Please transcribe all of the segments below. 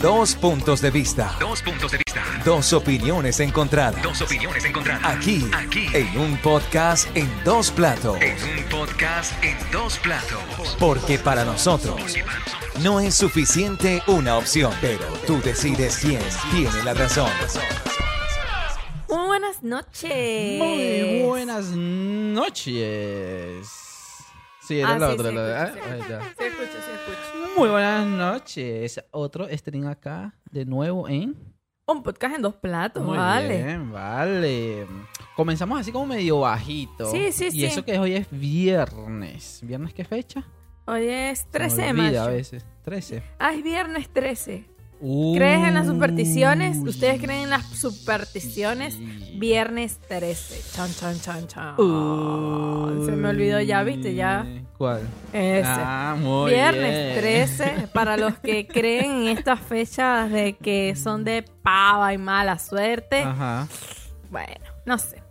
Dos puntos de vista. Dos puntos de vista. Dos opiniones encontradas. Dos opiniones encontradas. Aquí, Aquí. en un podcast en dos platos. En un podcast en dos platos. Porque para nosotros no es suficiente una opción, pero tú decides quién tiene la razón. Muy buenas noches. Muy buenas noches. Sí, era Ah, la sí, otra. sí, la- escucho, ah. Se escucha, se escucha. Muy buenas noches. Otro stream acá de nuevo en. Un podcast en dos platos, Muy vale. bien, vale. Comenzamos así como medio bajito. Sí, sí, y sí. eso que hoy es viernes. ¿Viernes qué fecha? Hoy es Se me 13 de olvida a mayo. veces. 13. Ah, es viernes 13. ¿Crees en las supersticiones? ¿Ustedes creen en las supersticiones? Viernes 13. Chan, chan, chan, chan. Se me olvidó ya, ¿viste? Ya. ¿Cuál? Ese. Ah, muy Viernes bien. 13, para los que creen en estas fechas de que son de pava y mala suerte. Ajá. Bueno, no sé.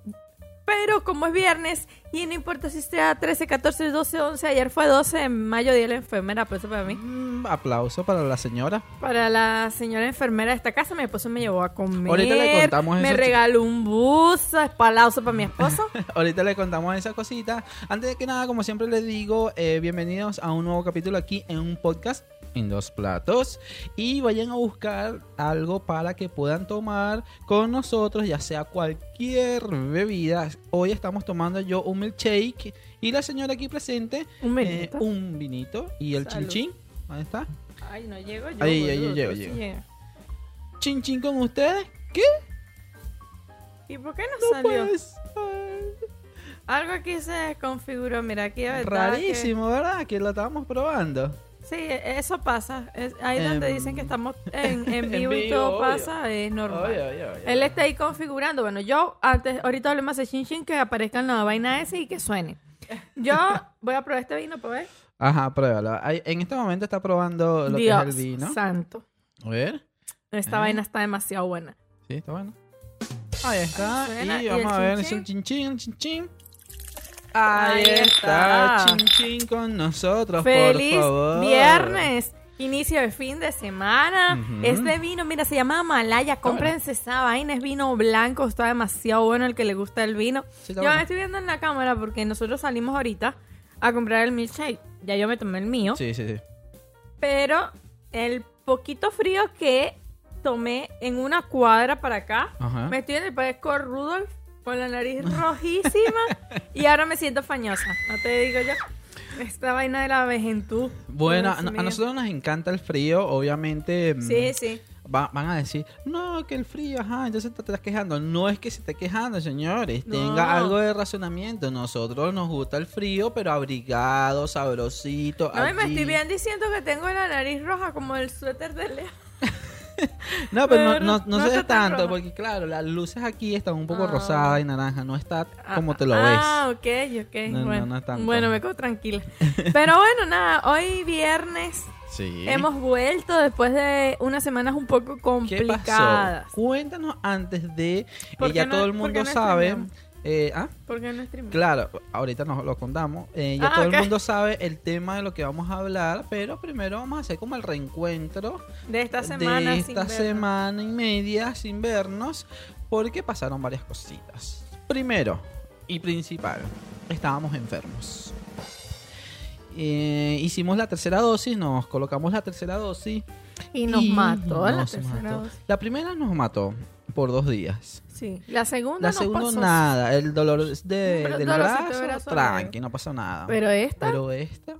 Pero como es viernes, y no importa si sea 13, 14, 12, 11, ayer fue 12 de mayo, día de la enfermera, aplauso para mí. Mm, aplauso para la señora. Para la señora enfermera de esta casa, mi esposo me llevó a comer. Ahorita le contamos Me eso, regaló un bus, aplauso para mi esposo. Ahorita le contamos esa cosita. Antes de que nada, como siempre les digo, eh, bienvenidos a un nuevo capítulo aquí en un podcast en dos platos. Y vayan a buscar algo para que puedan tomar con nosotros, ya sea cualquier bebida. Hoy estamos tomando yo un milkshake y la señora aquí presente Un eh, vinito. un vinito y el Salud. chin chin. ¿Dónde está? Ay, no llego yo. Ahí, ahí, llego, sí. Chin chin con ustedes. ¿Qué? ¿Y por qué no, No salió? Algo aquí se desconfiguró. Mira, aquí que- Rarísimo, ¿verdad? Que lo estábamos probando. Sí, eso pasa. Es ahí donde Em, dicen que estamos en, vivo y todo obvio. pasa, es normal. Oye, oye. Él está ahí configurando. Bueno, yo antes, ahorita hablemos de chin chin que aparezca en la vaina ese y que suene. Yo voy a probar este vino para ver. Ajá, pruébalo. En este momento está probando lo Dios que es el vino. santo. A ver. Esta Eh. vaina está demasiado buena. Sí, está bueno. Ahí está. Y ¿y vamos a ver chin chin chin, chin chin. Ahí, está. está. Chin chin con nosotros, ¡Feliz por favor. viernes! Inicio de fin de semana. Ujú. Este vino, mira, se llama Malaya. Cómprense esa vaina. Es vino blanco. Está demasiado bueno el que le gusta el vino. Sí, yo bueno. me estoy viendo en la cámara porque nosotros salimos ahorita a comprar el milkshake. Ya yo me tomé el mío. Sí, sí, sí. Pero el poquito frío que tomé en una cuadra para acá, Ajá. me estoy en el parezco Rudolf con la nariz rojísima y ahora me siento fañosa. No te digo yo. Esta vaina de la vejentud. Bueno, a, nosotros nos encanta el frío, obviamente. mm, Sí, sí. va- van a decir, no, que el frío, ajá, entonces te estás quejando. No es que se esté quejando, señores. No. Tenga algo de razonamiento. Nosotros nos gusta el frío, pero abrigado, sabrosito. No, me estoy bien diciendo que tengo la nariz roja como el suéter de Leo. No, pero no, no, no no se ve tanto, roja. porque claro, las luces aquí están un poco Ah. rosadas y naranja. No está como Ah, te lo Ah, ves. ok, ok. No, no, bueno, bueno, me quedo tranquila. Pero bueno, nada, hoy viernes Sí. hemos vuelto después de unas semanas un poco ¿Qué complicadas. pasó? Cuéntanos antes de. ¿Por eh, ya no- todo el mundo no sabe. Eh, ¿ah? ¿Por qué no? Claro, ahorita nos lo contamos. Eh, ya Ah, todo el mundo sabe el tema de lo que vamos a hablar, pero primero vamos a hacer como el reencuentro De esta semana. de sin esta vernos. semana y media sin vernos, porque pasaron varias cositas. Primero y principal, estábamos enfermos. Eh, hicimos la tercera dosis, nos colocamos la tercera dosis. Y nos y mató la nos tercera mató. dosis. La primera nos mató por dos días. Sí. La segunda La no segunda pasó. nada, el dolor de, Pero del dolorcito de brazo, tranqui, no pasó nada. Pero esta. Pero esta.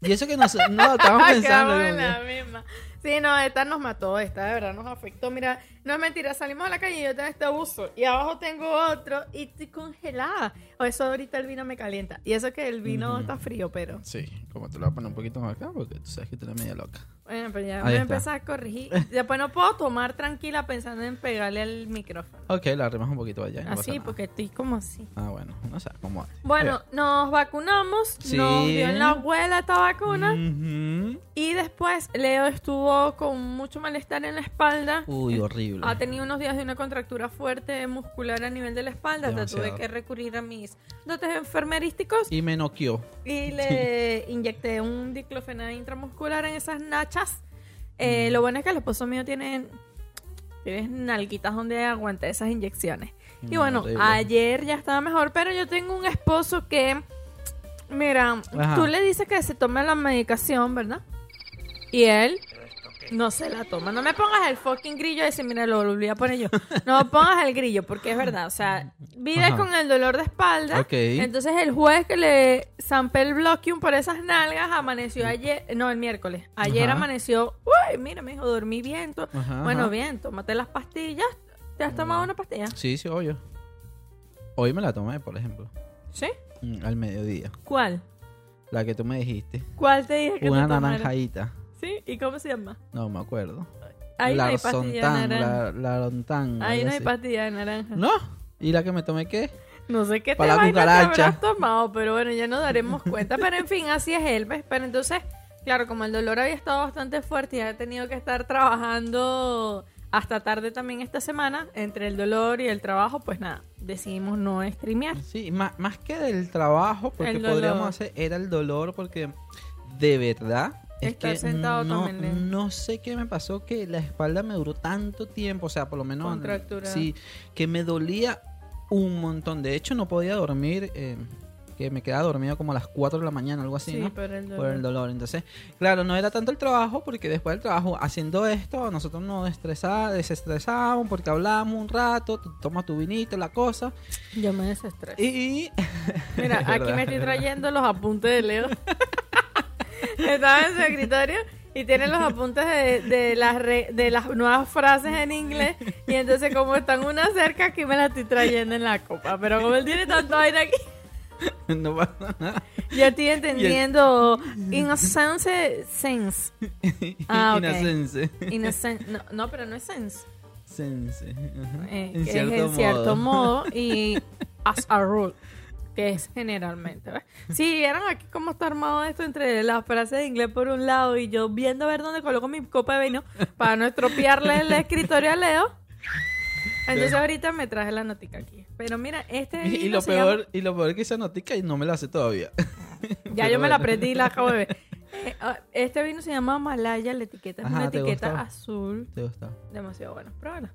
Y eso que nos, no, estábamos pensando. Misma. Sí, no, esta nos mató, esta de verdad nos afectó. Mira, no es mentira, salimos a la calle y yo tengo este abuso. Y abajo tengo otro y estoy congelada. O eso ahorita el vino me calienta. Y eso que el vino está frío, pero. Sí, como te lo voy a poner un poquito más acá porque tú sabes que tú eres media loca. Bueno, pues ya Ahí me empecé a corregir. Después no puedo tomar tranquila pensando en pegarle al micrófono. Ok, la arrimas un poquito allá. no Así, porque estoy como así. Ah, bueno, no sé, cómo. Bueno, nos vacunamos, Sí. nos dio en la abuela esta vacuna Ujú. y después Leo estuvo con mucho malestar en la espalda. Uy, horrible. Ha tenido unos días de una contractura fuerte muscular a nivel de la espalda. Hasta tuve Demasiado. que recurrir a mis dotes enfermerísticos Y me noqueó. y le inyecté un diclofenac intramuscular en esas nachas. Eh, Lo bueno es que el esposo mío tiene, tiene nalguitas donde aguanta esas inyecciones. Y bueno, Horrible. ayer ya estaba mejor, pero yo tengo un esposo que, mira, Ajá. tú le dices que se tome la medicación, ¿verdad? Y él no se la toma. No me pongas el fucking grillo ese, mira, lo volví a poner yo. No me pongas el grillo, porque es verdad, o sea, vive Ajá. con el dolor de espalda. Entonces el juez que le zampé el bloquium por esas nalgas amaneció ayer, no, el miércoles. Ayer Ajá. amaneció, uy, mira, me dijo, dormí bien. Ajá, bueno, bien, tómate las pastillas. ¿Te has tomado una pastilla? Sí, sí, obvio. Hoy me la tomé, por ejemplo. ¿Sí? mm, Al mediodía. ¿Cuál? La que tú me dijiste. ¿Cuál te dije que Una naranjadita. ¿Sí? ¿Y cómo se llama? No me acuerdo. Ahí no hay pastilla de naranja. la, Ahí no hay pastilla de naranja. ¿No? ¿Y la que me tomé qué? No sé qué te Pa' la vaina te habrás tomado, pero bueno, ya nos daremos cuenta. Pero en fin, así es él, ¿ves? Pero entonces, claro, como el dolor había estado bastante fuerte y ha tenido que estar trabajando hasta tarde también esta semana, entre el dolor y el trabajo, pues nada, decidimos no streamear. Sí, más, más que del trabajo, porque podríamos hacer, era el dolor, porque de verdad es Estar que sentado no, también no sé qué me pasó que la espalda me duró tanto tiempo, o sea, por lo menos Contractura. sí, que me dolía un montón. De hecho, no podía dormir, eh, que me quedaba dormido como a las 4 de la mañana, algo así, Sí, ¿no? pero el Por dolor. el dolor. Entonces, claro, no era tanto el trabajo, porque después del trabajo, haciendo esto, nosotros nos estresá- desestresábamos, porque hablábamos un rato, tomas tu vinito, la cosa. Yo me desestreso. Y. Mira, aquí me estoy trayendo los apuntes de Leo. Estaba en su escritorio y tiene los apuntes de, de las re- de las nuevas frases en inglés. Y entonces, como están una cerca, aquí me la estoy trayendo en la copa. Pero como él tiene tanto aire aquí, no pasa nada. yo estoy entendiendo. Innocence sense. Ah, ok. Inocense. Innocent, no, no, pero no es sense. Sense. eh, en que cierto es en modo. cierto modo y as a rule que es generalmente ¿ves? si vieron aquí cómo está armado esto entre las frases de inglés por un lado y yo viendo a ver dónde coloco mi copa de vino para no estropearle el escritorio a Leo entonces ahorita me traje la notica aquí pero mira este Y, y lo peor, llama- y lo peor es que esa notica y no me la sé todavía. ya Pero yo me la bueno. aprendí y la acabo de ver Eh, ah, este vino se llama Malaya la etiqueta es Ajá, una ¿te etiqueta gustó? azul ¿Te gusta? demasiado buena pruébala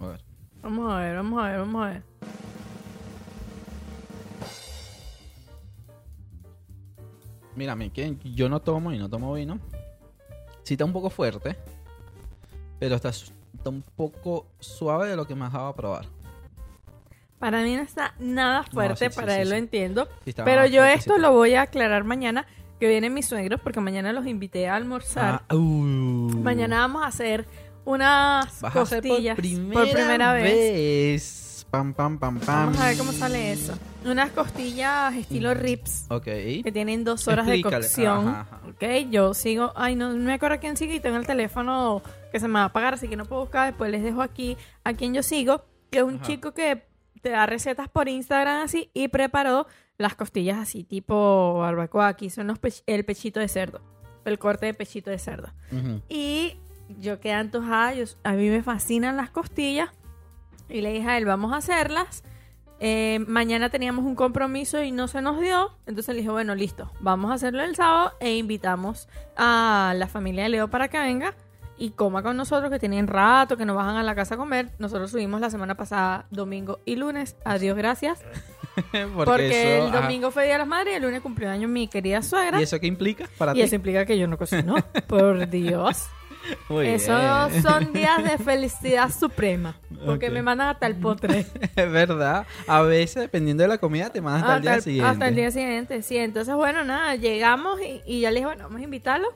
A ver. vamos a ver vamos a ver vamos a ver Mira, a mí que yo no tomo y no tomo vino. Sí está un poco fuerte. Pero está, está un poco suave de lo que me has dado a probar. Para mí no está nada fuerte, sí, para sí, él lo entiendo. Pero yo esto lo voy a aclarar mañana, que vienen mis suegros, porque mañana los invité a almorzar. Ah, uh. Mañana vamos a hacer unas Vas a hacer costillas por primera, vez. Pam, pam, pam, pam. Vamos a ver cómo sale eso. Unas costillas estilo rips. Ok. Que tienen dos horas Explícale. de cocción. Ajá, ajá. Ok, yo sigo. Ay, no, no me acuerdo quién sigue y tengo el teléfono que se me va a apagar, así que no puedo buscar. Después les dejo aquí a quien yo sigo, que es un Ajá. chico que te da recetas por Instagram así y preparó las costillas así, tipo barbacoa. Aquí son los pech- el pechito de cerdo, el corte de pechito de cerdo. Ujú. Y yo quedé antojada, yo- a mí me fascinan las costillas. Y le dije a él, vamos a hacerlas. Eh, mañana teníamos un compromiso y no se nos dio. Entonces le dije, bueno, listo, vamos a hacerlo el sábado e invitamos a la familia de Leo para que venga y coma con nosotros, que tienen rato, que nos bajan a la casa a comer. Nosotros subimos la semana pasada, domingo y lunes. Adiós, gracias. Porque, Porque, eso, el ajá. domingo fue Día de las Madres y el lunes cumplió año mi querida suegra. ¿Y Y, eso qué implica para ti? eso implica que yo no cocino. Por Dios. Muy Esos bien. son días de felicidad suprema. Porque me mandan hasta el postre. Es verdad. A veces, dependiendo de la comida, te mandan hasta, el día siguiente. hasta el día siguiente, sí. Entonces, bueno, nada, llegamos y, y ya le dije, bueno, vamos a invitarlo.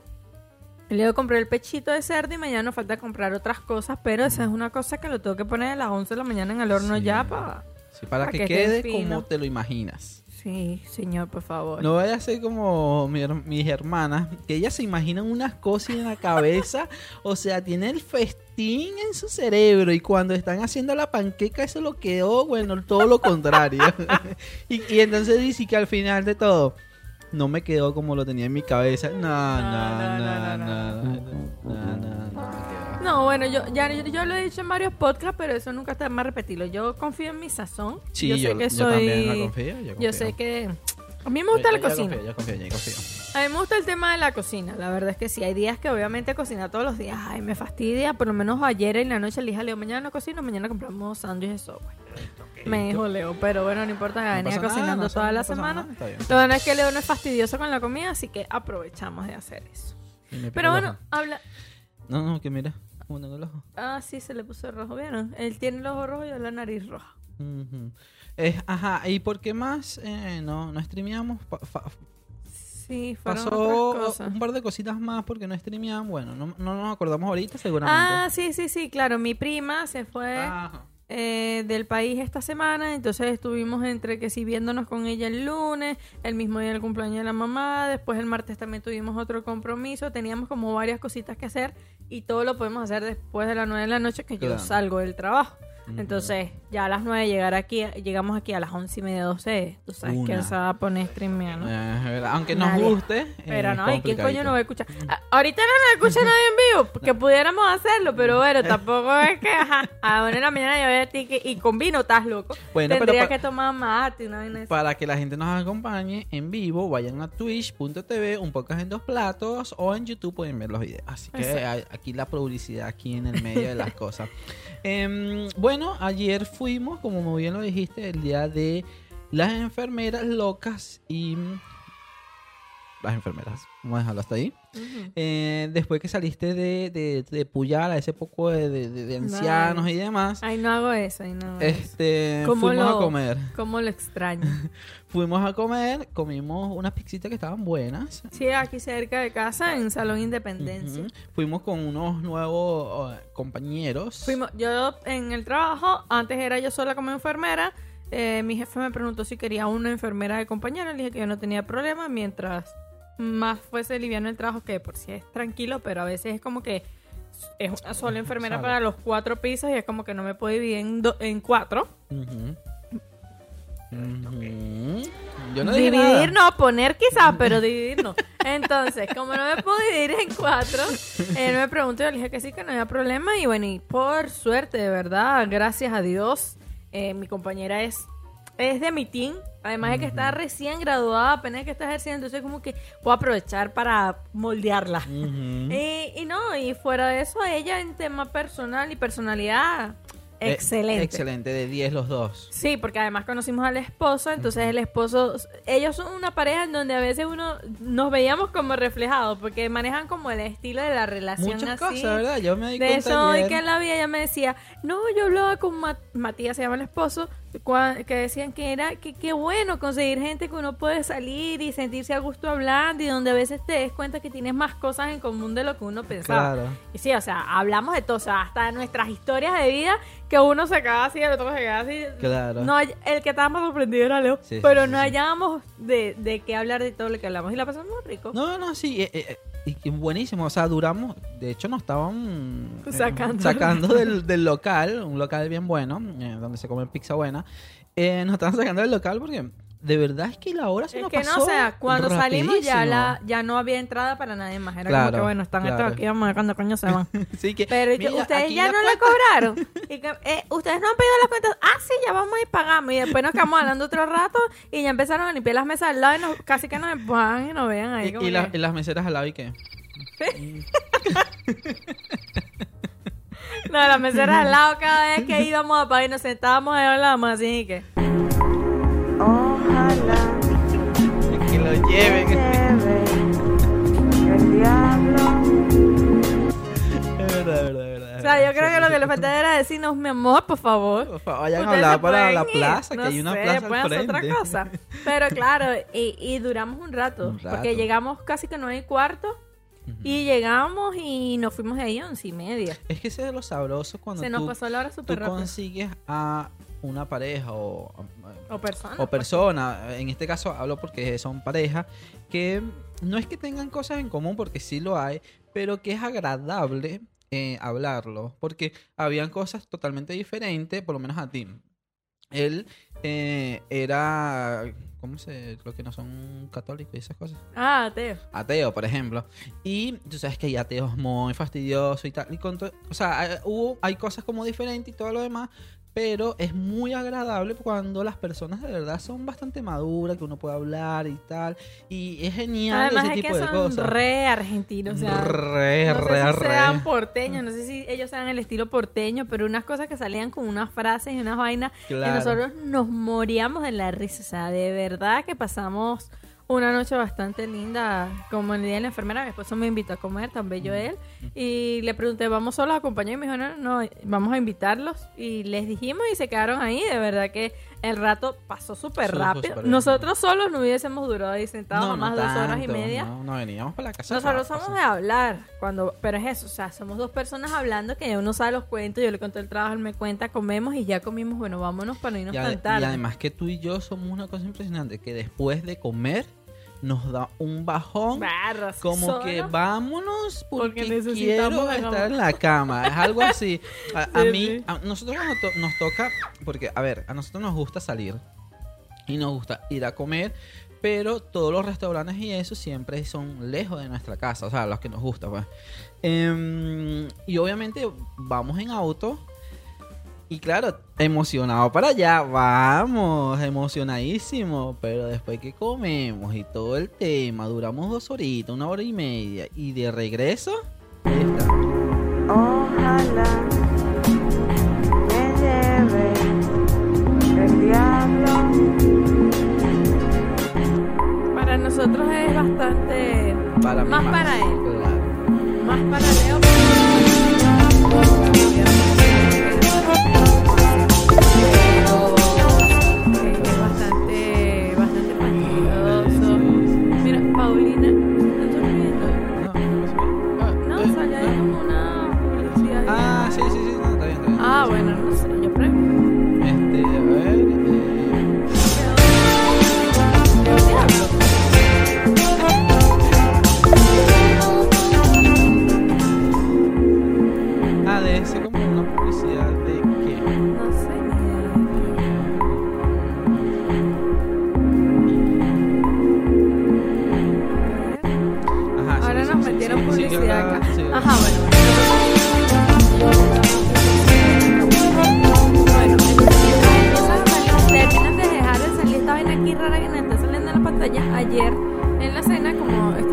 Luego compré el pechito de cerdo y mañana nos falta comprar otras cosas, pero esa es una cosa que lo tengo que poner a las 11 de la mañana en el horno Sí. ya para... Sí, para para que, que quede como te lo imaginas. Sí, señor, por favor. No vaya a ser como mi, mis hermanas, que ellas se imaginan unas cosas en la cabeza, o sea, tienen el festín en su cerebro y cuando están haciendo la panqueca eso lo quedó, oh, bueno, todo lo contrario. y, entonces dice que al final de todo, no me quedó como lo tenía en mi cabeza. No, no, no, no, no, no, no, no. no, no, no no, bueno, yo ya yo, yo lo he dicho en varios podcasts, pero eso nunca está más repetirlo. Yo confío en mi sazón. Sí, yo yo, sé que yo soy... también la confío. Yo, Yo confío. sé que... A mí me gusta Yo- la yo cocina. confío, yo confío, yo confío. A mí me gusta el tema de la cocina. La verdad es que sí. Hay días que obviamente cocinar todos los días, ay, me fastidia. Por lo menos ayer en la noche le dije a Leo, mañana no cocino, mañana compramos sándwiches de Subway. Me dijo Leo, pero bueno, no importa, No venía pasa nada, cocinando no toda la no pasa semana. nada. Lo bueno es que Leo no es fastidioso con la comida, así que aprovechamos de hacer eso. Pero bueno, habla... No, no, que mira. ¿Cómo tengo el ojo? Ah, sí, se le puso rojo, ¿vieron? Él tiene el ojo rojo y la nariz roja. Eh, ajá, ¿y por qué más eh, no, no streameamos? Pa- Sí, pasó un par de cositas más porque no streameaban. Bueno, no, no nos acordamos ahorita seguramente. Ah, sí, sí, sí, claro. Mi prima se fue Ajá. Eh, del país esta semana, entonces estuvimos entre que si viéndonos con ella el lunes, el mismo día del cumpleaños de la mamá, después el martes también tuvimos otro compromiso, teníamos como varias cositas que hacer y todo lo podemos hacer después de las nueve de la noche que Claro. yo salgo del trabajo. Entonces, ya a las 9 llegar aquí, llegamos aquí a las once y media, 12. Tú sabes que Una. se va a poner streameando. Eh. Aunque nos Nadie. guste. Pero no, ¿y quién coño no va a escuchar? A- ahorita no nos escucha nadie en vivo, porque pudiéramos hacerlo, pero bueno, tampoco es que, ajá, a una de la mañana yo voy a ti que, y con vino estás loco. Bueno, Tendría que tomar mate, una vaina. Para que la gente nos acompañe en vivo, vayan a twitch.tv, un podcast en dos platos, o en YouTube pueden ver los videos. Así que hay- aquí la publicidad, aquí en el medio de las cosas. Em, bueno, ayer fuimos, como muy bien lo dijiste, el día de las enfermeras locas y... Las enfermeras, vamos a dejarlo hasta ahí. Eh, después que saliste de, de, de Puyala, ese poco de, de- ancianos y demás, Ay, no hago eso, ay, no hago este, ¿Cómo fuimos lo- a comer. ¿Cómo lo extraño? Fuimos a comer, comimos unas pizzitas que estaban buenas. Sí, aquí cerca de casa, en Salón Independencia. Fuimos con unos nuevos compañeros. Fuimos, yo en el trabajo, antes era yo sola como enfermera. eh, mi jefe me preguntó si quería una enfermera de compañera. Le dije que yo no tenía problema mientras más fuese liviano el trabajo, que de por sí es tranquilo, pero a veces es como que es una sola enfermera Sale. para los cuatro pisos y es como que no me puedo dividir en, do- en cuatro. Yo no dividir nada. no, poner quizás, pero dividir no. Entonces, como no me puedo dividir en cuatro, él me preguntó y yo le dije que sí, que no había problema. Y bueno, y por suerte, de verdad, gracias a Dios, eh, mi compañera es, es de mi team. Además de que está recién graduada, apenas que está ejerciendo, entonces como que puedo aprovechar para moldearla. Y, y no, y fuera de eso, ella en tema personal y personalidad, Eh, excelente. excelente, de 10 los dos. Sí, porque además conocimos al esposo, entonces el esposo, ellos son una pareja en donde a veces uno nos veíamos como reflejados, porque manejan como el estilo de la relación Muchas así. cosas, ¿verdad? Yo me di De cuenta eso, y ayer. que en la vida ella me decía, no, yo hablaba con Ma- Matías, se llama el esposo, que decían que era, que qué bueno conseguir gente que uno puede salir y sentirse a gusto hablando y donde a veces te des cuenta que tienes más cosas en común de lo que uno pensaba. Claro. Y sí, o sea, hablamos de todo, o sea, hasta de nuestras historias de vida, que uno se quedaba así, el otro se quedaba así. Claro. No, el que estaba más sorprendido era Leo, Sí, pero sí, no sí. hallábamos de, de qué hablar de todo lo que hablamos y la pasamos muy rico. No, no, sí, eh, eh, y, buenísimo. O sea, duramos. De hecho, nos estaban eh, Sacando. sacando del, del local, un local bien bueno, eh, donde se come pizza buena. Eh, nos estaban sacando del local porque de verdad es que la hora se Es nos que pasó. no, o sea, cuando salimos ya la ya no había entrada para nadie más. Era Claro, como que bueno, están claro. estos aquí, vamos a ver cuándo coño se van. Sí, que, Pero mira, ustedes ya la no cuenta- cobraron. Y que, eh, ustedes no han pedido las cuentas. Ah, sí, ya vamos y pagamos. Y después nos quedamos hablando otro rato y ya empezaron a limpiar las mesas al lado y nos, casi que nos empujan y nos vean ahí. Y, como y la- las meseras al lado y qué. No, las meseras al lado cada vez que íbamos a pagar y nos sentábamos y hablábamos así que... Ojalá Que lo lleven. lleve el diablo. Es verdad, es verdad, es verdad. O sea, yo creo que lo que le faltaba era decirnos, mi amor, por favor. Por favor, Vayan a hablar para la plaza, que hay una sé, plaza pueden al hacer frente. otra cosa. Pero claro, y, y duramos un rato, Un rato. Porque llegamos casi que nueve y cuarto. Y llegamos y nos fuimos de ahí a once y media. Es que ese es lo sabroso cuando Se nos tú, pasó la hora tú súper rápido. consigues a una pareja o, O persona. o pues. persona, en este caso hablo porque son pareja, que no es que tengan cosas en común porque sí lo hay, pero que es agradable eh, hablarlo, porque habían cosas totalmente diferentes, por lo menos a ti. Él eh, era, ¿cómo se? Lo que no son católicos y esas cosas. Ah, Teo. ateo, por ejemplo. Y tú sabes que hay ateos muy fastidiosos y tal. Y con o sea, hay, hubo, hay cosas como diferentes y todo lo demás. Pero es muy agradable cuando las personas de verdad son bastante maduras, que uno puede hablar y tal. Y es genial Además ese es tipo que de son cosas. re argentinos, o sea, re, no sé re, si re. sean porteños, no sé si ellos sean el estilo porteño, pero unas cosas que salían con unas frases y unas vainas que nosotros nos moríamos de la risa, o sea, de verdad que pasamos una noche bastante linda, como el día de la enfermera, mi esposo me invitó a comer, tan bello él, y le pregunté, ¿vamos solos a acompañar? Y me dijo, no, no, vamos a invitarlos, y les dijimos y se quedaron ahí, de verdad que el rato pasó súper rápido. Nosotros solos no hubiésemos durado ahí sentados No, no más de dos horas y media. No, no, veníamos para la casa. Nosotros somos de hablar, cuando, pero es eso, o sea, somos dos personas hablando que ya uno sabe los cuentos, yo le cuento el trabajo, él me cuenta, comemos y ya comimos, bueno, vámonos para no irnos ade- tarde. y además que tú y yo somos una cosa impresionante, que después de comer nos da un bajón. Barras, Como que vámonos porque, Porque necesitamos quiero estar en la cama. Es algo así. A, mí, sí. a nosotros to- nos toca, porque a ver, a nosotros nos gusta salir y nos gusta ir a comer, pero todos los restaurantes y eso siempre son lejos de nuestra casa, o sea, los que nos gusta, pues. Em, y obviamente vamos en auto. Y claro, emocionado para allá, vamos, emocionadísimo. Pero después que comemos y todo el tema, duramos dos horitas, una hora y media. Y de regreso, ahí está. Ojalá me lleve el diablo. Para nosotros es bastante Para mí más para él, Claro. más para Leo. Pero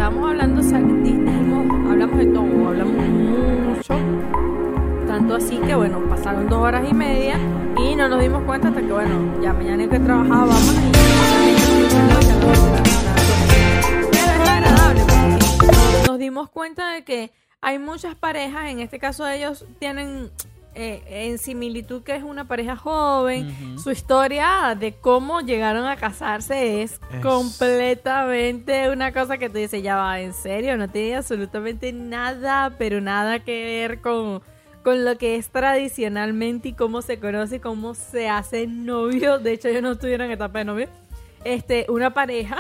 estábamos hablando, hablamos de todo, hablamos mucho. Tanto así que, bueno, pasaron dos horas y media y no nos dimos cuenta hasta que, bueno, ya mañana hay que trabajar, vamos nos, nos dimos cuenta de que hay muchas parejas, en este caso ellos tienen eh, en similitud que es una pareja joven, su historia de cómo llegaron a casarse es, Es- completamente una cosa que tú dices, ya va, en serio, no tiene absolutamente nada, pero nada que ver con, con lo que es tradicionalmente y cómo se conoce y cómo se hace novio. De hecho, ellos no estuvieron en etapa de novio. Este, una pareja,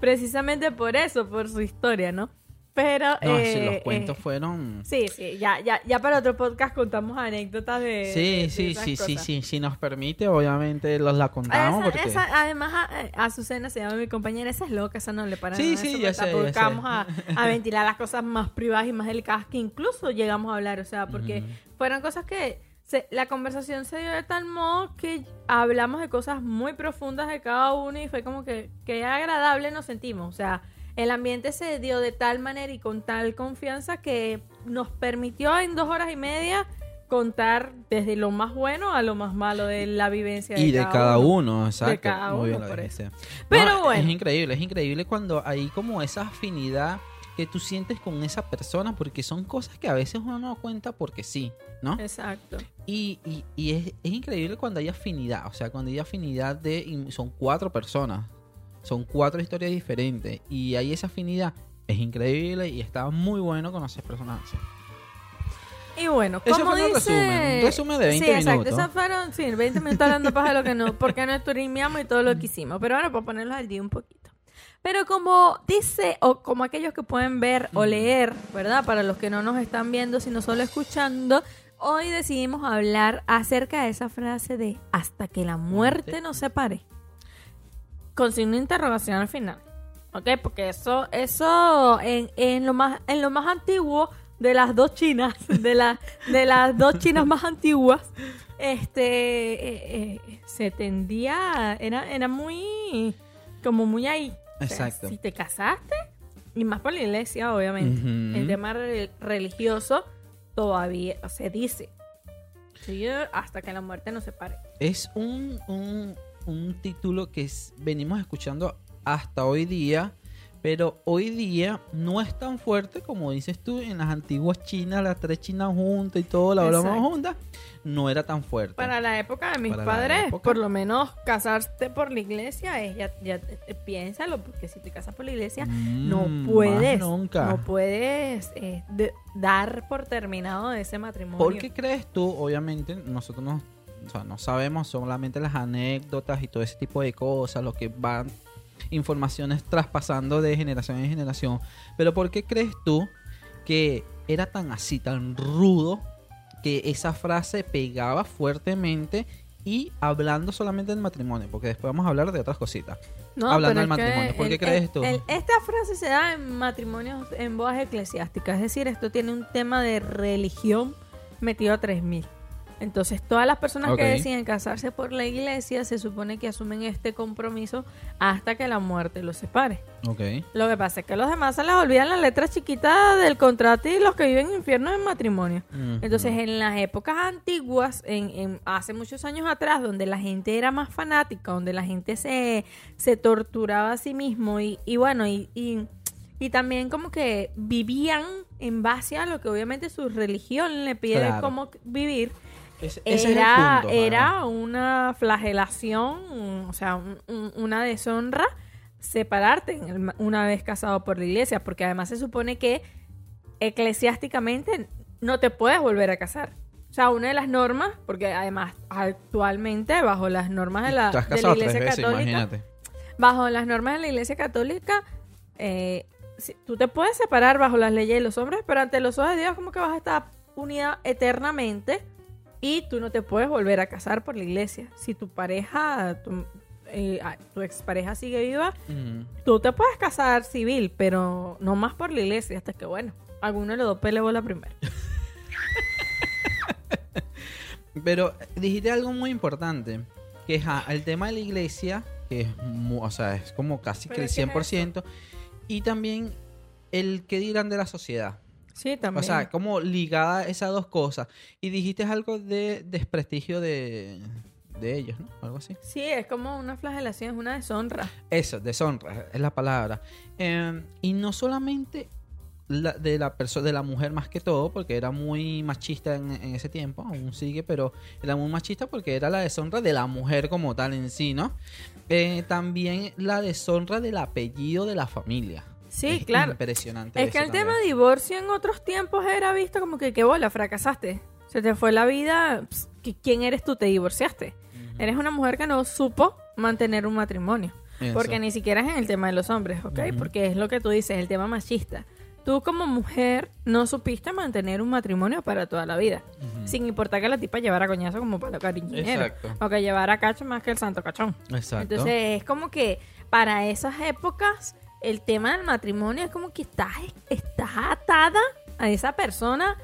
precisamente por eso, por su historia, ¿no? Pero. No, sí, eh, los cuentos eh, fueron. Sí, sí, ya, ya, ya para otro podcast contamos anécdotas de. de- Sí, de sí, esas sí, sí, sí, si nos permite, obviamente los la contamos Esa- porque esa- además, a, Azucena se llama mi compañera, esa es loca, esa no le para Sí, nada, sí, ya sé, ya sé. a, a ventilar las cosas más privadas y más delicadas que incluso llegamos a hablar, o sea, porque fueron cosas que se- la conversación se dio de tal modo que hablamos de cosas muy profundas de cada uno y fue como que, que agradable nos sentimos, o sea, el ambiente se dio de tal manera y con tal confianza que nos permitió en dos horas y media contar desde lo más bueno a lo más malo de la vivencia de y de cada uno, exacto. cada Muy uno, por. Pero No, bueno. Es increíble, es increíble cuando hay como esa afinidad que tú sientes con esa persona, porque son cosas que a veces uno no cuenta porque sí, ¿no? Exacto. Y, y, y es, es increíble cuando hay afinidad, o sea, cuando hay afinidad de... son cuatro personas, son cuatro historias diferentes, y hay esa afinidad, es increíble y está muy bueno conocer personas así. Y bueno, como un dice... resumen, un resumen de 20 sí, exacto. minutos. Esos fueron, sí, 20 minutos hablando paja de lo que no, porque no streameamos y todo lo que hicimos. Pero bueno, para ponerlos al día un poquito. Pero como dice, o como aquellos que pueden ver o leer, ¿verdad? Para los que no nos están viendo, sino solo escuchando, hoy decidimos hablar acerca de esa frase de hasta que la muerte nos separe. Con signo de interrogación al final. ¿Ok? Porque eso, eso en, en lo más, en lo más antiguo de las dos chinas, de, la, de las dos chinas más antiguas, este, eh, eh, se tendía, era, era muy, como muy ahí. O sea, Exacto. si te casaste, y más por la iglesia, obviamente, el tema re- religioso todavía se dice. Hasta que la muerte nos separe. Es un, un, un título que es- venimos escuchando hasta hoy día, pero hoy día no es tan fuerte como dices tú en las antiguas chinas, las tres chinas juntas y todo, la broma Exacto. juntas, no era tan fuerte. Para la época de mis Para padres, época. por lo menos casarte por la iglesia es ya, ya eh, piénsalo, porque si te casas por la iglesia, Mm, no puedes, nunca. no puedes eh, de- dar por terminado ese matrimonio. ¿Por qué crees tú? Obviamente, nosotros no, o sea, no sabemos solamente las anécdotas y todo ese tipo de cosas, lo que van informaciones traspasando de generación en generación. Pero ¿por qué crees tú que era tan así, tan rudo, que esa frase pegaba fuertemente y hablando solamente del matrimonio? Porque después vamos a hablar de otras cositas. No, hablando del matrimonio, ¿por qué crees el- tú? el- esta frase se da en matrimonios en bodas eclesiásticas, es decir, esto tiene un tema de religión metido a 3000. Entonces, todas las personas que deciden casarse por la iglesia se supone que asumen este compromiso hasta que la muerte los separe. Lo que pasa es que a los demás se les olvidan las letras chiquitas del contrato y los que viven infiernos en matrimonio. Entonces, en las épocas antiguas, en, en- hace muchos años atrás, donde la gente era más fanática, donde la gente se, se torturaba a sí mismo y, y bueno, y, y, y también como que vivían en base a lo que obviamente su religión le pide Claro. cómo vivir, es era, punto, era una flagelación, o sea, un- un- una deshonra separarte una vez casado por la iglesia, porque además se supone que eclesiásticamente no te puedes volver a casar. O sea, una de las normas, porque además actualmente bajo las normas de la, de iglesia veces, católica, imagínate. bajo las normas de la iglesia católica, eh, si- tú te puedes separar bajo las leyes de los hombres, pero ante los ojos de Dios como que vas a estar unida eternamente y tú no te puedes volver a casar por la iglesia. Si tu pareja, tu, eh, ah, tu expareja sigue viva, Ujú. tú te puedes casar civil, pero no más por la iglesia, hasta que bueno, alguno de los dos pele bola primero. Pero dijiste algo muy importante, que es ah, el tema de la iglesia, que es, o sea, es como casi que el es que es 100%, y también el que dirán de la sociedad. Sí, también. O sea, como ligada esas dos cosas. Y dijiste algo de desprestigio de, de ellos, ¿no? Algo así. sí, es como una flagelación, es una deshonra. Eso, deshonra, es la palabra. Eh, y no solamente la- de la persona, de la mujer más que todo, porque era muy machista en, en ese tiempo, aún sigue, pero era muy machista porque era la deshonra de la mujer como tal en sí, ¿no? Eh, también la deshonra del apellido de la familia. Sí, Es claro. Impresionante. Es que el tema de divorcio en otros tiempos era visto como que, qué bola, fracasaste. Se te fue la vida. ps, ¿qui- ¿Quién eres tú? Te divorciaste. Eres una mujer que no supo mantener un matrimonio. Eso. Porque ni siquiera es en el tema de los hombres, ¿ok? Porque es lo que tú dices, el tema machista. Tú como mujer no supiste mantener un matrimonio para toda la vida. Sin importar que la tipa llevara coñazo como para cariñero. Exacto. O que llevara cacho más que el santo cachón. Exacto. Entonces es como que para esas épocas el tema del matrimonio es como que estás, estás atada a esa persona,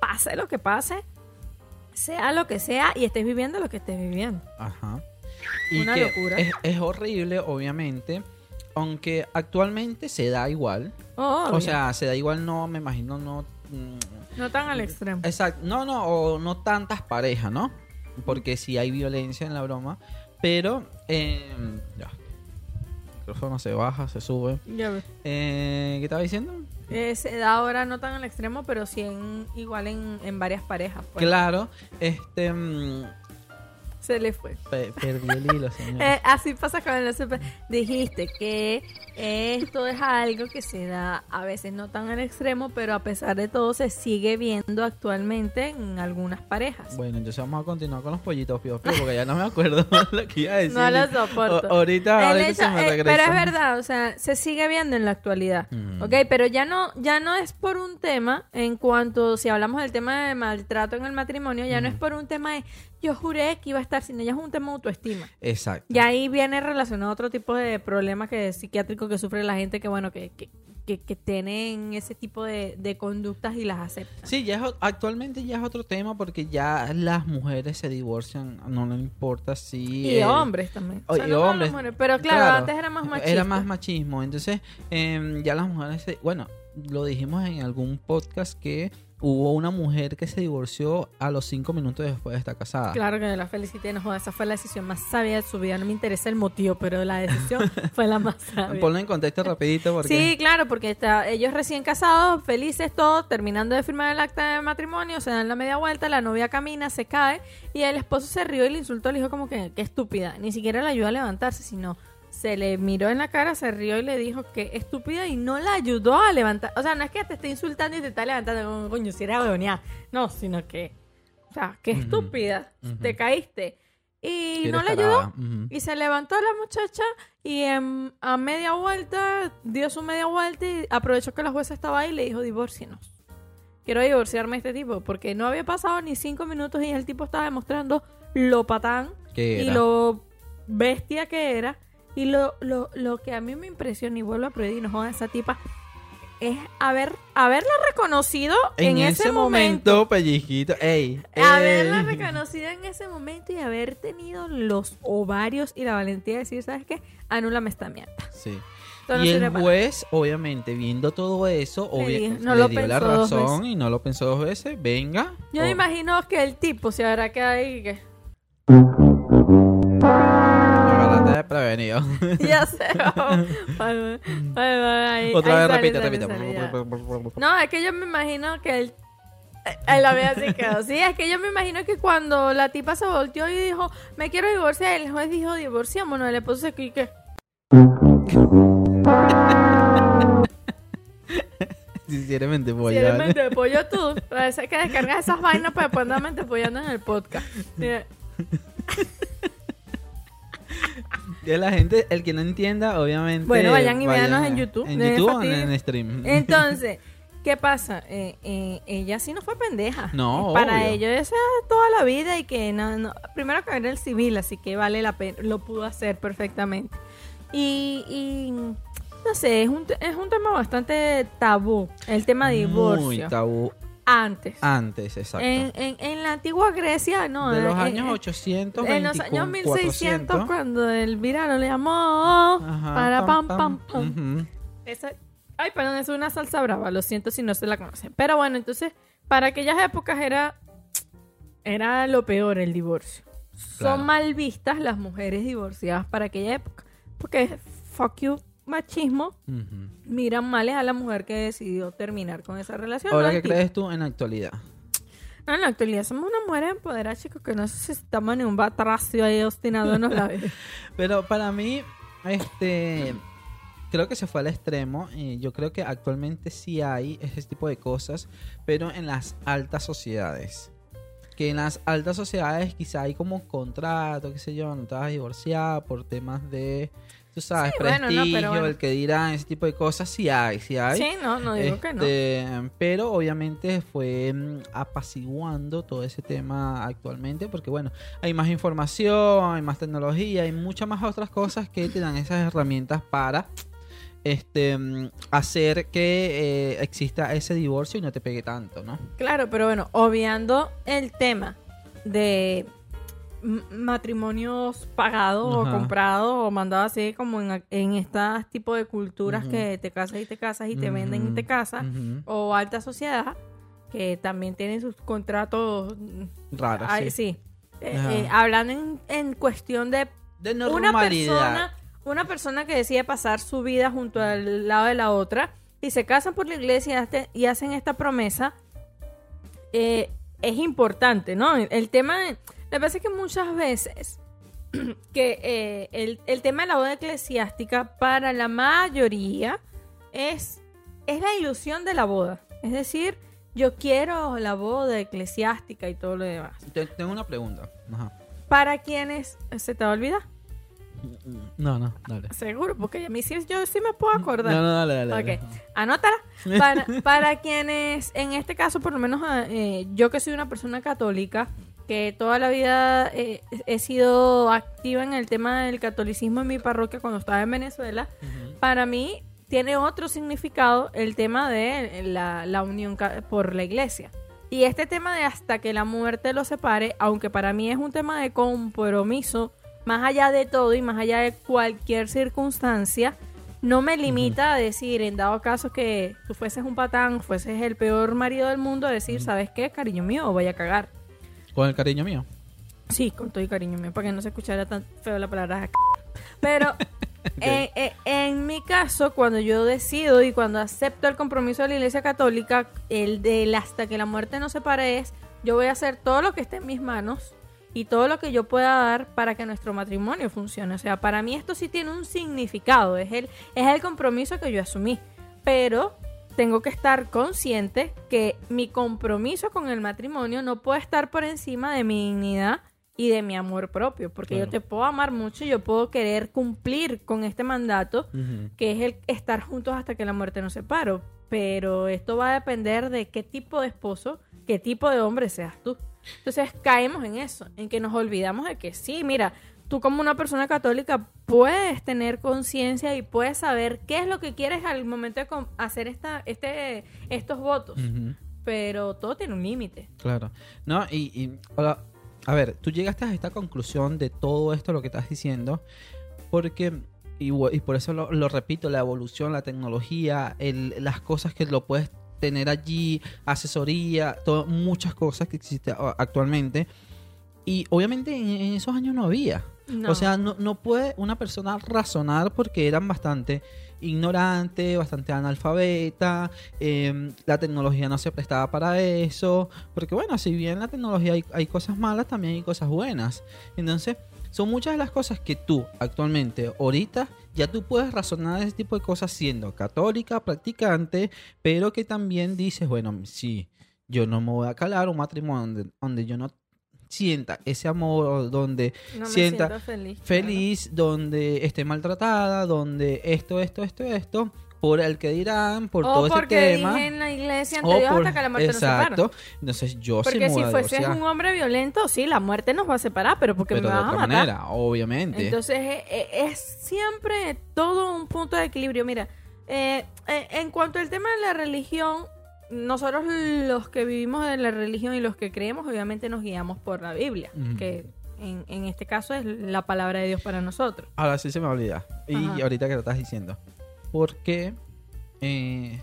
pase lo que pase, sea lo que sea y estés viviendo lo que estés viviendo. Ajá. Una que locura. Es, es horrible, obviamente. Aunque actualmente se da igual. Oh, O sea, se da igual, no, me imagino, no. mm, no tan al extremo. Exacto. No, no, o no tantas parejas, ¿no? Porque sí hay violencia en la broma. Pero, eh, ya. Micrófono se baja, se sube. Ya ves. Eh, ¿Qué estaba diciendo? Eh, se da ahora no tan al extremo, pero sí en, igual en, en varias parejas. pues. Claro, este. Se le fue. pe- perdí el hilo, señor. Eh, así pasa con el super. Dijiste que esto es algo que se da a veces no tan al extremo, pero a pesar de todo se sigue viendo actualmente en algunas parejas. Bueno, entonces vamos a continuar con los pollitos pío, pío, porque ya no me acuerdo lo que iba a decir. No lo soporto. O- ahorita, ahorita hecho- se me eh, regresa. pero es verdad, o sea, se sigue viendo en la actualidad. Mm. ¿Ok? Pero ya no, ya no es por un tema, en cuanto, si hablamos del tema de maltrato en el matrimonio, ya no es por un tema de yo juré que iba a estar sin ella, es un tema de autoestima. Exacto. Y ahí viene relacionado a otro tipo de problemas que psiquiátricos que sufre la gente que, bueno, que, que, que, que tienen ese tipo de, de conductas y las aceptan. Sí, ya es actualmente ya es otro tema porque ya las mujeres se divorcian, no le importa si... Y hombres también. o- O sea, y no hombres, mujeres, pero claro, claro, antes era más machista. Era más machismo. Entonces, em, ya las mujeres, se- bueno, lo dijimos en algún podcast que hubo una mujer que se divorció a los cinco minutos después de estar casada. Claro que la felicité, no esa fue la decisión más sabia de su vida. No me interesa el motivo, pero la decisión fue la más sabia. Ponlo en contexto rapidito porque... Sí, claro, porque está, ellos recién casados, felices todos, terminando de firmar el acta de matrimonio, se dan la media vuelta, la novia camina, se cae y el esposo se rió y le insultó, le dijo como que, qué estúpida, ni siquiera le ayudó a levantarse, sino se le miró en la cara, se rió y le dijo que estúpida y no la ayudó a levantar. O sea, no es que te esté insultando y te está levantando, como, coño, si era huevoneada. No, sino que, o sea, Ujú, estúpida, te caíste. Y que no le ayudó. Y se levantó la muchacha y em, a media vuelta dio su media vuelta y aprovechó que la jueza estaba ahí y le dijo, divórcienos. Quiero divorciarme de este tipo porque no había pasado ni cinco minutos y el tipo estaba demostrando lo patán ¿Qué y lo bestia que era. Y lo, lo, lo que a mí me impresiona y vuelvo a prohibir, no jodas, esa tipa, es haber, haberla reconocido en, En, ese, momento, pellizquito. Ey, Haberla ey. reconocido en ese momento y haber tenido los ovarios y la valentía de decir, ¿sabes qué? Anúlame esta mierda. Sí. Y el para- juez, obviamente, viendo todo eso, Le obvia- dijo- no le lo dio la razón y no lo pensó dos veces. Venga. Yo me Oh, imagino que el tipo se habrá quedado ahí que... prevenido. ya sé. Ahí- Otra ahí vez, repite, repite. No, es que yo me imagino que él... Él la vea así quedó. Sí, es que yo me imagino que cuando la tipa se volteó y dijo, me quiero divorciar, el juez dijo, esposo se quedó y que... Si eres mente Si pollo, eres ¿vale? mente de pollo tú, parece que descargar esas vainas para después andar mente apoyando en el podcast. Mira, Que la gente, el que no entienda, obviamente. Bueno, vayan y vayan véanos en YouTube, En de YouTube o en, en stream. Entonces, ¿qué pasa? Eh, eh, ella sí no fue pendeja. No, Para obvio. ellos esa es toda la vida y que no, no- primero que era el civil, así que vale la pena, lo pudo hacer perfectamente. Y, y, no sé, es un, es un tema bastante tabú, el tema de Muy divorcio. tabú Antes. antes, exacto. En, en, en la antigua Grecia, no. de los en- años en- 800, En los 2400. años 1600, cuando el virano le llamó Ajá, para pam, pam, pam. Esa- ay, perdón, es una salsa brava, lo siento si no se la conocen. Pero bueno, entonces, para aquellas épocas era, era lo peor el divorcio. Claro. Son mal vistas las mujeres divorciadas para aquella época. Porque, fuck you, machismo, miran mal a la mujer que decidió terminar con esa relación. Ahora, no ¿qué crees tú en la actualidad? No, en la actualidad somos una mujer empoderada, chicos, que no necesitamos ni un batracio ahí obstinado en los labios. Pero para mí, este, creo que se fue al extremo. Yo creo que actualmente sí hay ese tipo de cosas, pero en las altas sociedades. Que en las altas sociedades quizá hay como contrato, qué sé yo, no te vas a divorciar por temas de, tú sabes, Sí, bueno, no, pero prestigio, bueno. el que dirán, ese tipo de cosas, sí hay, sí hay. Sí, no, no digo que no. Este, Pero obviamente fue mm, apaciguando todo ese tema actualmente porque bueno, hay más información, hay más tecnología, hay muchas más otras cosas que te dan esas herramientas para este mm, hacer que eh, exista ese divorcio y no te pegue tanto, ¿no? Claro, pero bueno, obviando el tema de matrimonios pagados o comprados o mandados así como en, en estas tipo de culturas que te casas y te casas y te venden y te casas o alta sociedad que también tienen sus contratos mm, Raro, ay, sí. sí. Eh, eh, hablan en, en cuestión de De una persona, una persona que decide pasar su vida junto al lado de la otra y se casan por la iglesia y hacen esta promesa, eh, es importante, ¿no? El tema, de- me parece que muchas veces que eh, el, el tema de la boda eclesiástica para la mayoría es, es la ilusión de la boda. Es decir, yo quiero la boda eclesiástica y todo lo demás. Te- Tengo una pregunta. Ajá. Para quienes, ¿se te va a olvidar? No, no, dale. Seguro, porque a mí sí, yo sí me puedo acordar. No, no, dale, dale. dale. Ok, anótala. Para, para quienes, en este caso, por lo menos eh, yo que soy una persona católica, que toda la vida eh, he sido activa en el tema del catolicismo en mi parroquia cuando estaba en Venezuela, para mí, tiene otro significado el tema de la, la unión por la iglesia. Y este tema de hasta que la muerte lo separe, aunque para mí es un tema de compromiso, más allá de todo y más allá de cualquier circunstancia, no me limita a decir, en dado caso que tú fueses un patán, fueses el peor marido del mundo, a decir, ¿sabes qué, cariño mío? Voy a cagar. Con el cariño mío. Sí, con todo y cariño mío, para que no se escuchara tan feo la palabra. Pero eh, eh, en mi caso, cuando yo decido y cuando acepto el compromiso de la Iglesia Católica, el del hasta que la muerte nos separe es, yo voy a hacer todo lo que esté en mis manos y todo lo que yo pueda dar para que nuestro matrimonio funcione. O sea, para mí esto sí tiene un significado, es el, es el compromiso que yo asumí. Pero tengo que estar consciente que mi compromiso con el matrimonio no puede estar por encima de mi dignidad y de mi amor propio, porque Claro. yo te puedo amar mucho y yo puedo querer cumplir con este mandato, que es el estar juntos hasta que la muerte nos separe. Pero esto va a depender de qué tipo de esposo, qué tipo de hombre seas tú. Entonces caemos en eso, en que nos olvidamos de que sí, mira, tú como una persona católica puedes tener conciencia y puedes saber qué es lo que quieres al momento de hacer esta, este, estos votos. Pero todo tiene un límite. Claro. No, y, y, hola, a ver, tú llegaste a esta conclusión de todo esto lo que estás diciendo, porque, y, por eso lo, lo repito, la evolución, la tecnología, el- las cosas que lo puedes tener allí, asesoría, todo, muchas cosas que existen actualmente. Y obviamente en, en esos años no había. No. O sea, no, no puede una persona razonar porque eran bastante ignorantes, bastante analfabeta, eh, la tecnología no se prestaba para eso, porque bueno, si bien la tecnología hay, hay cosas malas, también hay cosas buenas. Entonces, son muchas de las cosas que tú actualmente, ahorita, ya tú puedes razonar ese tipo de cosas siendo católica, practicante, pero que también dices, bueno, sí, yo no me voy a calar un matrimonio donde, donde yo no sienta ese amor, donde no sienta feliz. feliz, donde esté maltratada, donde esto, esto, esto, esto, por el que dirán, por O todo ese porque tema. dije en la iglesia ante Dios por- hasta que la muerte nos Exacto. separa. Entonces yo Porque si a fueses un hombre violento, sí, la muerte nos va a separar, pero porque pero me de vas a otra matar. manera, obviamente. Entonces eh, eh, es siempre todo un punto de equilibrio. Mira, eh, eh, en cuanto al tema de la religión, nosotros los que vivimos de la religión y los que creemos, obviamente nos guiamos por la Biblia, que en, en este caso es la palabra de Dios para nosotros. Ahora sí se me olvida. Y Ajá. ahorita que lo estás diciendo. Porque, eh,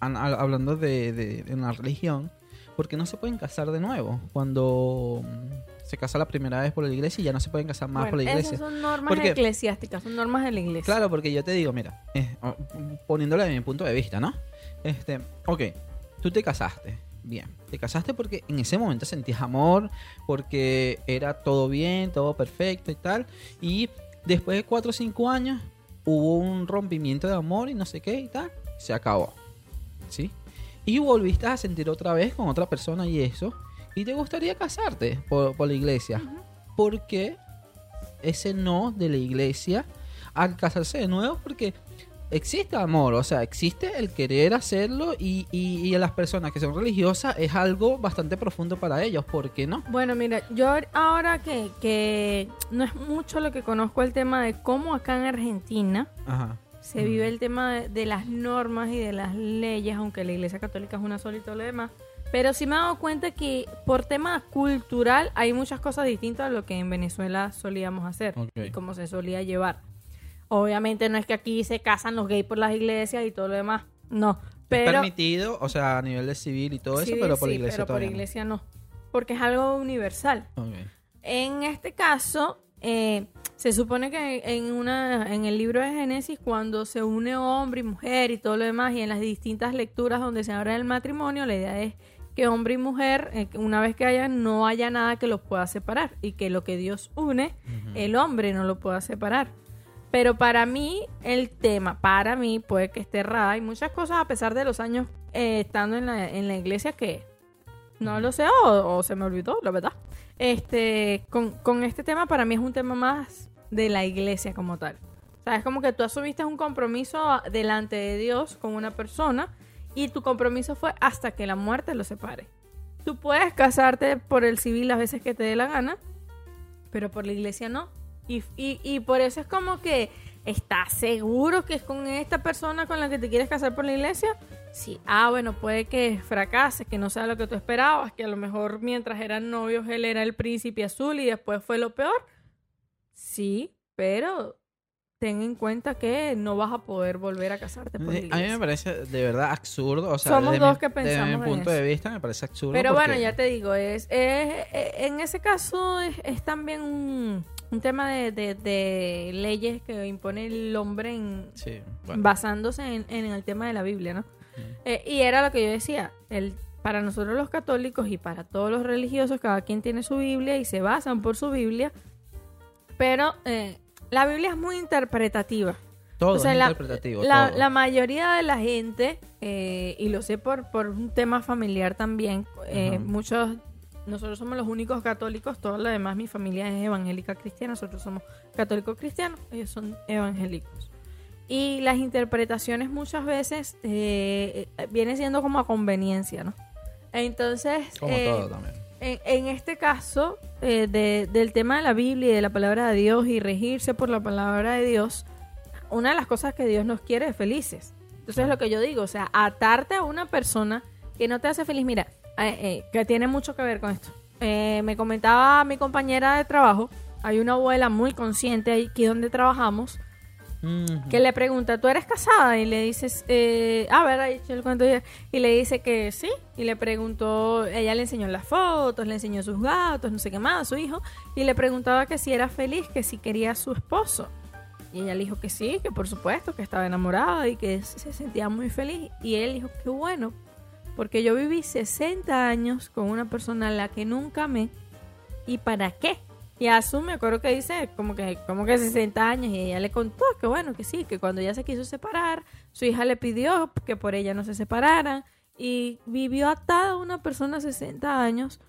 hablando de, de, de una religión, porque no se pueden casar de nuevo cuando mm, se casa la primera vez por la iglesia y ya no se pueden casar más Bueno, por la iglesia? esas son normas Porque- eclesiásticas, son normas de la iglesia. Claro, porque yo te digo, mira, eh, o- poniéndole de mi punto de vista, ¿no? Este, ok, tú te casaste, bien, te casaste porque en ese momento sentías amor, porque era todo bien, todo perfecto y tal, y después de 4 o 5 años hubo un rompimiento de amor y no sé qué y tal, se acabó, ¿sí? Y volviste a sentir otra vez con otra persona y eso, y te gustaría casarte por, por la iglesia, porque ese no de la iglesia al casarse de nuevo porque existe amor, o sea, existe el querer hacerlo y, y, y a las personas que son religiosas es algo bastante profundo para ellos, ¿por qué no? Bueno, mira, yo ahora que, que no es mucho lo que conozco el tema de cómo acá en Argentina Ajá. se vive el tema de, de las normas y de las leyes, aunque la iglesia católica es una sola y todo lo demás. Pero sí me he dado cuenta que por tema cultural hay muchas cosas distintas a lo que en Venezuela solíamos hacer y cómo se solía llevar. Obviamente no es que aquí se casan los gays por las iglesias y todo lo demás, no. Pero, Permitido, o sea, a nivel de civil y todo eso, pero por sí, iglesia pero por no. iglesia no. Porque es algo universal. En este caso, eh, se supone que en una en el libro de Génesis, cuando se une hombre y mujer y todo lo demás, y en las distintas lecturas donde se habla del matrimonio, la idea es que hombre y mujer, eh, una vez que haya, no haya nada que los pueda separar, y que lo que Dios une, el hombre no lo pueda separar. Pero para mí, el tema, para mí, puede que esté errada. Hay muchas cosas, a pesar de los años eh, estando en la, en la iglesia, que no lo sé o, se me olvidó, la verdad. Este, con, con este tema para mí es un tema más de la iglesia como tal. O sea, es como que tú asumiste un compromiso delante de Dios con una persona y tu compromiso fue hasta que la muerte lo separe. Tú puedes casarte por el civil las veces que te dé la gana, pero por la iglesia no. Y, y, y por eso es como que ¿estás seguro que es con esta persona con la que te quieres casar por la iglesia? Sí, ah, bueno, puede que fracase, que no sea lo que tú esperabas, que a lo mejor mientras eran novios él era el príncipe azul y después fue lo peor. Sí, pero ten en cuenta que no vas a poder volver a casarte por la Eh, A mí iglesia. me parece de verdad absurdo. O sea, Somos desde dos mi, que desde pensamos mi en punto eso. de vista me parece absurdo. Pero porque- bueno, ya te digo, es, es- es- en ese caso es, es también un, un tema de, de- de leyes que impone el hombre en, Sí, bueno. basándose en, en el tema de la Biblia, ¿no? Eh, y era lo que yo decía, el, para nosotros los católicos y para todos los religiosos, cada quien tiene su Biblia y se basan por su Biblia, pero eh, la Biblia es muy interpretativa. Todo O sea, es la, interpretativo. la- todo. la mayoría de la gente, eh, y lo sé por, por un tema familiar también, muchos, nosotros somos los únicos católicos, todo lo demás, mi familia es evangélica cristiana, nosotros somos católicos cristianos, ellos son evangélicos. Y las interpretaciones muchas veces eh, eh, viene siendo como a conveniencia, ¿no? Entonces, Como eh, todo también. en, en este caso, eh, de- del tema de la Biblia y de la palabra de Dios y regirse por la palabra de Dios, una de las cosas que Dios nos quiere es felices. Entonces, lo que yo digo, o sea, atarte a una persona que no te hace feliz, mira, eh, que tiene mucho que ver con esto. Eh, me comentaba mi compañera de trabajo, hay una abuela muy consciente aquí donde trabajamos, que le pregunta, ¿tú eres casada? Y le dices, eh, a ver, ahí el cuento ya. Y le dice que sí. Y le preguntó, ella le enseñó las fotos, le enseñó sus gatos, no sé qué más, a su hijo. Y le preguntaba que si era feliz, que si quería a su esposo. Y ella le dijo que sí, que por supuesto, que estaba enamorada y que se sentía muy feliz. Y él dijo, qué bueno, porque yo viví 60 años con una persona a la que nunca amé. ¿Y para qué? Y Azu me acuerdo que dice como que, como que 60 años y ella le contó que bueno, que sí, que cuando ella se quiso separar, su hija le pidió que por ella no se separaran y vivió atada a una persona 60 años,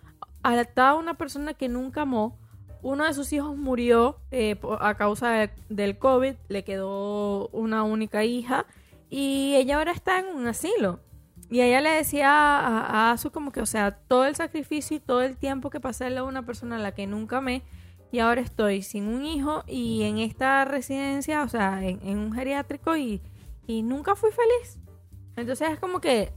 atada a una persona que nunca amó. Uno de sus hijos murió eh, a causa de- del COVID, le quedó una única hija y ella ahora está en un asilo. Y ella le decía a, a como que, o sea, todo el sacrificio y todo el tiempo que pasé a una persona a la que nunca amé y ahora estoy sin un hijo y en esta residencia, o sea, en, en un geriátrico y, y nunca fui feliz. Entonces es como que,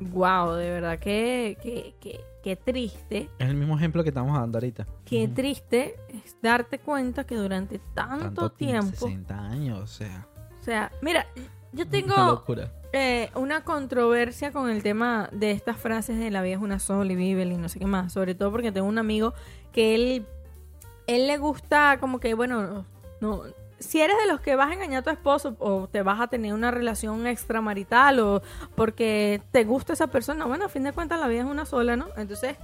wow, de verdad, que, que, que, que triste, Es el mismo ejemplo que estamos dando ahorita. qué triste es darte cuenta que durante tanto, tiempo, 60 años, o sea. o sea, mira, yo tengo... Una eh, una controversia con el tema de estas frases de la vida es una sola y vive y no sé qué más. Sobre todo porque tengo un amigo que él, él le gusta como que, bueno, no, si eres de los que vas a engañar a tu esposo o te vas a tener una relación extramarital o porque te gusta esa persona, bueno, a fin de cuentas la vida es una sola, ¿no? Entonces,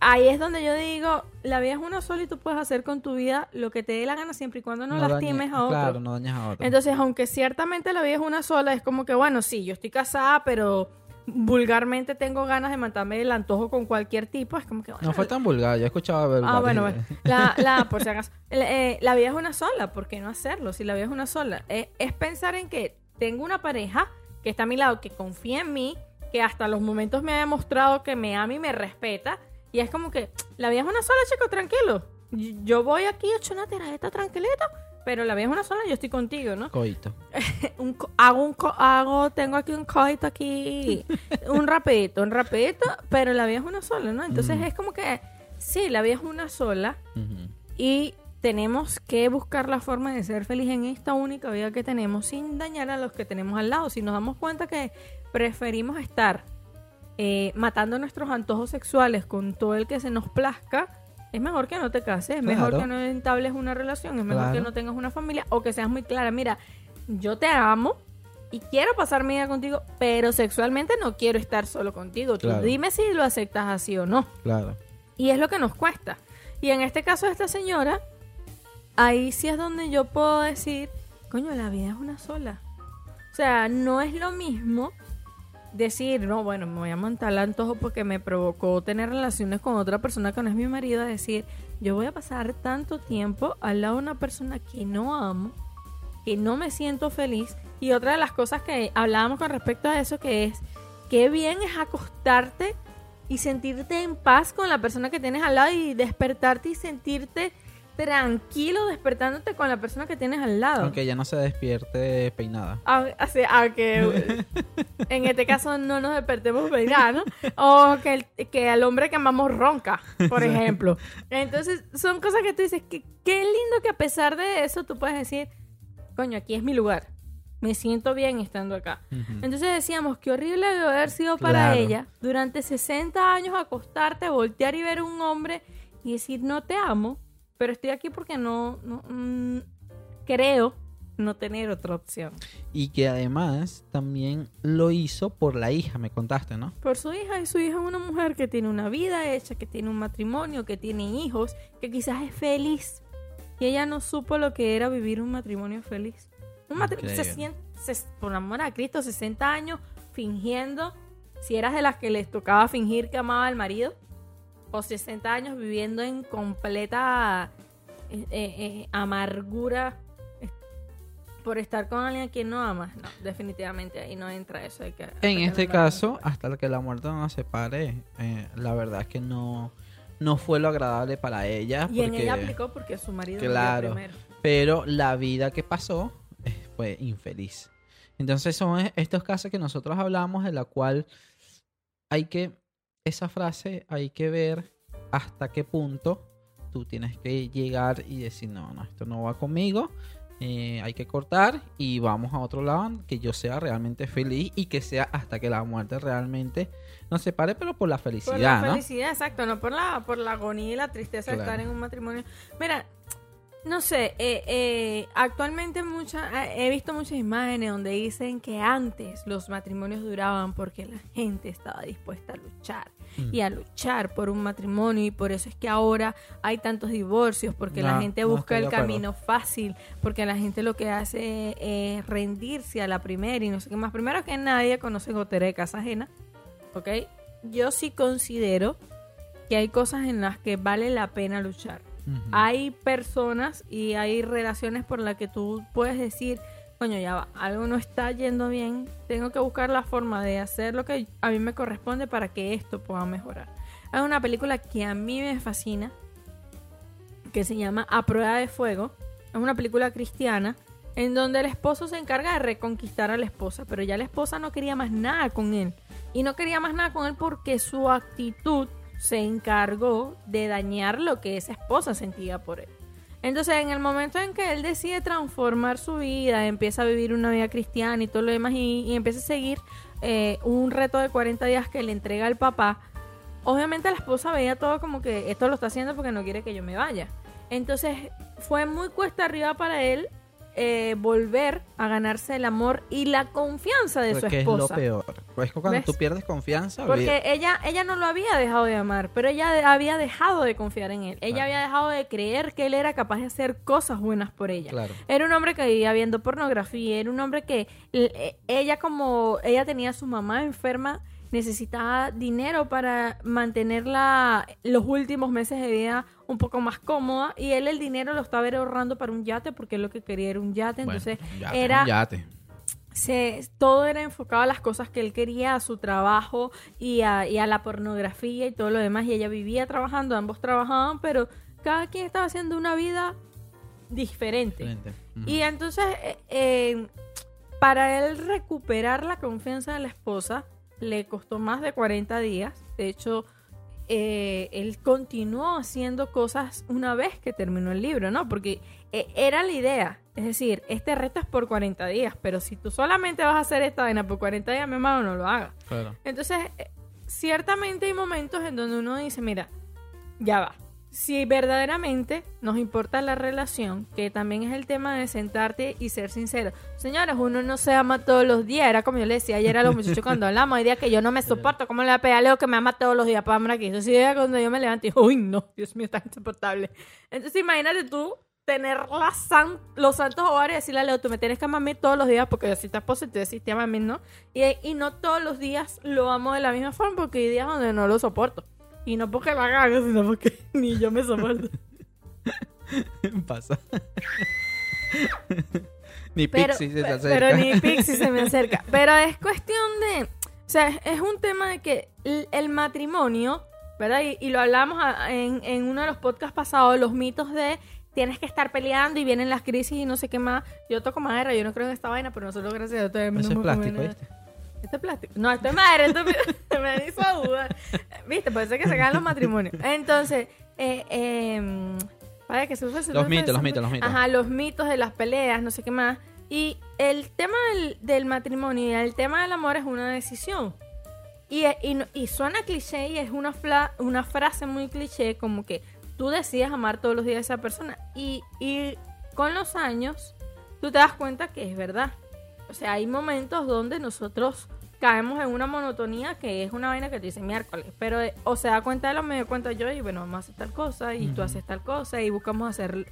ahí es donde yo digo, la vida es una sola y tú puedes hacer con tu vida lo que te dé la gana siempre y cuando no, dañe- lastimes a otro. Claro, no dañas a otro. Entonces, aunque ciertamente la vida es una sola, es como que, bueno, sí, yo estoy casada, pero vulgarmente tengo ganas de matarme el antojo con cualquier tipo. Es como que, bueno, no fue tan vulgar, yo he escuchado ver Ah, bueno, bueno. La, la, por si acaso. El- eh, la vida es una sola, ¿por qué no hacerlo? Si la vida es una sola. Eh, es pensar en que tengo una pareja que está a mi lado, que confía en mí, que hasta los momentos me ha demostrado que me ama y me respeta. Y es como que la vida es una sola, chico, tranquilo. Yo voy aquí a echar una tiradita tranquilita, pero la vida es una sola, yo estoy contigo, ¿no? Coito. un co- hago un co- hago tengo aquí un coito aquí un rapidito un rapidito pero la vida es una sola no entonces es como que sí la vida es una sola y tenemos que buscar la forma de ser feliz en esta única vida que tenemos sin dañar a los que tenemos al lado si nos damos cuenta que preferimos estar eh, matando nuestros antojos sexuales con todo el que se nos plazca es mejor que no te cases, es mejor que no entables una relación, es mejor Claro. que no tengas una familia o que seas muy clara. Mira, yo te amo y quiero pasar mi vida contigo, pero sexualmente no quiero estar solo contigo. Tú dime si lo aceptas así o no. Claro. Y es lo que nos cuesta. Y en este caso de esta señora, ahí sí es donde yo puedo decir, coño, la vida es una sola. O sea, no es lo mismo decir, no, bueno, me voy a montar el antojo porque me provocó tener relaciones con otra persona que no es mi marido, decir, yo voy a pasar tanto tiempo al lado de una persona que no amo, que no me siento feliz. Y otra de las cosas que hablábamos con respecto a eso, que es, qué bien es acostarte y sentirte en paz con la persona que tienes al lado y despertarte y sentirte tranquilo despertándote con la persona que tienes al lado. Aunque ella no se despierte peinada. Así, Aunque en este caso no nos despertemos veganos. O que, el- que al hombre que amamos ronca, por ejemplo. Entonces, son cosas que tú dices que qué lindo que a pesar de eso tú puedes decir, coño, aquí es mi lugar. Me siento bien estando acá. Entonces decíamos, qué horrible debe haber sido para ella durante 60 años acostarte, voltear y ver un hombre y decir, no te amo, pero estoy aquí porque no, no mm, creo no tener otra opción. Y que además también lo hizo por la hija, me contaste, ¿no? Por su hija y su hija es una mujer que tiene una vida hecha, que tiene un matrimonio, que tiene hijos, que quizás es feliz. Y ella no supo lo que era vivir un matrimonio feliz. Un matrimonio, se se- por amor a Cristo, 60 años fingiendo, si eras de las que les tocaba fingir que amaba al marido, o 60 años viviendo en completa eh, eh, eh, amargura por estar con alguien a quien no amas. No, definitivamente ahí no entra eso. hay que- En este caso, hasta que la muerte no nos separe, eh, la verdad es que no, no fue lo agradable para ella. Y en porque- ella aplicó porque su marido murió Claro. primero. pero la vida que pasó fue infeliz. Entonces son estos casos que nosotros hablamos de la cual hay que, esa frase hay que ver hasta qué punto tú tienes que llegar y decir, no, no, esto no va conmigo, eh, hay que cortar y vamos a otro lado, que yo sea realmente feliz y que sea hasta que la muerte realmente nos separe, pero por la Por felicidad, la ¿no? felicidad, exacto, no por la, por la agonía y la tristeza de estar en un matrimonio. Mira, no sé, eh, eh, actualmente mucha, he visto muchas imágenes donde dicen que antes los matrimonios duraban porque la gente estaba dispuesta a luchar Mm. y a luchar por un matrimonio y por eso es que ahora hay tantos divorcios porque la gente busca el camino fácil porque la gente lo que hace es rendirse a la primera y no sé qué más. Primero que nadie conoce gotera de casa ajena, ¿ok? Yo sí considero que hay cosas en las que vale la pena luchar. Hay personas y hay relaciones por las que tú puedes decir, coño, ya va, algo no está yendo bien, tengo que buscar la forma de hacer lo que a mí me corresponde para que esto pueda mejorar. Hay una película que a mí me fascina, que se llama A Prueba de Fuego. Es una película cristiana en donde el esposo se encarga de reconquistar a la esposa, pero ya la esposa no quería más nada con él. Y no quería más nada con él porque su actitud se encargó de dañar lo que esa esposa sentía por él. Entonces, en el momento en que él decide transformar su vida, empieza a vivir una vida cristiana y todo lo demás, y, empieza a seguir eh, un reto de 40 días que le entrega el papá, obviamente la esposa veía todo como que esto lo está haciendo porque no quiere que yo me vaya. Entonces, fue muy cuesta arriba para él eh, volver a ganarse el amor y la confianza de su Porque es lo esposa. peor. Pues cuando ¿Ves? tú pierdes confianza, Porque ella, ella no lo había dejado de amar, pero ella de- había dejado de confiar en él. Ella Claro. había dejado de creer que él era capaz de hacer cosas buenas por ella. Claro. Era un hombre que vivía viendo pornografía, era un hombre que eh, ella como ella tenía a su mamá enferma, necesitaba dinero para mantenerla los últimos meses de vida un poco más cómoda y él el dinero lo estaba ahorrando para un yate porque él lo que quería era un yate, Bueno, entonces un yate, era un yate. se, todo era enfocado a las cosas que él quería, a su trabajo y a, y a la pornografía y todo lo demás. Y ella vivía trabajando, ambos trabajaban, pero cada quien estaba haciendo una vida diferente. Y entonces, eh, eh, para él recuperar la confianza de la esposa, le costó más de 40 días. De hecho, eh, él continuó haciendo cosas una vez que terminó el libro, ¿no? Porque eh, era la idea. Es decir, este reto es por 40 días, pero si tú solamente vas a hacer esta vaina por 40 días, mi hermano, no lo hagas. Claro. Entonces, eh, ciertamente hay momentos en donde uno dice, mira, ya va. Si verdaderamente nos importa la relación, que también es el tema de sentarte y ser sincero. Señores, uno no se ama todos los días. Era como yo le decía ayer a los muchachos cuando hablamos. Hay días que yo no me soporto. ¿Cómo le voy a pegar a Leo que me ama todos los días para amar aquí? Eso sí, era cuando yo me levanto y digo, uy, no, Dios mío, está insoportable. Entonces, imagínate tú tener la san- los santos ovarios y decirle a Leo, tú me tienes que amar a mí todos los días porque yo soy tu esposa y tú decís te amas a mí, ¿no? Y, y no todos los días lo amo de la misma forma porque hay días donde no lo soporto. Y no porque lo haga, sino porque ni yo me soporto. Pasa. Ni pero, Pixie se te acerca. pero ni Pixie se me acerca. Pero es cuestión de. O sea, es- un tema de que el, el matrimonio, ¿verdad? Y, y lo hablamos en, en uno de los podcasts pasados, los mitos de tienes que estar peleando y vienen las crisis y no sé qué más. Yo toco madera, yo no creo en esta vaina, pero nosotros gracias a Dios Eso es plástico. ¿viste? Esto es plástico. No, esto es madera, esto me, me hizo dudar. Viste, por eso es que se los matrimonios. Entonces, eh, eh, para que se use- se Los mitos, los mitos, los mitos. Ajá, los mitos de las peleas, no sé qué más. Y el tema del, del matrimonio y el tema del amor es una decisión. Y, y, no- y suena cliché y es una, fla- una frase muy cliché como que tú decides amar todos los días a esa persona. Y, y con los años tú te das cuenta que es verdad. O sea, hay momentos donde nosotros caemos en una monotonía que es una vaina que te dice miércoles. Pero eh, o se da cuenta de lo me doy cuenta yo y bueno, vamos a hacer tal cosa y tú haces tal cosa y buscamos hacer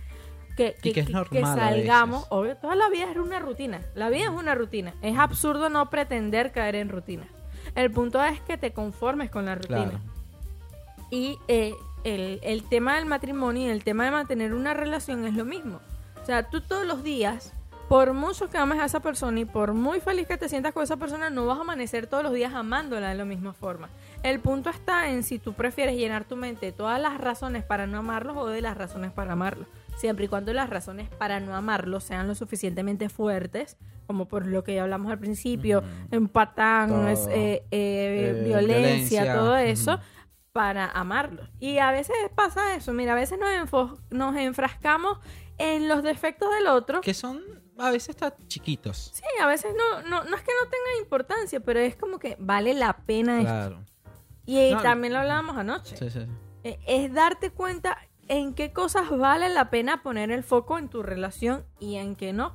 que, que normal a salgamos. Obvio, toda la vida es una rutina. La vida es una rutina. Es absurdo no pretender caer en rutina. El punto es que te conformes con la rutina. Claro. Y eh, el, el tema del matrimonio y el tema de mantener una relación es lo mismo. O sea, tú todos los días, por mucho que ames a esa persona y por muy feliz que te sientas con esa persona, no vas a amanecer todos los días amándola de la misma forma. El punto está en si tú prefieres llenar tu mente de todas las razones para no amarlos o de las razones para amarlos. Siempre y cuando las razones para no amarlos sean lo suficientemente fuertes, como por lo que ya hablamos al principio, en patán, Todo. es, eh, eh, Eh, violencia, violencia. todo eso para amarlos. Y a veces pasa eso, mira, a veces nos, nos enfrascamos en los defectos del otro. Que son a veces hasta chiquitos. Sí, a veces no, no, no es que no tenga importancia, pero es como que vale la pena esto. Claro. Y No, también lo hablábamos anoche. Sí, sí. sí. Eh, Es darte cuenta en qué cosas vale la pena poner el foco en tu relación y en qué no.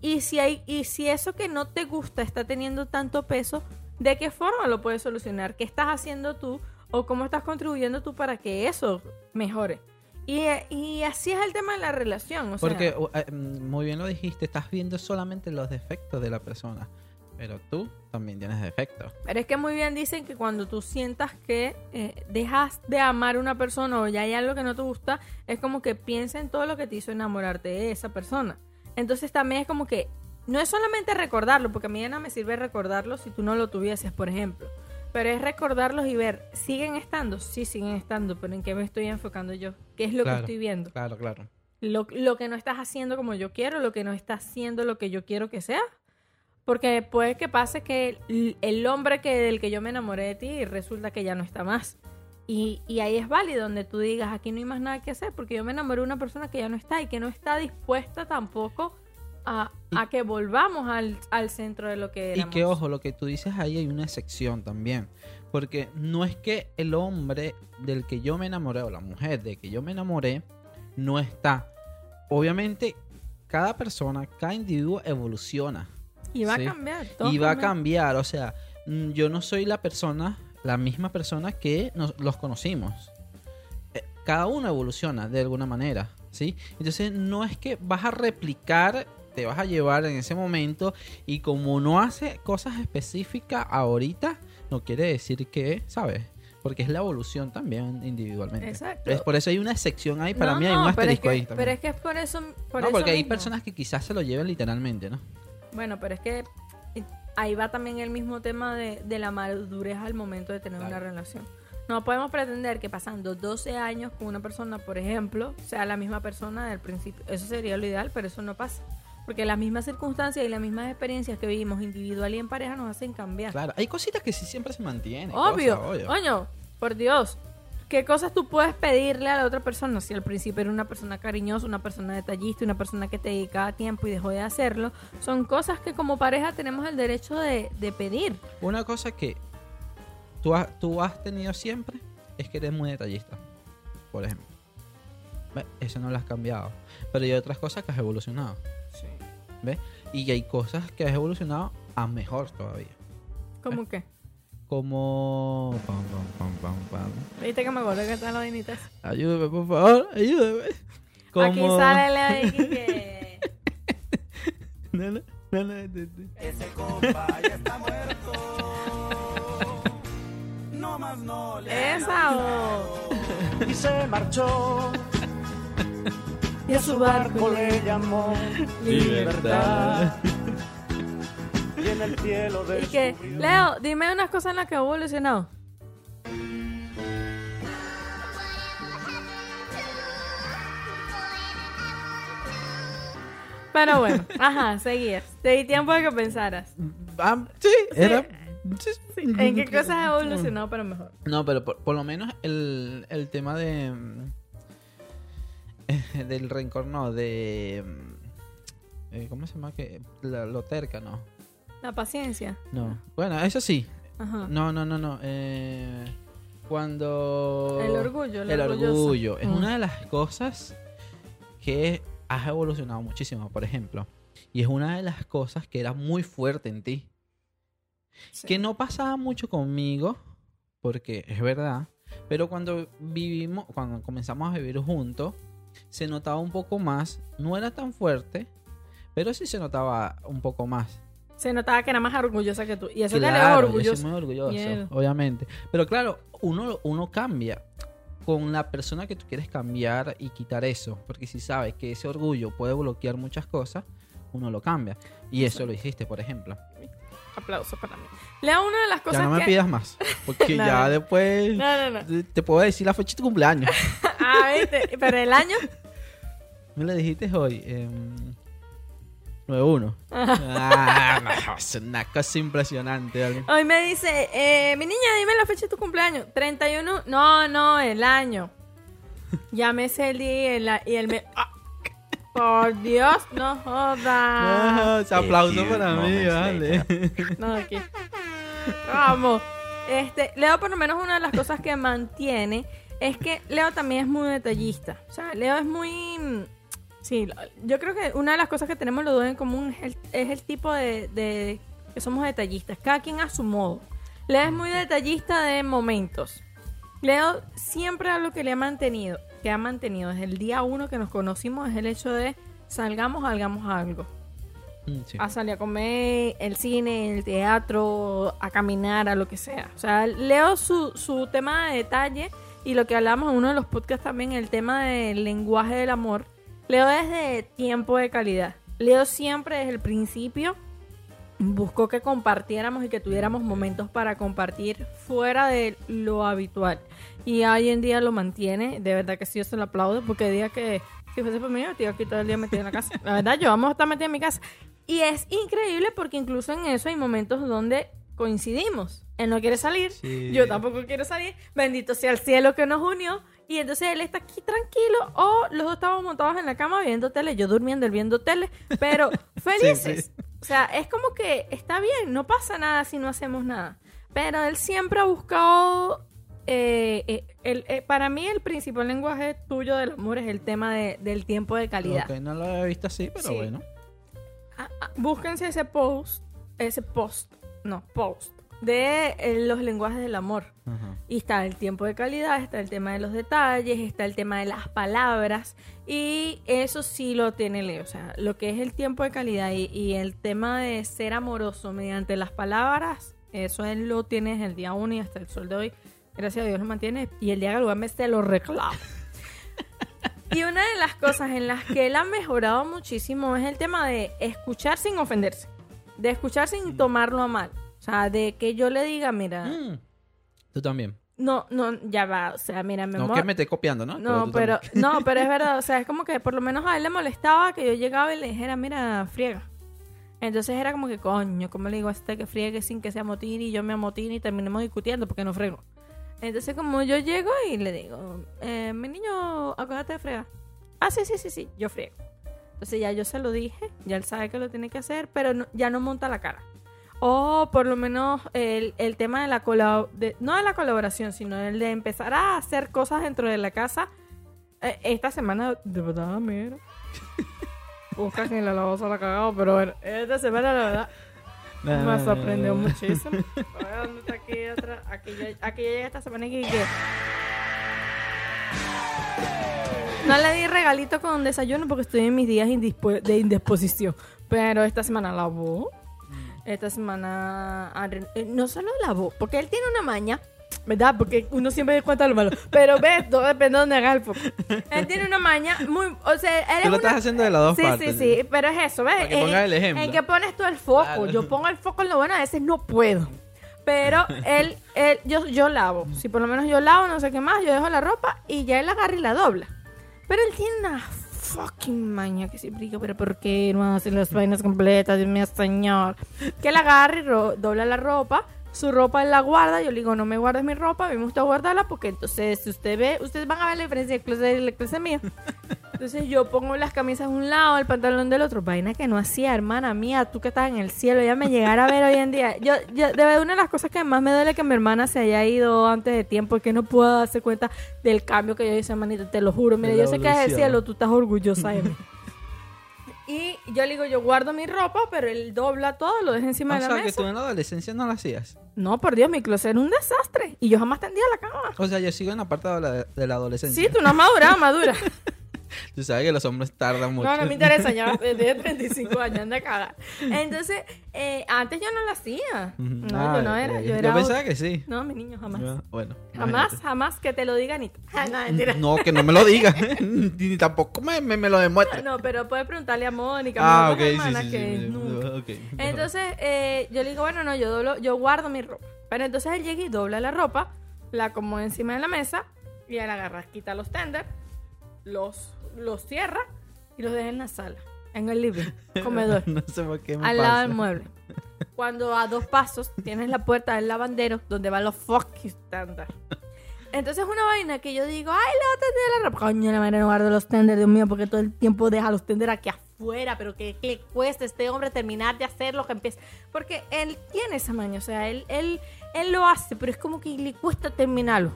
Y si hay, y si eso que no te gusta está teniendo tanto peso, ¿de qué forma lo puedes solucionar? ¿Qué estás haciendo tú o cómo estás contribuyendo tú para que eso mejore? Y, y así es el tema de la relación. O sea, Porque uh, eh, mm, muy bien lo dijiste, estás viendo solamente los defectos de la persona. Pero tú también tienes defectos. Pero es que muy bien dicen que cuando tú sientas que eh, dejas de amar a una persona o ya hay algo que no te gusta, es como que piensa en todo lo que te hizo enamorarte de esa persona. Entonces también es como que no es solamente recordarlo, porque a mí ya no me sirve recordarlo si tú no lo tuvieses, por ejemplo. Pero es recordarlos y ver, ¿siguen estando? Sí, siguen estando, pero ¿en qué me estoy enfocando yo? ¿Qué es lo Claro, que estoy viendo? Claro, claro. lo, lo que no estás haciendo como yo quiero, lo que no estás haciendo lo que yo quiero que sea. Porque puede que pase que el, el hombre que del que yo me enamoré de ti resulta que ya no está más. Y, y ahí es válido donde tú digas, aquí no hay más nada que hacer, porque yo me enamoré de una persona que ya no está y que no está dispuesta tampoco a, a que volvamos al, al centro de lo que Y que ojo, lo que tú dices ahí hay una excepción también. Porque no es que el hombre del que yo me enamoré o la mujer de que yo me enamoré no está. Obviamente, cada persona, cada individuo evoluciona. Y va Sí. a cambiar. todo y va a cambia. cambiar. O sea, mm, yo no soy la persona, la misma persona que nos, los conocimos. Eh, Cada uno evoluciona de alguna manera, ¿sí? Entonces no es que vas a replicar, te vas a llevar en ese momento y como no hace cosas específicas ahorita, no quiere decir que, ¿sabes? Porque es la evolución también individualmente. Exacto. Es por eso hay una excepción ahí, para No, mí hay no, un es asterisco que- ahí también. Pero es que es por eso. Por no, eso porque hay personas que quizás se lo lleven literalmente, ¿no? Bueno, pero es que eh, ahí va también el mismo tema de, de la madurez al momento de tener Claro. una relación. No podemos pretender que pasando 12 años con una persona, por ejemplo, sea la misma persona del principio. Eso sería lo ideal, pero eso no pasa. Porque las mismas circunstancias y las mismas experiencias que vivimos individual y en pareja nos hacen cambiar. Claro, hay cositas que sí siempre se mantienen. Obvio. cosas, obvio. Coño, por Dios. ¿Qué cosas tú puedes pedirle a la otra persona? Si al principio era una persona cariñosa, una persona detallista, una persona que te dedicaba tiempo y dejó de hacerlo, son cosas que como pareja tenemos el derecho de, de pedir. Una cosa que tú has, tú has tenido siempre es que eres muy detallista. Por ejemplo. Eso no lo has cambiado. Pero hay otras cosas que has evolucionado. ¿Ves? Y hay cosas que has evolucionado a mejor todavía. ¿Cómo qué? Como... Pam, pam, pam, pam, pam. ¿Viste que me acuerdo que están las vainitas? Ayúdame, por favor. Ayúdame. Como... Aquí sale la de que... No, no, no, no, no, no. Esa o... y se marchó. Y a su barco le llamó Libertad. y en el cielo Y que, Leo, dime unas cosas en las que he evolucionado. Pero bueno, ajá, seguías. Te di tiempo de que pensaras. Ah, sí, era... sí. ¿En qué cosas ha evolucionado pero mejor? No, pero por, por lo menos el, el tema de... del rencor, no, de... mm, eh, ¿Cómo se llama? que la- Lo terca, no. La paciencia. No. Bueno, eso sí. Ajá. No, no, no, no. Eh, cuando... El orgullo, el El orgullo. Es Mm. una de las cosas que has evolucionado muchísimo, por ejemplo. Y es una de las cosas que era muy fuerte en ti. Sí. Que no pasaba mucho conmigo, porque es verdad. Pero cuando vivimos, cuando comenzamos a vivir juntos, se notaba un poco más. No era tan fuerte, pero sí se notaba un poco más. Se notaba que era más orgullosa que tú. Y eso Claro, yo orgulloso. soy muy orgulloso, Mierda. obviamente. Pero claro, uno, uno cambia con la persona que tú quieres cambiar y quitar eso. Porque si sabes que ese orgullo puede bloquear muchas cosas, uno lo cambia. Y eso lo hiciste, por ejemplo. Aplauso para mí. Leo, una de las cosas Ya no me que... pidas más. Porque No, ya después No, no, no. te- puedo decir la fecha de tu cumpleaños. Ah, ¿viste? Pero el año... Me lo dijiste hoy. em, 9-1. ah, no, es una cosa impresionante. ¿vale? Hoy me dice, eh, mi niña, dime la fecha de tu cumpleaños. 31. No, no, el año. Sé el día y el, y el mes. Ah, por Dios, no jodas. Ese aplauso para mí, vale. No, aquí. Vamos. Este, Leo, por lo menos, una de las cosas que mantiene es que Leo también es muy detallista. O sea, Leo es muy. mm, Sí, lo- yo creo que una de las cosas que tenemos los dos en común es el, es el tipo de, de- que somos detallistas. Cada quien a su modo. Leo es muy detallista de momentos. Leo siempre algo que le ha mantenido, que ha mantenido desde el día uno que nos conocimos, es el hecho de salgamos, hagamos algo Mm, sí. a salir a comer, el cine, el teatro, a caminar, a lo que sea. O sea, leo su, su tema de detalle y lo que hablamos en uno de los podcasts también, el tema del lenguaje del amor. Leo desde tiempo de calidad. Leo siempre desde el principio buscó que compartiéramos y que tuviéramos momentos para compartir fuera de lo habitual. Y hoy en día lo mantiene. De verdad que sí, yo se lo aplaudo porque día que si fuese por mí, yo estoy aquí todo el día metido en la casa. La verdad, yo vamos a estar metido en mi casa. Y es increíble porque incluso en eso hay momentos donde coincidimos. Él no quiere salir, Sí. yo tampoco quiero salir. Bendito sea el cielo que nos unió. Y entonces él está aquí tranquilo o los dos estamos montados en la cama viendo tele, yo durmiendo, él viendo tele, pero felices. sí. O sea, es como que está bien, no pasa nada si no hacemos nada. Pero él siempre ha buscado... eh, eh, el- eh, para mí el principal lenguaje tuyo del amor es el tema de- del tiempo de calidad. Ok, no lo había visto así, pero Sí. bueno. Ah, ah, búsquense ese post, ese post, no, post, de eh, los lenguajes del amor. Y está el tiempo de calidad, está el tema de los detalles, está el tema de las palabras. Y eso sí lo tiene Leo. O sea, lo que es el tiempo de calidad y, y el tema de ser amoroso mediante las palabras, eso él lo tiene desde el día uno y hasta el sol de hoy. Gracias a Dios lo mantiene. Y el día que lo se lo reclama. Y una de las cosas en las que él ha mejorado muchísimo es el tema de escuchar sin ofenderse. De escuchar sin tomarlo a mal. O sea, de que yo le diga, mira, Mm. Tú también. no, no, ya va, o sea, mira, mi No amor. que me esté copiando, ¿no? No, pero, no, pero es verdad, o sea, es como que por lo menos a él le molestaba que yo llegaba y le dijera, mira, friega. Entonces era como que, coño, ¿cómo le digo a este que friegue sin que se amotine y yo me amotine y terminemos discutiendo porque no frego? Entonces como yo llego y le digo, eh, mi niño, acuérdate de fregar. Ah, sí, sí, sí, sí, yo friego. Entonces ya yo se lo dije, ya él sabe que lo tiene que hacer, pero no- ya no monta la cara. O por lo menos el, el tema de la colaboración, no de la colaboración, sino el de empezar a hacer cosas dentro de la casa. Eh, esta semana, de verdad, mira. Busca que la lavosa la cagado, pero bueno, esta semana la verdad me sorprendió muchísimo. ¿dónde está aquí otra? Aquí ya, aquí ya llega esta semana y que... No le di regalito con desayuno porque estoy en mis días de indisposición. Pero esta semana lavó. Esta semana eh, no solo lavó, porque él tiene una maña, ¿verdad? Porque uno siempre cuenta lo malo. Pero ves, todo depende de donde haga el foco. Él tiene una maña muy. O sea, él Tú lo una- estás haciendo de las dos sí, partes. Sí, sí, pero es eso, ¿ves? Para que En- pongas el ejemplo. En que pones tú el foco. Claro. Yo pongo el foco en lo bueno, a veces no puedo. Pero él, él yo, yo lavo. Si por lo menos yo lavo, no sé qué más, yo dejo la ropa y ya él agarra y la dobla. Pero él tiene una fucking maña que siempre digo, pero ¿por qué no hacen las vainas completas? Dios mío, señor. Que la ro- dobla la ropa. Su ropa él la guarda. Yo le digo, no me guardes mi ropa. Me gusta guardarla porque entonces, si usted ve, ustedes van a ver la diferencia del closet y el closet mío. Entonces yo pongo las camisas de un lado, el pantalón del otro. Vaina que no hacía, hermana mía, tú que estás en el cielo, ya me llegara a ver hoy en día. Yo, yo, de verdad, una de las cosas que más me duele que mi hermana se haya ido antes de tiempo, es que no puedo darse cuenta del cambio que yo hice, hermanita, te lo juro. Mira, yo sé que es el cielo, tú estás orgullosa de mí. Y yo le digo, yo guardo mi ropa, pero él dobla todo, lo deja encima O de la sea, que mesa. tú en la adolescencia no lo hacías. No, por Dios, mi closet era un desastre. Y yo jamás tendía la cama. O sea, yo sigo en la parte de la, de la adolescencia. Sí, tú no has madurado, madura. Tú sabes que los hombres tardan mucho. No, no me interesa, ya desde 35 años, anda a cagar. Entonces, eh, antes yo no lo hacía. No, Ah, yo no era, yo era... pensaba otra. que sí. No, mi niño, jamás. Yo- bueno. Jamás, imagínate. jamás que te lo diga ni... Ah, no, mentira. No, que no me lo digas. Ni tampoco me, me, me lo demuestre. No, pero puedes preguntarle a Mónica, ah, mi sí, hermana, sí, que sí. nunca. Entonces, eh, yo le digo, bueno, no, yo, doblo, yo guardo mi ropa. Pero entonces él llega y dobla la ropa, la acomoda encima de la mesa y él agarra, quita los tenders, los, los cierra y los deja en la sala, en el living, comedor, no sé por qué me al pasa. lado del mueble. Cuando a dos pasos tienes la puerta del lavandero donde van los fucking tenders. Entonces una vaina que yo digo, ay, le voy a tender la ropa. Coño, la madre no guardo los tenders, Dios mío, porque todo el tiempo deja los tenders aquí afuera, pero que, que le cuesta a este hombre terminar de hacer lo que empieza. Porque él tiene esa maña, o sea, él, él, él lo hace, pero es como que le cuesta terminarlo.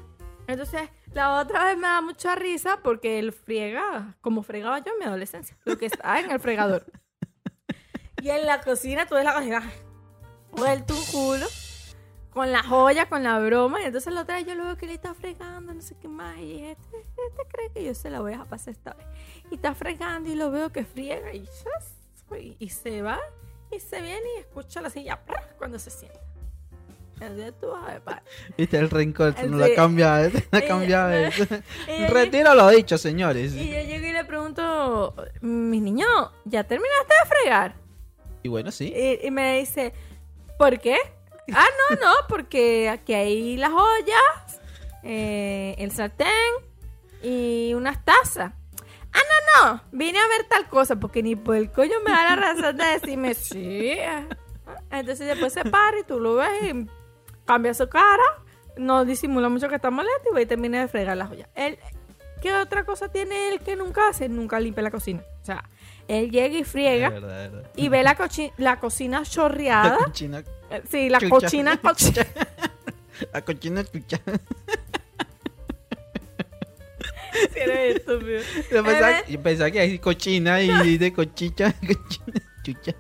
Entonces, la otra vez me da mucha risa porque él friega, como fregaba yo en mi adolescencia, lo que está en el fregador. Y en la cocina, tú ves la cocina, vuelto un culo, con la joya, con la broma. Y entonces la otra vez yo lo veo que le está fregando, no sé qué más. Y este, este cree que yo se la voy a pasar esta vez. Y está fregando y lo veo que friega y, y, se va y se viene y escucha la silla cuando se sienta. Entonces tú vas a ver, pa. Viste el rencor, no Sí. la cambia, no cambia. Retiro lo dicho, señores. Y yo llego y le pregunto, mi niño, ¿ya terminaste de fregar? Y bueno, sí. Y, y me dice, ¿por qué? Ah, no, no, porque aquí hay las ollas, eh, el sartén y unas tazas. Ah, no, no, vine a ver tal cosa, porque ni por el coño me da la razón de decirme sí. Entonces después se para y tú lo ves y cambia su cara, no disimula mucho que está molesto y va y termina de fregar las ollas. Él, ¿Qué otra cosa tiene él que nunca hace? Nunca limpia la cocina. O sea, él llega y friega Es verdad, es verdad. y ve la, cochi- la cocina La chorreada. cochina, Eh, Sí, la Chucha. cochina, cochina. la cochina chucha. Sí, eres estúpido. Yo pensaba, Bebé. yo pensaba que hay cochina y de cochicha, cochina, chucha.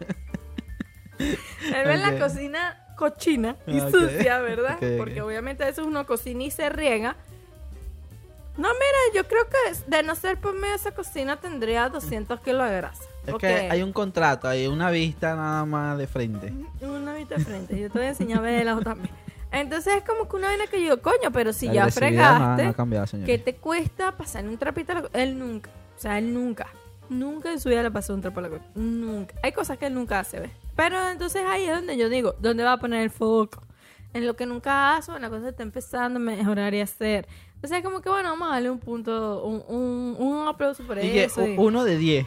Él ve la cocina cochina y Ah, sucia, ¿verdad? Porque obviamente eso uno cocina y se riega. No, mira, yo creo que de no ser por medio de esa cocina tendría 200 kilos de grasa. Es que hay un contrato, hay una vista nada más de frente. una vista de frente. Yo te voy a enseñar a ver de lado también. Entonces es como que una vaina que yo digo, coño, pero si La ya no- fregaste, no cambiado. ¿qué te cuesta pasar un trapito Él nunca. O sea, él nunca. Nunca en su vida le pasó un trapo a la cosa. Nunca. Hay cosas que él nunca hace, ¿ves? Pero entonces ahí es donde yo digo, ¿dónde va a poner el foco? En lo que nunca hace, en la cosa que está empezando a mejorar y hacer. Entonces es como que, bueno, vamos a darle un punto, un, un, un aplauso por Y que eso. y- uno de diez.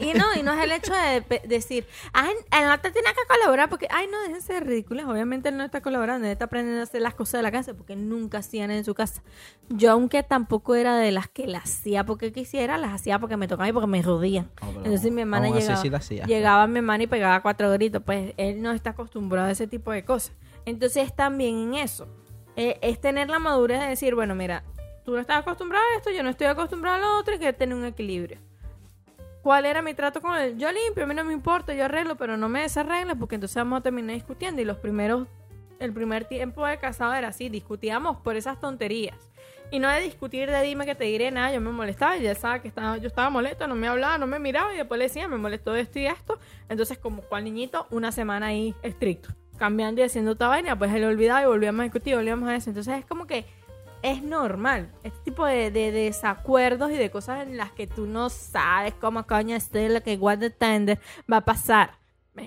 Y no, y no es el hecho de pe- decir, ay, el nota tiene que colaborar porque, ay, no, déjense de ridículas. Obviamente él no está colaborando, él está aprendiendo a hacer las cosas de la casa porque nunca hacían en su casa. Yo, aunque tampoco era de las que las hacía porque quisiera, las hacía porque me tocaba y porque me. No, pero Entonces mi hermana llegaba, sí la hacía. llegaba mi hermana y pegaba cuatro gritos. Pues él no está acostumbrado a ese tipo de cosas. Entonces también en eso. eh, es tener la madurez de decir, bueno, mira, tú no estás acostumbrado a esto, yo no estoy acostumbrado a lo otro y que tener un equilibrio. ¿Cuál era mi trato con él? Yo limpio, a mí no me importa, yo arreglo, pero no me desarreglo porque entonces vamos a terminar discutiendo. Y los primeros, el primer tiempo de casado era así, discutíamos por esas tonterías. Y no de discutir de dime que te diré nada, yo me molestaba ya sabía que estaba, yo estaba molesta, no me hablaba, no me miraba y después le decía, me molestó esto y esto. Entonces, como cual niñito, una semana ahí estricto, cambiando y haciendo otra vaina, pues él olvidaba y volvíamos a discutir, volvíamos a eso. Entonces es como que es normal. Este tipo de, de desacuerdos y de cosas en las que tú no sabes cómo coño este lo que igual de tender va a pasar.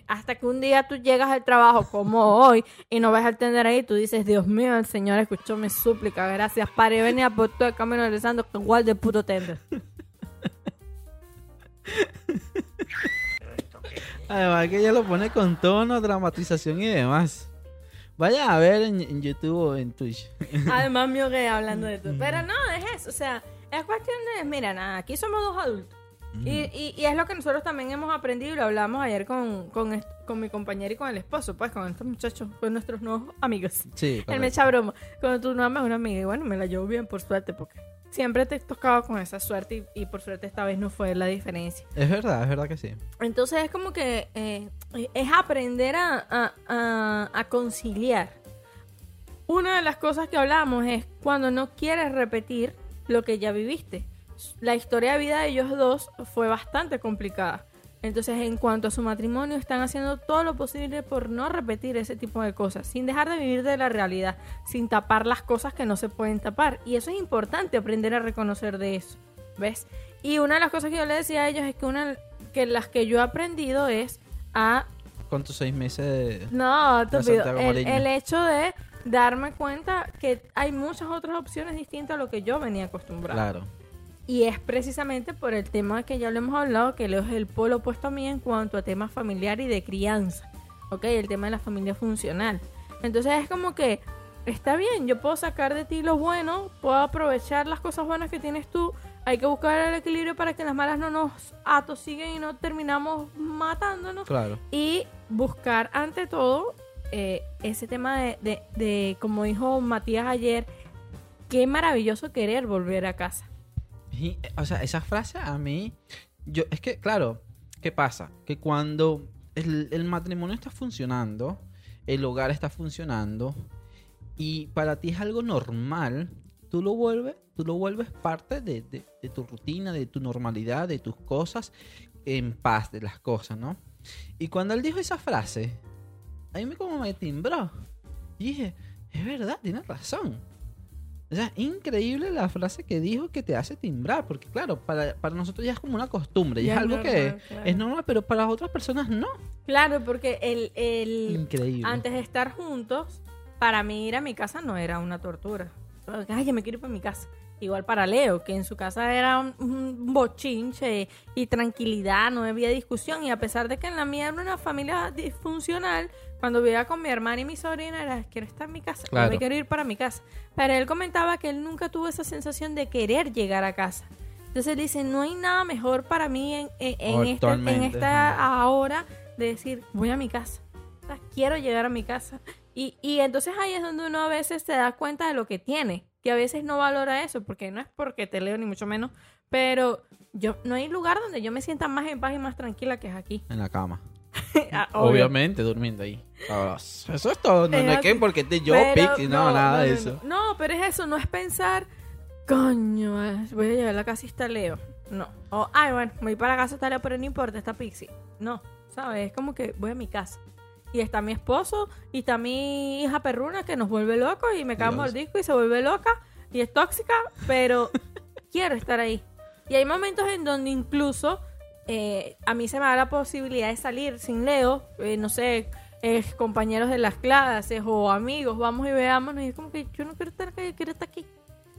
Hasta que un día tú llegas al trabajo como hoy y no ves al tender ahí, tú dices, Dios mío, el Señor escuchó mi súplica, gracias, pare, venía por todo el camino regresando con igual de puto tender. Además que ella lo pone con tono, dramatización y demás. Vaya a ver en, en YouTube o en Twitch. Además, me ahogué hablando de todo. Pero no, es eso. O sea, es cuestión de, mira, nada, aquí somos dos adultos. Y, y, y es lo que nosotros también hemos aprendido y lo hablamos ayer con, con, con mi compañero y con el esposo, pues con estos muchachos, con nuestros nuevos amigos. Sí, Él me echa broma. Cuando tú no amas a una amiga, y bueno, me la llevo bien por suerte, porque siempre te tocaba con esa suerte y, y por suerte esta vez no fue la diferencia. Es verdad, es verdad que sí. Entonces es como que eh, es aprender a, a- a- a conciliar. Una de las cosas que hablamos es cuando no quieres repetir lo que ya viviste. La historia de vida de ellos dos fue bastante complicada. Entonces, en cuanto a su matrimonio, están haciendo todo lo posible por no repetir ese tipo de cosas, sin dejar de vivir de la realidad, sin tapar las cosas que no se pueden tapar. Y eso es importante, aprender a reconocer de eso. ¿Ves? Y una de las cosas que yo le decía a ellos es que una que las que yo he aprendido es a Con tus seis meses de... no, estúpido. El, el hecho de darme cuenta que hay muchas otras opciones distintas a lo que yo venía acostumbrado. Claro. Y es precisamente por el tema que ya lo hemos hablado, que Leo es el polo opuesto a mí en cuanto a temas familiar y de crianza. ¿Ok? El tema de la familia funcional. Entonces es como que está bien, yo puedo sacar de ti lo bueno, puedo aprovechar las cosas buenas que tienes tú. Hay que buscar el equilibrio para que las malas no nos atosiguen y no terminamos matándonos Claro. y buscar ante todo eh, ese tema de, de- de, como dijo Matías ayer, qué maravilloso querer volver a casa. Eh, o sea, esa frase a mí, yo, es que, claro, ¿qué pasa? Que cuando el, el matrimonio está funcionando, el hogar está funcionando, y para ti es algo normal, tú lo vuelves, tú lo vuelves parte de, de- tu rutina, de tu normalidad, de tus cosas, en paz de las cosas, ¿no? Y cuando él dijo esa frase, a mí me como me timbró. Y dije, es verdad, tienes razón. O sea, increíble la frase que dijo que te hace timbrar, porque claro, para, para nosotros ya es como una costumbre, ya Ya es algo que claro. es normal, pero para las otras personas no. Claro, porque el, el Increíble. antes de estar juntos, para mí ir a mi casa no era una tortura. Ay, ya me quiero ir para mi casa. Igual para Leo, que en su casa era un, un bochinche y tranquilidad, no había discusión. Y a pesar de que en la mía era una familia disfuncional, cuando vivía con mi hermana y mi sobrina era, quiero estar en mi casa, Claro. me quiero ir para mi casa. Pero él comentaba que él nunca tuvo esa sensación de querer llegar a casa. Entonces él dice, no hay nada mejor para mí en, en, en este- en esta ahora de decir, voy a mi casa. O sea, quiero llegar a mi casa. Y, y entonces ahí es donde uno a veces se da cuenta de lo que tiene, que a veces no valora eso, porque no es porque te leo ni mucho menos, pero yo no hay lugar donde yo me sienta más en paz y más tranquila que es aquí. En la cama. Ah, obvio. Obviamente, durmiendo ahí. Ah, Eso es todo. No, Es no que porque te yo Pero pic, no, nada de eso. No, pero es eso, no es pensar, coño, eh, voy a llegar a la casa y está Leo. No. O, ay, bueno, voy para la casa está Leo, pero no importa, está Pixie. No, ¿sabes? Es como que voy a mi casa. Y está mi esposo y está mi hija perruna que nos vuelve locos y me cae Dios. mordisco y se vuelve loca y es tóxica, pero quiero estar ahí. Y hay momentos en donde incluso eh, a mí se me da la posibilidad de salir sin Leo, eh, no sé, eh, compañeros de las clases o amigos, vamos y veámonos y es como que yo no quiero estar acá, yo quiero estar aquí.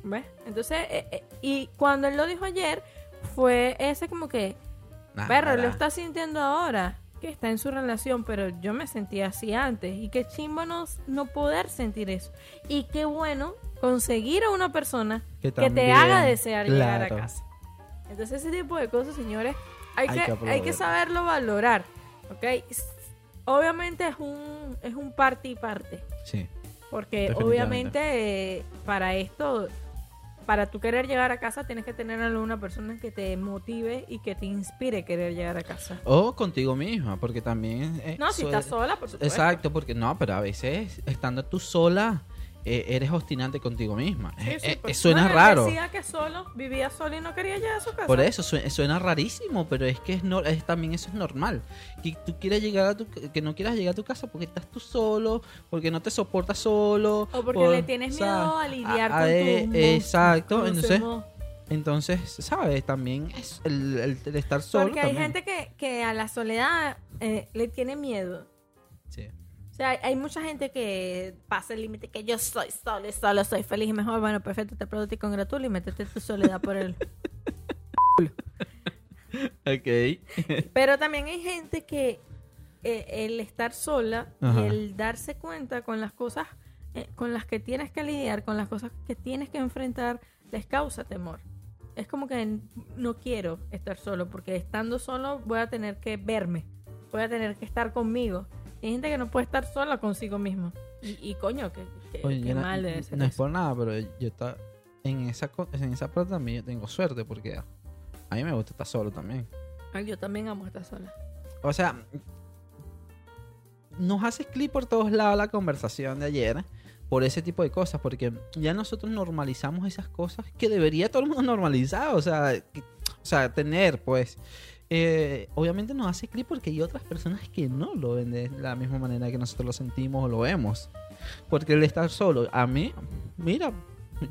¿Ves? Entonces, eh, eh, y cuando él lo dijo ayer, fue ese como que, Nah, perro, nada. lo está sintiendo ahora, que está en su relación, pero yo me sentía así antes. Y qué chimbo no, no poder sentir eso. Y qué bueno conseguir a una persona Que que, te haga desear llegar a casa. Entonces, ese tipo de cosas, señores, hay, Hay que, que hay que saberlo valorar. ¿Ok? Obviamente es un, es un parte y parte. Sí. Porque obviamente eh, para esto, para tú querer llegar a casa, tienes que tener a una persona que te motive y que te inspire a querer llegar a casa. O contigo misma, porque también... eh, No, si estás sola, por supuesto. Exacto, porque no, pero a veces estando tú sola, eres obstinante contigo misma. Sí, Eh, sí, eh, pues. suena No, raro. Decía que solo, vivía solo y no quería llegar a su casa. Por eso sue- suena, rarísimo, pero es que es, no, es también eso es normal. Que tú quieras llegar a tu que no quieras llegar a tu casa porque estás tú solo, porque no te soportas solo, O porque por- le tienes miedo a lidiar con eh, tu monstruo, Exacto, con entonces entonces, ¿sabes? También es el, el- el estar solo Porque hay también. gente que, que a la soledad eh, le tiene miedo. Sí. Sea, hay, mucha gente que pasa el límite que yo soy solo, solo soy feliz y mejor. Bueno, perfecto, te aplaudo y congratulo y métete tu soledad por el. Ok. Pero también hay gente que eh, el estar sola Ajá. y el darse cuenta con las cosas eh, con las que tienes que lidiar, con las cosas que tienes que enfrentar, les causa temor. Es como que no quiero estar solo, porque estando solo voy a tener que verme, voy a tener que estar conmigo. Hay gente que no puede estar sola consigo mismo. Y, y coño, que, que- Oye, que no, mal debe ser no es por nada, pero yo está en esa en esa parte también yo tengo suerte porque a mí me gusta estar solo también. Ay, yo también amo estar sola. O sea, nos hace clic por todos lados la conversación de ayer por ese tipo de cosas, porque ya nosotros normalizamos esas cosas que debería todo el mundo normalizar, o sea, que- o sea tener, pues. Eh, obviamente nos hace clic porque hay otras personas que no lo ven de la misma manera que nosotros lo sentimos o lo vemos. Porque el estar solo, a mí, mira,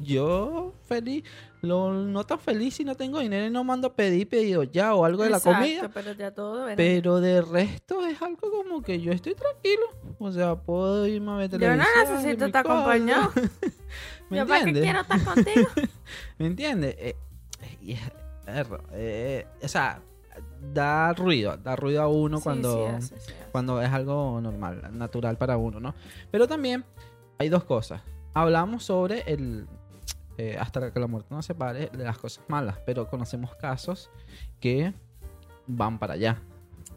yo feliz, lo, no tan feliz si no tengo dinero y no mando a pedir pedido ya o algo de la comida. Pero ya todo verán. Pero de resto es algo como que yo estoy tranquilo. O sea, puedo irme a ver Yo no necesito estar acompañado. ¿Me Yo para qué quiero estar contigo. ¿Me entiendes? Eh, es- eh, o sea, da ruido. Da ruido a uno Sí, cuando, sí hace, sí hace. cuando es algo normal, natural para uno, ¿no? Pero también hay dos cosas. Hablamos sobre el... eh, hasta que la muerte nos separe de las cosas malas, pero conocemos casos que van para allá.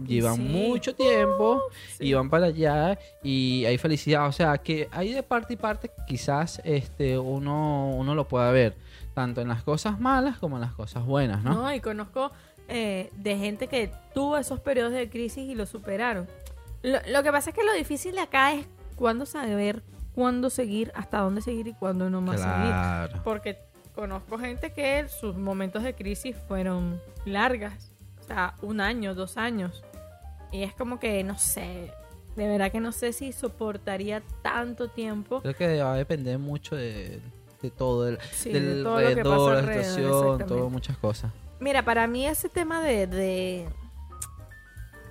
Llevan mucho tiempo Sí. y van para allá y hay felicidad. O sea, que hay de parte y parte quizás este uno, uno lo pueda ver, tanto en las cosas malas como en las cosas buenas, ¿no? No, y conozco eh, de gente que tuvo esos periodos de crisis y lo superaron. Lo, lo que pasa es que lo difícil de acá es cuándo saber, cuándo seguir, hasta dónde seguir y cuándo no más seguir. Porque conozco gente que sus momentos de crisis fueron largas. O sea, un año, dos años. Y es como que, no sé, de verdad que no sé si soportaría tanto tiempo. Creo que va a depender mucho de, de todo, del, Sí, del de todo lo que alrededor, pasa la alrededor, situación, todo, muchas cosas. Mira, para mí ese tema de, de,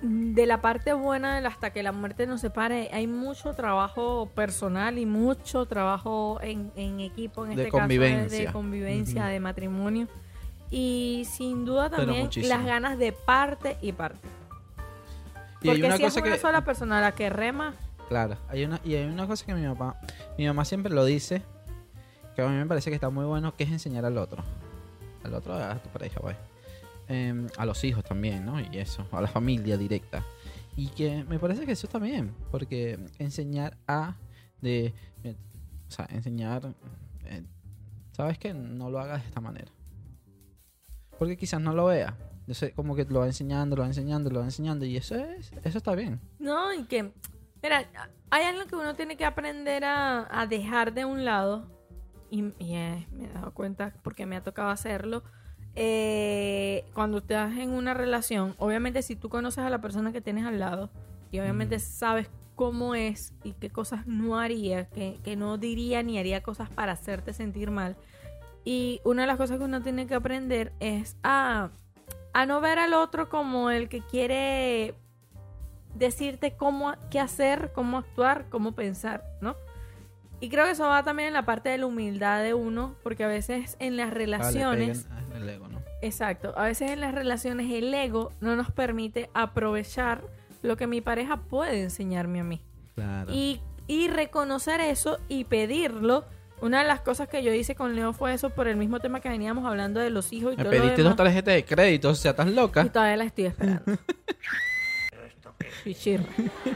de la parte buena del hasta que la muerte nos separe, hay mucho trabajo personal y mucho trabajo en, en equipo, en De este caso de- de, convivencia. convivencia, Ujú. de matrimonio. Y sin duda también las ganas de parte y parte. Y hay Porque una si cosa es una que sola persona la que rema, Claro, hay una, y hay una cosa que mi papá, mi mamá siempre lo dice, que a mí me parece que está muy bueno, que es enseñar al otro. Al otro, a tu pareja, pues. Em, a los hijos también, ¿no? Y eso, a la familia directa. Y que me parece que eso también, porque enseñar a, de, eh, o sea, enseñar, eh, ¿sabes qué? No lo hagas de esta manera. Porque quizás no lo vea. Yo sé, como que lo va enseñando, lo va enseñando, lo va enseñando, y eso es, eso está bien. no, y que, mira, hay algo que uno tiene que aprender a dejar de un lado, y, y, eh, me he dado cuenta porque me ha tocado hacerlo. eh, cuando estás en una relación, obviamente si tú conoces a la persona que tienes al lado y obviamente sabes cómo es y qué cosas no haría, que, que no diría ni haría cosas para hacerte sentir mal. Y una de las cosas que uno tiene que aprender es a, a no ver al otro como el que quiere decirte cómo, qué hacer, cómo actuar, cómo pensar, ¿no? Y creo que eso va también en la parte de la humildad de uno, porque a veces en las Ah, relaciones, pegan al ego, ¿no? exacto, a veces en las relaciones el ego no nos permite aprovechar lo que mi pareja puede enseñarme a mí. Claro. Y, y reconocer eso y pedirlo. Una de las cosas que yo hice con Leo fue eso por el mismo tema que veníamos hablando de los hijos y Me todo lo pediste demás. dos tarjetas de crédito, o sea, estás Y loca. todavía la estoy esperando.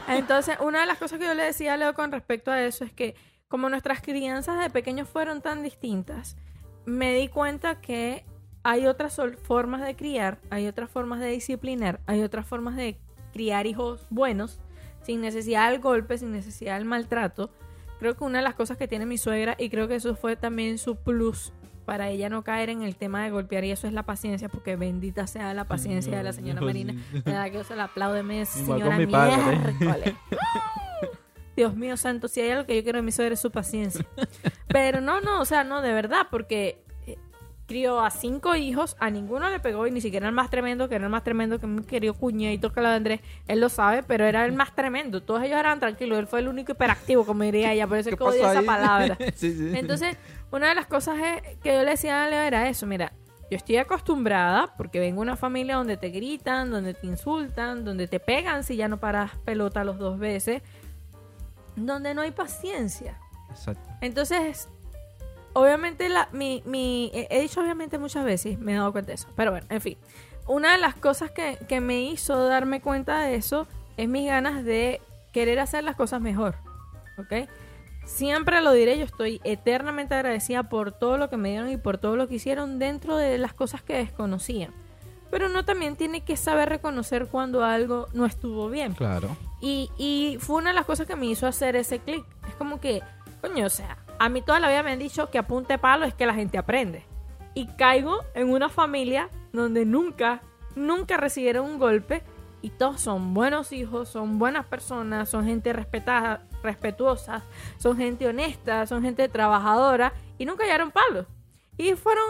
Entonces, una de las cosas que yo le decía a Leo con respecto a eso es que como nuestras crianzas de pequeños fueron tan distintas, me di cuenta que hay otras formas de criar, hay otras formas de disciplinar, hay otras formas de criar hijos buenos, sin necesidad del golpe, sin necesidad del maltrato. Creo que una de las cosas que tiene mi suegra, y creo que eso fue también su plus para ella no caer en el tema de golpear, y eso es la paciencia, porque bendita sea la paciencia de la señora No, Marina. Me da que se la aplaude, me señora mi padre. Dios mío santo, si hay algo que yo quiero de mi suegra es su paciencia. Pero no, no, o sea, no, de verdad, porque eh, crió a cinco hijos, a ninguno le pegó y ni siquiera el más tremendo, que era el más tremendo que mi querido cuñadito que la de Andrés, él lo sabe, pero era el más tremendo. Todos ellos eran tranquilos, él fue el único hiperactivo, como diría ella, por eso es que odio esa palabra. sí, sí. Entonces, una de las cosas es- que yo le decía a Leo era eso, mira, Yo estoy acostumbrada porque vengo de una familia donde te gritan, donde te insultan, donde te pegan si ya no paras pelota los dos veces, donde no hay paciencia. Exacto. Entonces, obviamente, la, mi, mi, he dicho obviamente muchas veces, me he dado cuenta de eso. Pero bueno, en fin. Una de las cosas que, que me hizo darme cuenta de eso es mis ganas de querer hacer las cosas mejor. ¿Ok? Siempre lo diré, yo estoy eternamente agradecida por todo lo que me dieron y por todo lo que hicieron dentro de las cosas que desconocían. Pero uno también tiene que saber reconocer cuando algo no estuvo bien. Claro. Y, y fue una de las cosas que me hizo hacer ese clic. Es como que, coño, o sea, a mí toda la vida me han dicho que apunte palo es que la gente aprende. Y caigo en una familia donde nunca, nunca recibieron un golpe y todos son buenos hijos, son buenas personas, son gente respetada, respetuosa, son gente honesta, son gente trabajadora y nunca hallaron palos. Y fueron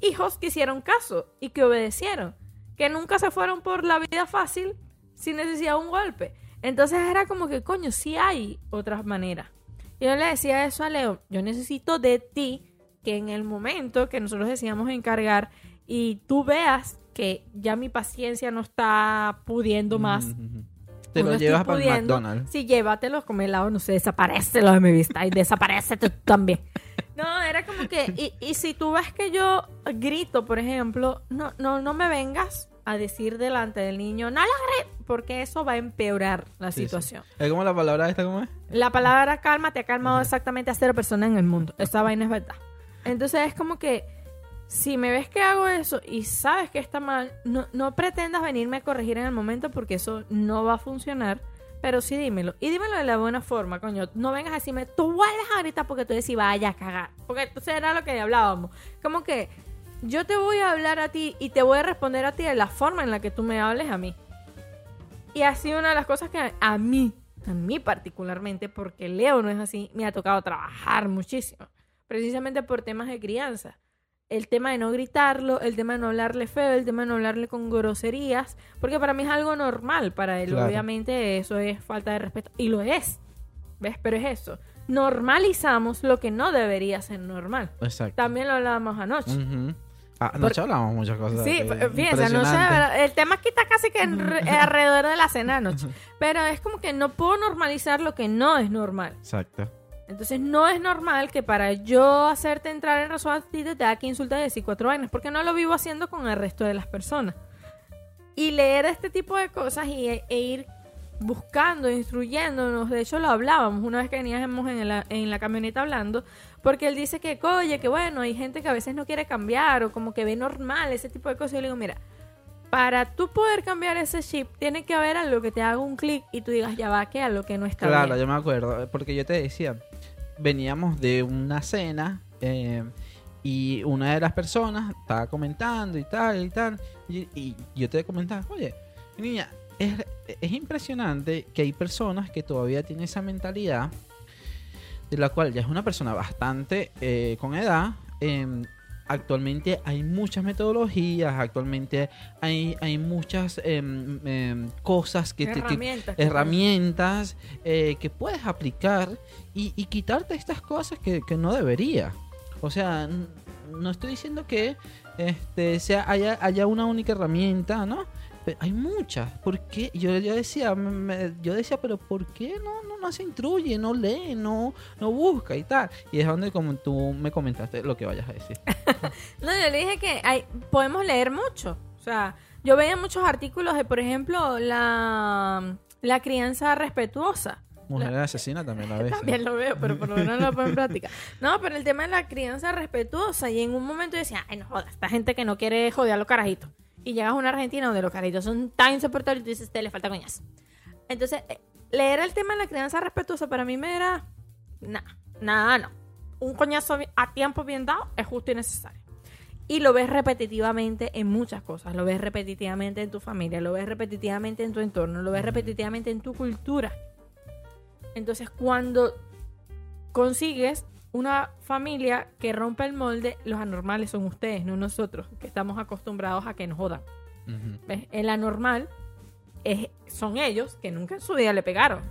hijos que hicieron caso y que obedecieron, que nunca se fueron por la vida fácil sin necesidad de un golpe. Entonces era como que, coño, sí hay otras maneras. Y yo le decía eso a Leo, yo necesito de ti que en el momento que nosotros decíamos encargar y tú veas que ya mi paciencia no está pudiendo más. Te lo llevas para el McDonald's. Sí, llévatelos, come helado, no sé, desaparecelo de mi vista y desaparecete tú también. No, era como que, y, y si tú ves que yo grito, por ejemplo, no, no, no me vengas a decir delante del niño, no la grites, porque eso va a empeorar la Sí, sí. situación. Es como la palabra esta, ¿cómo es? La palabra calma te ha calmado exactamente a cero personas en el mundo. Esa vaina es verdad. Entonces es como que si me ves que hago eso y sabes que está mal, no, no pretendas venirme a corregir en el momento porque eso no va a funcionar. Pero sí dímelo. Y dímelo de la buena forma, coño. No vengas a decirme, tú vuelves a porque tú decís, vaya a cagar. Porque entonces era lo que hablábamos. Como que yo te voy a hablar a ti y te voy a responder a ti de la forma en la que tú me hables a mí. Y sido una de las cosas que a mí, a mí particularmente, porque Leo no es así, me ha tocado trabajar muchísimo. Precisamente por temas de crianza. El tema de no gritarlo, el tema de no hablarle feo, el tema de no hablarle con groserías, porque para mí es algo normal, para él Claro. obviamente eso es falta de respeto, y lo es, ¿ves? Pero es eso, normalizamos lo que no debería ser normal. Exacto. También lo hablábamos anoche. Ah, anoche hablamos muchas cosas. Sí, que- fíjense, el tema aquí está casi que alrededor de la cena anoche. Pero es como que no puedo normalizar lo que no es normal. Exacto. Entonces no es normal que para yo hacerte entrar en razón a ti te tenga que insultar y decir cuatro vainas, porque no lo vivo haciendo con el resto de las personas. Y leer este tipo de cosas y, e ir buscando, instruyéndonos, de hecho lo hablábamos una vez que veníamos en la, en la camioneta hablando, porque él dice que, oye, que bueno, hay gente que a veces no quiere cambiar o como que ve normal ese tipo de cosas. Y yo le digo, mira, para tú poder cambiar ese chip, tiene que haber algo que te haga un clic y tú digas, ya va, que algo que no está Claro, bien. yo me acuerdo, porque yo te decía, veníamos de una cena eh, y una de las personas estaba comentando y tal y tal, y, y yo te comentaba, oye, niña, es, es impresionante que hay personas que todavía tienen esa mentalidad, de la cual ya es una persona bastante eh, con edad. em, actualmente hay muchas metodologías, actualmente hay, hay muchas em, em, cosas que, herramientas. que- herramientas eh, que puedes aplicar y, y quitarte estas cosas que, que no debería. O sea, no estoy diciendo que este sea haya, haya una única herramienta, ¿no? Pero hay muchas. ¿Por qué? Yo, yo decía, me- yo decía, pero ¿por qué no, no, no se instruye, no lee, no, no busca y tal? Y es donde como tú me comentaste lo que vayas a decir. No, yo le dije que hay, podemos leer mucho. O sea, yo veía muchos artículos de, por ejemplo, la, la crianza respetuosa. Mujer asesina también a veces. También lo veo, pero por lo menos no lo pongo en práctica. No, pero el tema de la crianza respetuosa. Y en un momento yo decía, ay, no jodas, esta gente que no quiere joder a los carajitos. Y llegas a una Argentina donde los carajitos son tan insoportables y tú dices, te le falta coñazo. Entonces, eh, leer el tema de la crianza respetuosa para mí me era, nada, nada, no. Un coñazo a tiempo bien dado es justo y necesario. Y lo ves repetitivamente en muchas cosas. Lo ves repetitivamente en tu familia, lo ves repetitivamente en tu entorno, lo ves repetitivamente en tu cultura. Entonces, cuando consigues una familia que rompe el molde, los anormales son ustedes, no nosotros, que estamos acostumbrados a que nos jodan. Ujú. ¿Ves? El anormal es, son ellos que nunca en su vida le pegaron.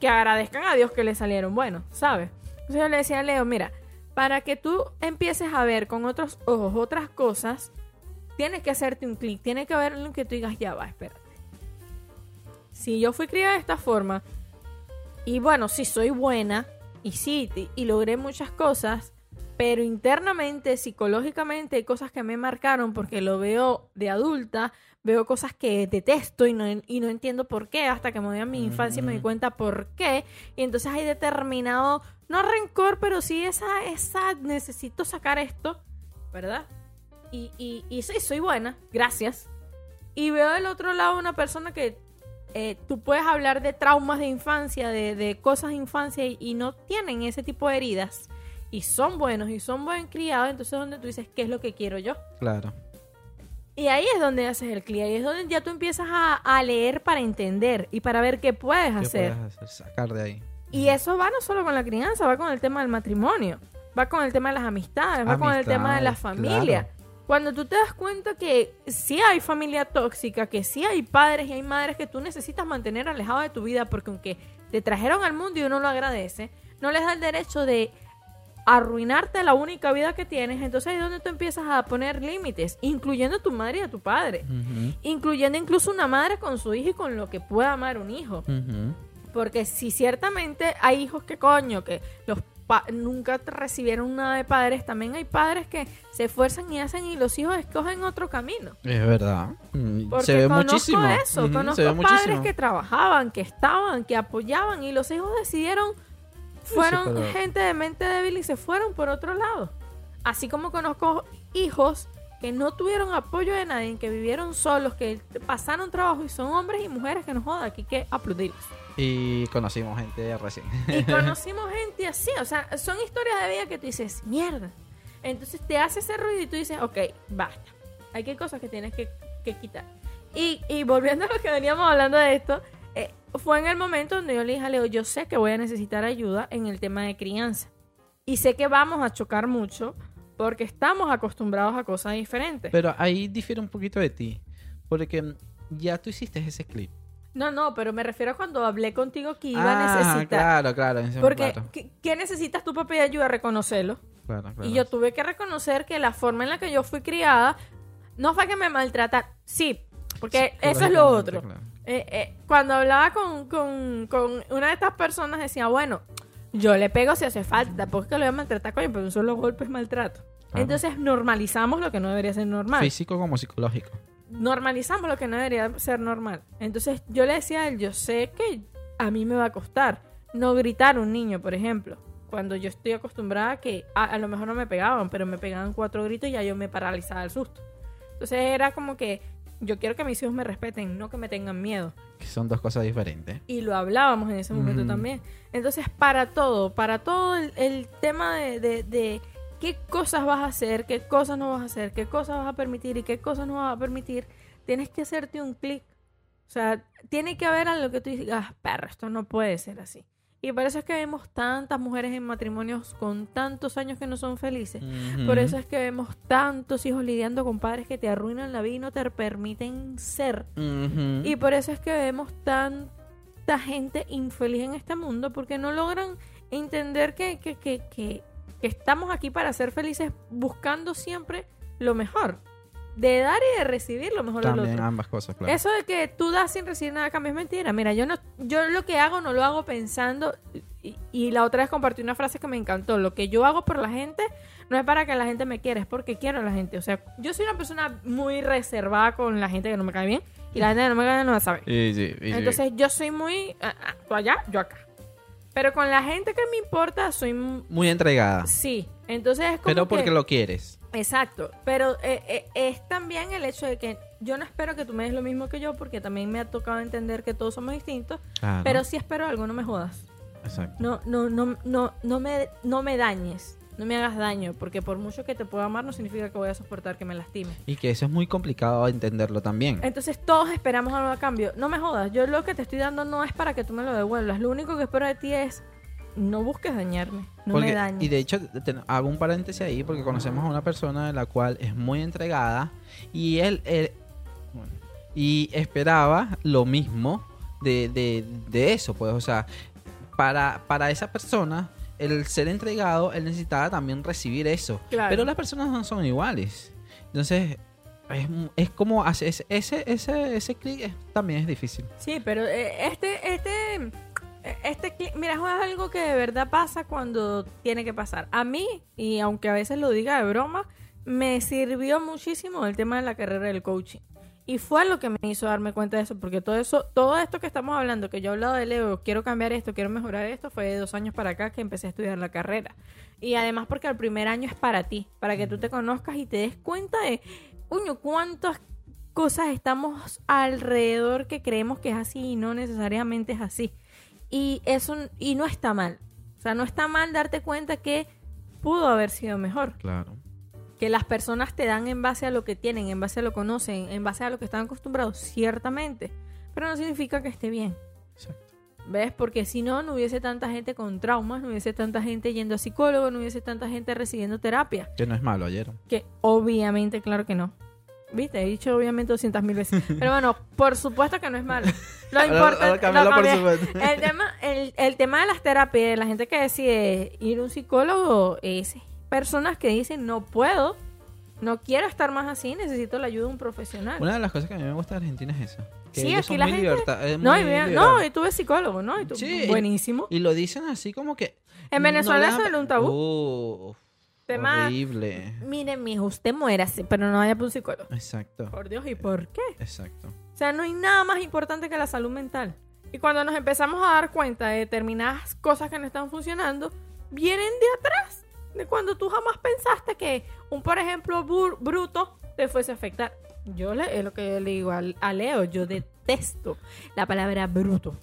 Que agradezcan a Dios que le salieron buenos, ¿sabes? Entonces yo le decía a Leo, mira, para que tú empieces a ver con otros ojos otras cosas, tiene que hacerte un clic, tiene que haber en que tú digas, ya va, espérate. Si yo fui criada de esta forma, y bueno, sí soy buena, y sí, y, logré muchas cosas, pero internamente, psicológicamente, hay cosas que me marcaron porque lo veo de adulta, veo cosas que detesto y no, y no entiendo por qué, hasta que me voy a mi infancia y me di cuenta por qué, y entonces hay determinado, no rencor, pero sí esa, esa, necesito sacar esto, ¿verdad? Y, y, y sí, soy buena, gracias. Y veo del otro lado una persona que eh, tú puedes hablar de traumas de infancia, de, de cosas de infancia y, y no tienen ese tipo de heridas. Y son buenos y son buen criados, entonces es donde tú dices, ¿qué es lo que quiero yo? Claro. Y ahí es donde haces el clic, ahí es donde ya tú empiezas a, a leer para entender y para ver qué puedes ¿Qué hacer. puedes hacer? Sacar de ahí. Y eso va no solo con la crianza, va con el tema del matrimonio, va con el tema de las amistades, va con el tema de la familia. claro. Cuando tú te das cuenta que sí hay familia tóxica, que sí hay padres y hay madres que tú necesitas mantener alejados de tu vida porque aunque te trajeron al mundo y uno lo agradece, no les da el derecho de arruinarte la única vida que tienes, entonces ahí es donde tú empiezas a poner límites, incluyendo a tu madre y a tu padre, incluyendo incluso una madre con su hijo y con lo que pueda amar un hijo. Porque si ciertamente hay hijos que coño, que los nunca recibieron nada de padres, también hay padres que se esfuerzan y hacen y los hijos escogen otro camino. Es verdad. Mm, Porque se ve conozco muchísimo. eso, conozco padres muchísimo. que trabajaban, que estaban, que apoyaban y los hijos decidieron, fueron gente de mente débil y se fueron por otro lado. Así como conozco hijos que no tuvieron apoyo de nadie, que vivieron solos, que pasaron trabajo y son hombres y mujeres que nos joda, aquí que aplaudirlos. Y conocimos gente recién. Y conocimos gente así, o sea, son historias de vida que tú dices, mierda. Entonces te hace ese ruido y tú dices, ok, basta. Hay que cosas que tienes que, que quitar. Y, y volviendo a lo que veníamos hablando de esto, eh, fue en el momento donde yo le dije a Leo, yo sé que voy a necesitar ayuda en el tema de crianza. Y sé que vamos a chocar mucho porque estamos acostumbrados a cosas diferentes. Pero ahí difiere un poquito de ti. Porque ya tú hiciste ese clip. No, no, pero me refiero a cuando hablé contigo que iba ah, a necesitar. claro, claro. Porque, claro, ¿qué, qué necesitas tú para pedir ayuda? Reconocerlo. claro, claro. Y yo tuve que reconocer que la forma en la que yo fui criada no fue que me maltrataran. Sí, porque Sí, eso es lo otro. Eh, eh, cuando hablaba con, con- con una de estas personas decía, bueno, yo le pego si hace falta, porque lo voy a maltratar, coño, pero un solo golpe es maltrato. Entonces normalizamos lo que no debería ser normal Físico como psicológico. Normalizamos lo que no debería ser normal. Entonces yo le decía a él, yo sé que a mí me va a costar no gritar a un niño, por ejemplo. Cuando yo estoy acostumbrada a que a, a lo mejor no me pegaban, pero me pegaban cuatro gritos y ya yo me paralizaba el susto. Entonces era como que yo quiero que mis hijos me respeten, no que me tengan miedo. Que son dos cosas diferentes. Y lo hablábamos en ese momento Ujú. también. Entonces, para todo, para todo el, el tema de, de- de qué cosas vas a hacer, qué cosas no vas a hacer, qué cosas vas a permitir y qué cosas no vas a permitir, tienes que hacerte un clic. O sea, tiene que haber algo que tú digas, "Ah, perro, esto no puede ser así. Y por eso es que vemos tantas mujeres en matrimonios con tantos años que no son felices. Por eso es que vemos tantos hijos lidiando con padres que te arruinan la vida y no te permiten ser. Ujú. Y por eso es que vemos tanta gente infeliz en este mundo porque no logran entender que, que, que, que, que estamos aquí para ser felices buscando siempre lo mejor. De dar y de recibir lo mejor del También otro. ambas cosas, claro. Eso de que tú das sin recibir nada cambio es mentira. Mira, yo no, yo lo que hago no lo hago pensando. Y, y la otra vez compartí una frase que me encantó. Lo que yo hago por la gente no es para que la gente me quiera, es porque quiero a la gente. O sea, yo soy una persona muy reservada con la gente que no me cae bien. Y la gente que no me cae bien no la sabe. Entonces yo soy muy... ah, tú allá, yo acá. Pero con la gente que me importa, soy... Muy entregada. Sí. Entonces es como Pero que- porque lo quieres. Exacto, pero eh, eh, es también el hecho de que yo no espero que tú me des lo mismo que yo porque también me ha tocado entender que todos somos distintos, pero si espero algo, no me jodas. Exacto. No no no no no me no me dañes, no me hagas daño, porque por mucho que te pueda amar no significa que voy a soportar que me lastime. Y que eso es muy complicado entenderlo también. Entonces todos esperamos algo a cambio. No me jodas, yo lo que te estoy dando no es para que tú me lo devuelvas. Lo único que espero de ti es no busques dañarme, no Porque- me dañes. y de hecho, te- hago un paréntesis ahí porque conocemos a una persona de la cual es muy entregada y él, él- bueno, y esperaba lo mismo de, de- de eso, pues, o sea, para, para esa persona, el ser entregado, él necesitaba también recibir eso. Claro. Pero las personas no son iguales. Entonces, es, es como ese, ese, ese, ese clic es- también es difícil. Sí, pero eh, este, este, este, cli- mira, es algo que de verdad pasa cuando tiene que pasar. A mí, y aunque a veces lo diga de broma, me sirvió muchísimo el tema de la carrera del coaching. Y fue lo que me hizo darme cuenta de eso, porque todo eso, todo esto que estamos hablando, que yo he hablado de Leo, quiero cambiar esto, quiero mejorar esto, fue de dos años para acá que empecé a estudiar la carrera. Y además porque el primer año es para ti, para que tú te conozcas y te des cuenta de, uño, cuántas cosas estamos alrededor que creemos que es así y no necesariamente es así. Y eso y no está mal. O sea, no está mal darte cuenta que pudo haber sido mejor. Claro. Que las personas te dan en base a lo que tienen, en base a lo que conocen, en base a lo que están acostumbrados, ciertamente. Pero no significa que esté bien. Exacto. ¿Ves? Porque si no, no hubiese tanta gente con traumas, no hubiese tanta gente yendo a psicólogo, no hubiese tanta gente recibiendo terapia. Que no es malo ayer. Que obviamente, claro que no. ¿Viste? He dicho obviamente 200 mil veces. Pero bueno, por supuesto que no es malo. Lo importante el, tema, el, el tema de las terapias, la gente que decide ir a un psicólogo es personas que dicen no puedo, no quiero estar más así, necesito la ayuda de un profesional. Una de las cosas que a mí me gusta de Argentina es eso. Que Sí, ellos aquí son la muy gente- es no, muy y no, y tuve psicólogo, ¿no? Y tu- Sí, buenísimo. Y lo dicen así como que... En Venezuela no eso era un tabú. Uf, Tema- horrible. Miren, mijo, usted muérase, pero no vaya por un psicólogo. Exacto. Por Dios, ¿y por qué? Exacto. O sea, no hay nada más importante que la salud mental. Y cuando nos empezamos a dar cuenta de determinadas cosas que no están funcionando, vienen de atrás. Cuando tú jamás pensaste que un, por ejemplo, bruto te fuese a afectar. Yo le, es lo que yo le digo a, Leo, yo detesto la palabra bruto.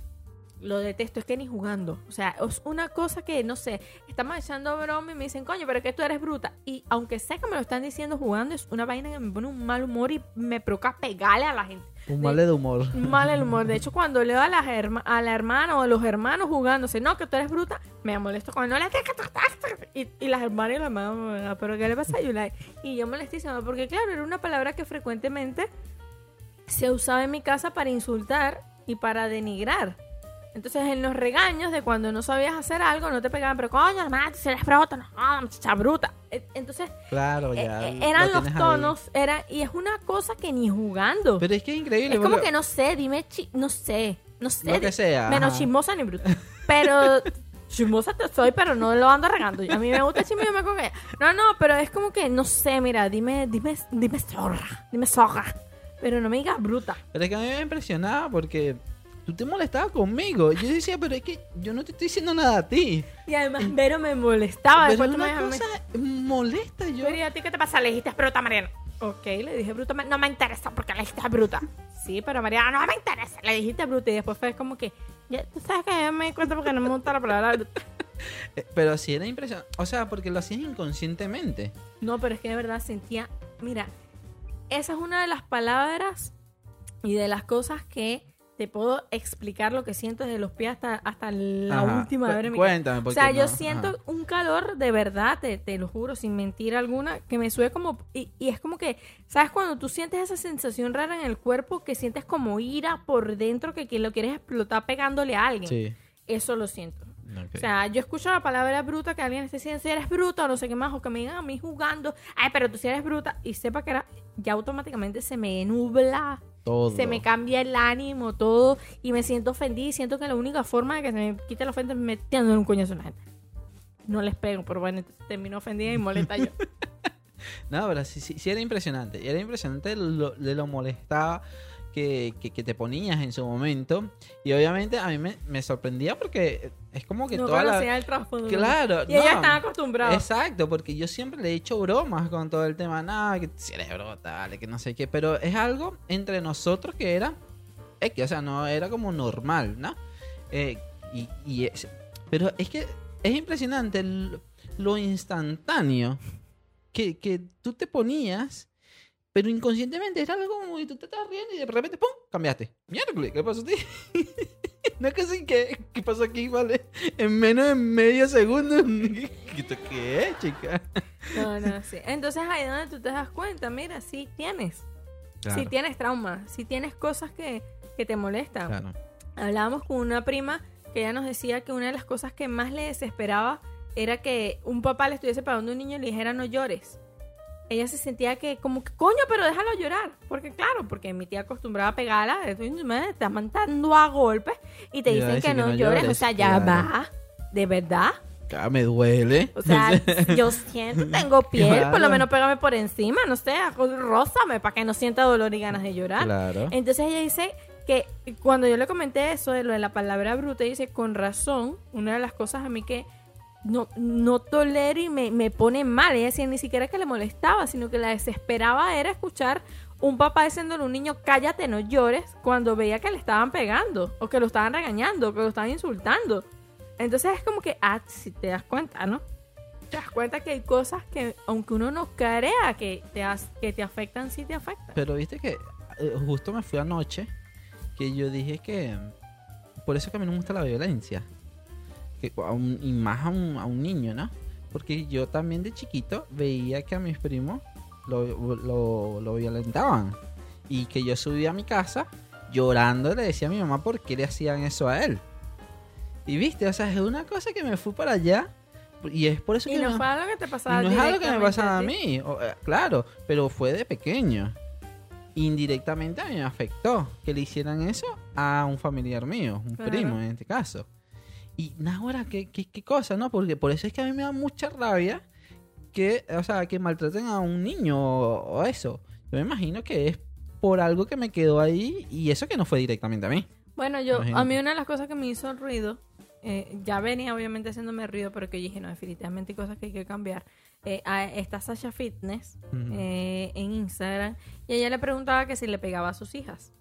Lo detesto, es que ni jugando. O sea, es una cosa que, no sé, estamos echando broma y me dicen, coño, pero es que tú eres bruta. Y aunque sé que me lo están diciendo jugando, es una vaina que me pone un mal humor y me provoca pegarle a la gente Un mal de humor. mal el humor. De hecho, cuando leo a, las herma- a la hermana o a los hermanos jugándose, no, que tú eres bruta, me molesto cuando no le y, y las hermanas y las hermanas, pero ¿qué le pasa a Yulai? Y yo molestísima, porque claro, era una palabra que frecuentemente se usaba en mi casa para insultar y para denigrar. Entonces, en los regaños de cuando no sabías hacer algo, no te pegaban, pero coño, hermana, si eres bruta, no, muchacha bruta. E- Entonces, Claro, eh, ya. eh, lo eran los tienes ahí. tonos, era, y es una cosa que ni jugando. Pero es que es increíble. Es como que no sé, dime, chi- no sé, no sé. Lo que sea, Menos ajá. chismosa ni bruta. Pero chismosa te soy, pero no lo ando regando. A mí me gusta el chisme y yo me con ella. No, no, pero es como que, no sé, mira, dime, dime, dime zorra, dime zorra. Pero no me digas bruta. Pero es que a mí me impresionaba porque tú te molestabas conmigo. Yo decía, pero es que yo no te estoy diciendo nada a ti. Y además, Vero me molestaba. pero Después me una cosa molesta yo. Pero, ¿y a ti qué te pasa? Le dijiste bruta, Mariana. Ok, le dije bruta, no me interesa porque le dijiste bruta. Sí, pero Mariana, no me interesa. Le dijiste bruta y después fue como que, ya, tú sabes que ya me di cuenta porque no me gusta la palabra bruta. Eh, Pero sí era impresionante. O sea, porque lo hacías inconscientemente. No, pero es que de verdad sentía, mira, esa es una de las palabras y de las cosas que te puedo explicar lo que siento desde los pies hasta, hasta la Ajá. última vez cuéntame, O porque sea, yo siento ajá. un calor de verdad, te, te lo juro, sin mentira alguna, que me sube como... Y, y es como que, ¿sabes? Cuando tú sientes esa sensación rara en el cuerpo, que sientes como ira por dentro, que, que lo quieres explotar pegándole a alguien. Sí. Eso lo siento. O sea, yo escucho la palabra bruta que alguien esté diciendo si eres bruta o no sé qué más, o que me digan a mí jugando, ay, pero tú si eres bruta, y sepa que era, ya automáticamente se me nubla, Todo. se me cambia el ánimo, todo, y me siento ofendida y siento que la única forma de que se me quite la ofensa es metiendo un coñazo en la gente. No les pego, pero bueno, termino ofendida y molesta yo. No, pero sí, sí, sí era impresionante. Y era impresionante lo, de lo molestaba que, que, que te ponías en su momento. Y obviamente a mí me, me sorprendía porque es como que no toda la... el trasfondo. Claro, Y no. están acostumbrados. Exacto, porque yo siempre le he hecho bromas con todo el tema, nada, que si eres brota, dale, que no sé qué, pero es algo entre nosotros que era, que, o sea, no era como normal, ¿no? Eh, y, y es- pero es que es impresionante el- lo instantáneo que, que tú te ponías, pero inconscientemente era algo como que tú te estás riendo y de repente, ¡pum!, cambiaste. Miércoles, ¿qué pasó a ti? no es que sí, ¿qué, ¿qué pasó aquí, vale? En menos de medio segundo. ¿Qué es, chica? No, no, sí. Entonces ahí es donde tú te das cuenta, mira, sí tienes. Si tienes trauma, si tienes cosas que, que te molestan. claro. Hablábamos con una prima que ella nos decía que una de las cosas que más le desesperaba era que un papá le estuviese pagando a un niño y le dijera no llores. Ella se sentía que como que coño, pero déjalo llorar. Porque claro, porque mi tía acostumbraba a pegarla, me está matando a golpes y te dicen dice que, no, llores. O sea, ya claro. va. De verdad. Me duele. O sea, yo siento, tengo piel, por lo menos pégame por encima, no sé, rózame para que no sienta dolor y ganas de llorar. Claro. Entonces ella dice que cuando yo le comenté eso de lo de la palabra bruta, dice, con razón, una de las cosas a mí que no, no tolero y me, me pone mal, ella decía, ni siquiera que le molestaba, sino que la desesperaba era escuchar un papá diciéndole a un niño, cállate, no llores, cuando veía que le estaban pegando, o que lo estaban regañando, o que lo estaban insultando. Entonces es como que, ah, si te das cuenta, ¿no? Te das cuenta que hay cosas que, aunque uno no crea que te, as- que te afectan, sí te afectan. Pero viste que eh, justo me fui anoche que yo dije que por eso que a mí no me gusta la violencia. A un- y más a un, a un niño, ¿no? Porque yo también de chiquito veía que a mis primos lo, lo, lo violentaban. Y que yo subía a mi casa llorando le decía a mi mamá por qué le hacían eso a él. Y viste, o sea, es una cosa que me fui para allá. Y es por eso Y que no me- fue algo que te pasaba no es algo que me pasaba a mí, o, eh, claro, pero fue de pequeño. Indirectamente a mí me afectó que le hicieran eso a un familiar mío, un Claro. primo en este caso. Y ahora qué, qué, qué cosa, ¿no? Porque por eso es que a mí me da mucha rabia que, o sea, que maltraten a un niño o, o eso. Yo me imagino que es por algo que me quedó ahí y eso que no fue directamente a mí. Bueno, yo, a mí una de las cosas que me hizo ruido, eh, ya venía obviamente haciéndome ruido, pero que yo dije, no, definitivamente hay cosas que hay que cambiar. Eh, a- está Sasha Fitness eh, en Instagram y ella le preguntaba que si le pegaba a sus hijas.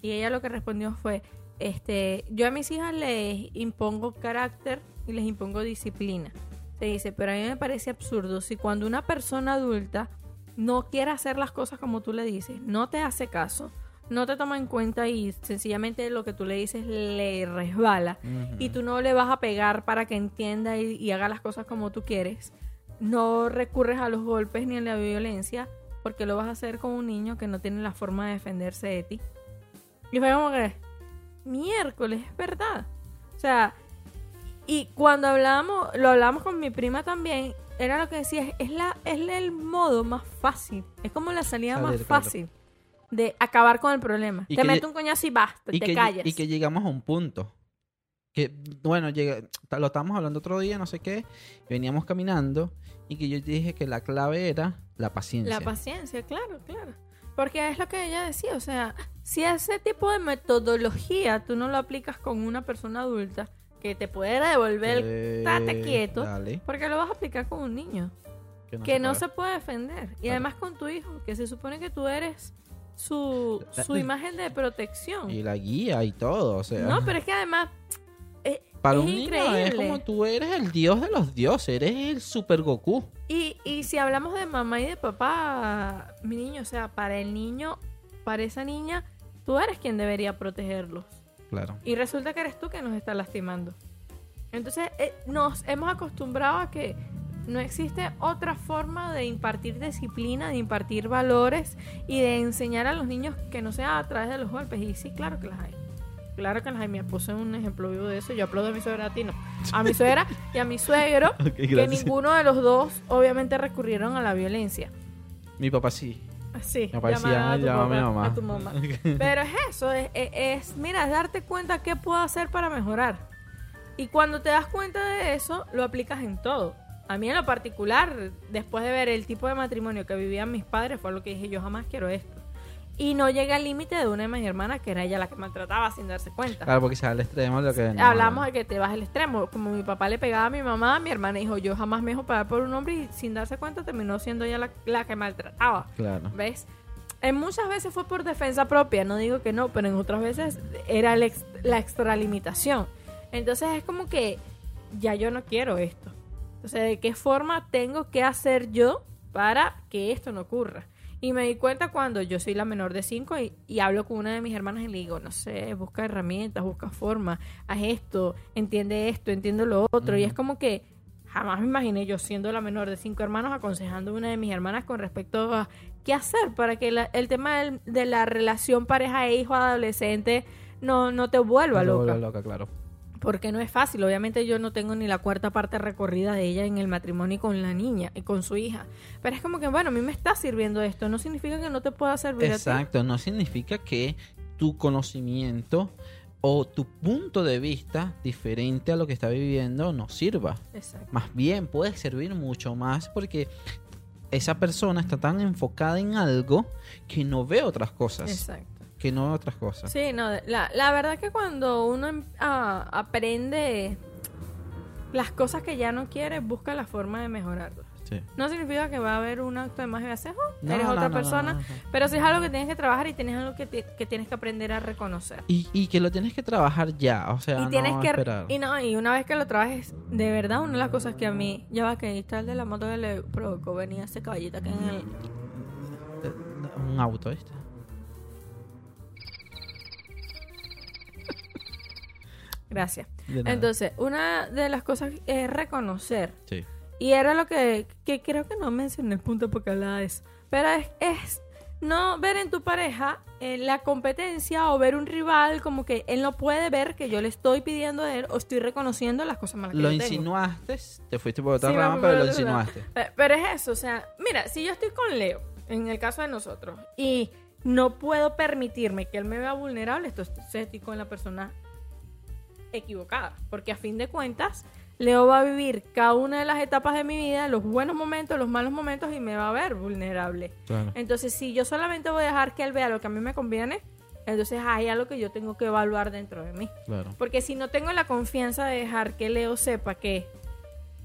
Y ella lo que respondió fue, este, yo a mis hijas les impongo carácter y les impongo disciplina. Se dice, pero a mí me parece absurdo si cuando una persona adulta no quiere hacer las cosas como tú le dices, no te hace caso, no te toma en cuenta y sencillamente lo que tú le dices le resbala y tú no le vas a pegar para que entienda y, y haga las cosas como tú quieres, no recurres a los golpes ni a la violencia porque lo vas a hacer con un niño que no tiene la forma de defenderse de ti. Y fue como que, miércoles, es verdad. O sea, y cuando hablábamos, lo hablábamos con mi prima también, era lo que decía, es, la, es el modo más fácil, es como la salida Salir, más claro. fácil de acabar con el problema. Y te meto un coñazo y basta, y te callas. y que llegamos a un punto. Que, bueno, llega, ta- lo estábamos hablando otro día, no sé qué. Veníamos caminando y que yo dije que la clave era la paciencia. La paciencia, claro, claro. Porque es lo que ella decía, o sea, si ese tipo de metodología tú no lo aplicas con una persona adulta que te puede devolver el Eh, quieto, dale, porque lo vas a aplicar con un niño que se no se puede defender. Y además con tu hijo, que se supone que tú eres su, su imagen de protección. Y la guía y todo, o sea. No, pero es que además para es un niño es como tú eres el dios de los dioses, eres el super Goku. Y, y si hablamos de mamá y de papá, mi niño, o sea, para el niño, para esa niña, tú eres quien debería protegerlos. Claro. Y resulta que eres tú que nos está lastimando. Entonces, eh, nos hemos acostumbrado a que no existe otra forma de impartir disciplina, de impartir valores y de enseñar a los niños que no sea a través de los golpes. Y sí, claro que las hay. Claro que las hay. Me puse un ejemplo vivo de eso. Yo aplaudo a mi suegra a ti, no. A mi suegra y a mi suegro, que ninguno de los dos obviamente recurrieron a la violencia. Mi papá sí. Sí, Mi papá decía, llamar a "Ay, tu llama a mi papá, mamá". a tu mamá. Pero es eso, es, es- es, mira, es darte cuenta qué puedo hacer para mejorar. Y cuando te das cuenta de eso, lo aplicas en todo. A mí en lo particular, después de ver el tipo de matrimonio que vivían mis padres, fue lo que dije, yo jamás quiero esto. Y no llegué al límite de una de mis hermanas, que era ella la que maltrataba sin darse cuenta. Claro, porque se al extremo lo que. no- Hablamos de que te vas al extremo. Como mi papá le pegaba a mi mamá, mi hermana dijo, yo jamás me dejo pegar por un hombre y sin darse cuenta terminó siendo ella la, la que maltrataba. Claro. ¿Ves? En muchas veces fue por defensa propia, no digo que no, pero en otras veces era el ex- la extralimitación. Entonces es como que ya yo no quiero esto. Entonces, ¿de qué forma tengo que hacer yo para que esto no ocurra? Y me di cuenta cuando yo soy la menor de cinco y, y hablo con una de mis hermanas y le digo, no sé, busca herramientas, busca forma, haz esto, entiende esto, entiende lo otro. Y es como que jamás me imaginé yo siendo la menor de cinco hermanos aconsejando a una de mis hermanas con respecto a qué hacer para que la- el tema del- de la relación pareja e hijo adolescente no, no te vuelva No te loca. vuelvas loca, claro. Porque no es fácil. Obviamente yo no tengo ni la cuarta parte recorrida de ella en el matrimonio con la niña y con su hija. Pero es como que, bueno, a mí me está sirviendo esto. No significa que no te pueda servir a ti. Exacto, no significa que tu conocimiento o tu punto de vista diferente a lo que está viviendo no sirva. Exacto. Más bien puede servir mucho más porque esa persona está tan enfocada en algo que no ve otras cosas. Exacto. Que no otras cosas. Sí, no, la, la verdad que cuando uno em- ah, aprende las cosas que ya no quiere, busca la forma de mejorarlas. Sí. No significa que va a haber un acto de magia haces, oh, No, eres no, otra no, persona, pero sí es algo que tienes que trabajar y tienes algo que, que tienes que aprender a reconocer. Y, y que lo tienes que trabajar ya, o sea, y tienes no que esperar. y no y una vez que lo trabajes de verdad una de las cosas que a mí ya va que está el de la moto que le provocó venía ese caballito aquí en el Eh, Un auto, ¿viste? Gracias entonces una de las cosas es reconocer Sí. y era lo que, que creo que no mencioné el punto porque hablaba de eso pero es, es no ver en tu pareja eh, la competencia o ver un rival como que él no puede ver que yo le estoy pidiendo a él o estoy reconociendo las cosas malas que Lo yo tengo. insinuaste, te fuiste por otra Sí, rama, pero lo insinuaste. Pe- Pero es eso, o sea, mira, si yo estoy con Leo, en el caso de nosotros, y no puedo permitirme que él me vea vulnerable, entonces estoy con la persona equivocada. Porque a fin de cuentas, Leo va a vivir cada una de las etapas de mi vida, los buenos momentos, los malos momentos, y me va a ver vulnerable. Claro. Entonces, si yo solamente voy a dejar que él vea lo que a mí me conviene, entonces hay algo que yo tengo que evaluar dentro de mí. Claro. Porque si no tengo la confianza de dejar que Leo sepa que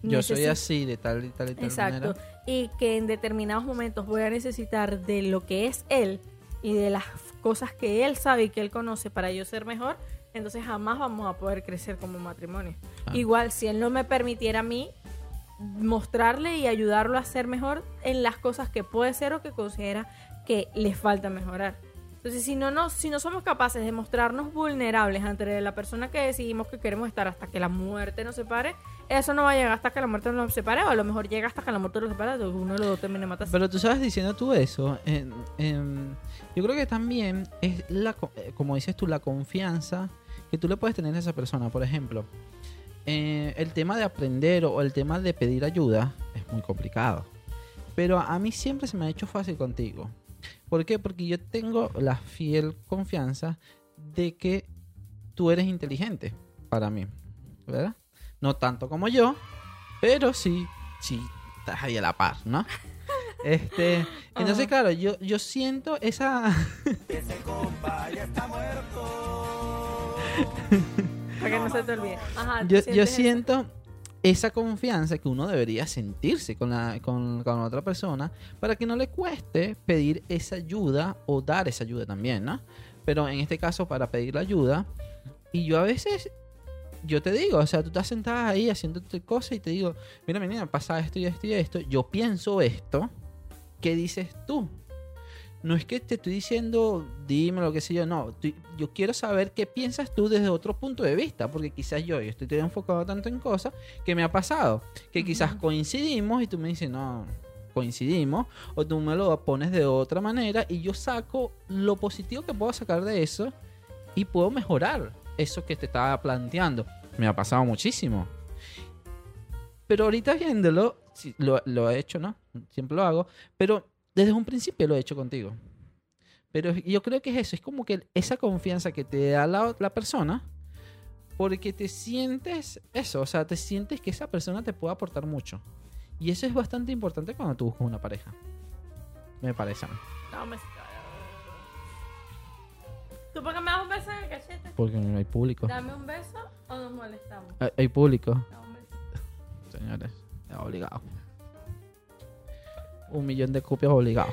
Yo soy así, de tal y tal y tal Exacto. manera. Y que en determinados momentos voy a necesitar de lo que es él y de las cosas que él sabe y que él conoce para yo ser mejor, entonces jamás vamos a poder crecer como matrimonio. Ah. Igual, si él no me permitiera a mí mostrarle y ayudarlo a ser mejor en las cosas que puede ser o que considera que le falta mejorar. Entonces, si no, no, si no somos capaces de mostrarnos vulnerables ante la persona que decidimos que queremos estar hasta que la muerte nos separe, eso no va a llegar hasta que la muerte nos separe, o a lo mejor llega hasta que la muerte nos separe, uno de los dos termine matando. Pero tú sabes, diciendo tú eso, en- yo creo que también es, la, eh, como dices tú, la confianza que tú le puedes tener a esa persona. Por ejemplo, eh, el tema de aprender o el tema de pedir ayuda es muy complicado. Pero a mí siempre se me ha hecho fácil contigo. ¿Por qué? Porque yo tengo la fiel confianza de que tú eres inteligente para mí. ¿Verdad? No tanto como yo, pero sí, sí, estás ahí a la par, ¿no? Este, entonces, claro, yo, yo siento esa. Para que no se te olvide. Ajá, ¿tú yo, yo sientes eso? siento esa confianza que uno debería sentirse con la, con, con la otra persona para que no le cueste pedir esa ayuda o dar esa ayuda también, ¿no? Pero en este caso, para pedir la ayuda, y yo a veces, yo te digo, o sea, tú estás sentada ahí haciéndote cosas y te digo, mira, menina, pasa esto y esto y esto, yo pienso esto, ¿qué dices tú? No es que te estoy diciendo, dime lo que sé yo, no. yo quiero saber qué piensas tú desde otro punto de vista, porque quizás yo, yo estoy enfocado tanto en cosas que me ha pasado, que quizás coincidimos y tú me dices, no, coincidimos, o tú me lo pones de otra manera y yo saco lo positivo que puedo sacar de eso y puedo mejorar eso que te estaba planteando. Me ha pasado muchísimo. Pero ahorita viéndolo, lo, lo he hecho, ¿no? Siempre lo hago, pero desde un principio lo he hecho contigo. Pero yo creo que es eso, es como que esa confianza que te da la, la persona, porque te sientes eso, o sea, te sientes que esa persona te puede aportar mucho. Y eso es bastante importante cuando tú buscas una pareja. Me parece a mí. No, me... ¿Tú por qué me das un beso en el cachete? Porque no hay público. Dame un beso o nos molestamos. Hay, hay público, Dame un beso. señores. Es obligado. Un millón de copias obligado.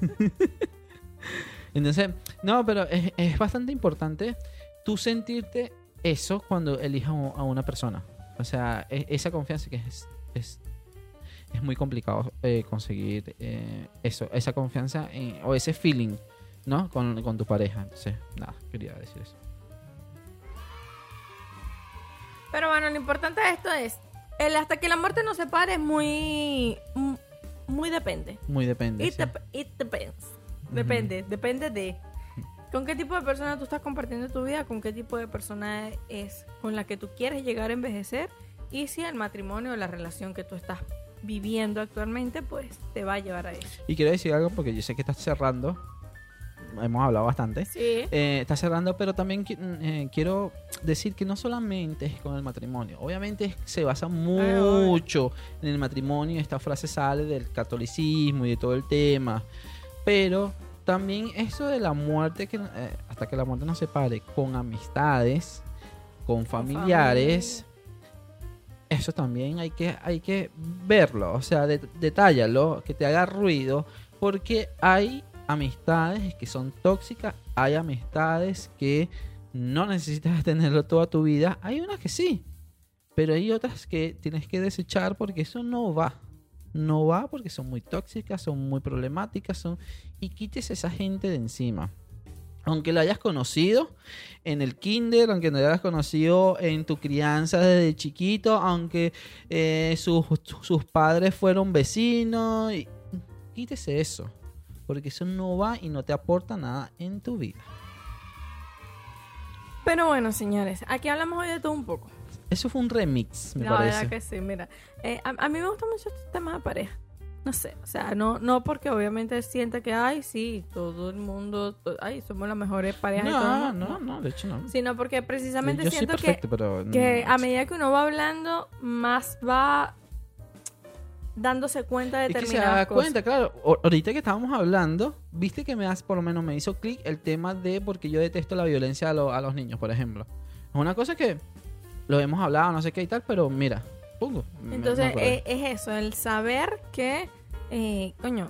Entonces, no, pero es, es bastante importante tú sentirte eso cuando elijas a una persona. O sea, e- esa confianza que es, es, es muy complicado eh, conseguir eh, eso, esa confianza en- o ese feeling, ¿no? Con, con tu pareja. Entonces, nada, quería decir eso. Pero bueno, lo importante de esto es, el hasta que la muerte nos separe es muy, mm, muy depende. Muy depende. It, sí. dep- it depends. Depende, depende de. ¿Con qué tipo de persona tú estás compartiendo tu vida? ¿Con qué tipo de persona es con la que tú quieres llegar a envejecer? Y si el matrimonio o la relación que tú estás viviendo actualmente, pues te va a llevar a eso. Y quiero decir algo porque yo sé que estás cerrando. Hemos hablado bastante. Sí. Eh, está cerrando, pero también mm, eh, quiero decir que no solamente es con el matrimonio. Obviamente se basa mucho en el matrimonio. Esta frase sale del catolicismo y de todo el tema. Pero también eso de la muerte, que, eh, hasta que la muerte nos separe, con amistades, con familiares. Eso también hay que, hay que verlo, o sea, de- detállalo, que te haga ruido, porque hay amistades que son tóxicas, hay amistades que no necesitas tenerlo toda tu vida, hay unas que sí, pero hay otras que tienes que desechar porque eso no va. No va porque son muy tóxicas, son muy problemáticas, son y quites esa gente de encima. Aunque la hayas conocido en el kinder, aunque no la hayas conocido en tu crianza desde chiquito, aunque eh, sus, sus padres fueron vecinos, y- quítese eso. Porque eso no va y no te aporta nada en tu vida. Pero bueno, señores, aquí hablamos hoy de todo un poco. Eso fue un remix, me la verdad parece. que sí, mira. Eh, a, a mí me gusta mucho este tema de pareja. No sé, o sea, no, no porque obviamente sienta que, ay, sí, todo el mundo, ay, somos las mejores parejas y todo. No, no, no, de hecho no. Sino porque precisamente Yo siento que, perfecto, pero que a medida que uno va hablando, más va dándose cuenta de Es que se determinadas da cosas. cuenta, claro. Ahorita que estábamos hablando, viste que me has, por lo menos me hizo clic el tema de porque yo detesto la violencia a, lo- a los niños, por ejemplo. Es una cosa que lo hemos hablado, no sé qué y tal, pero mira, pongo. Entonces, acordé. eh, es eso, el saber que, eh, coño,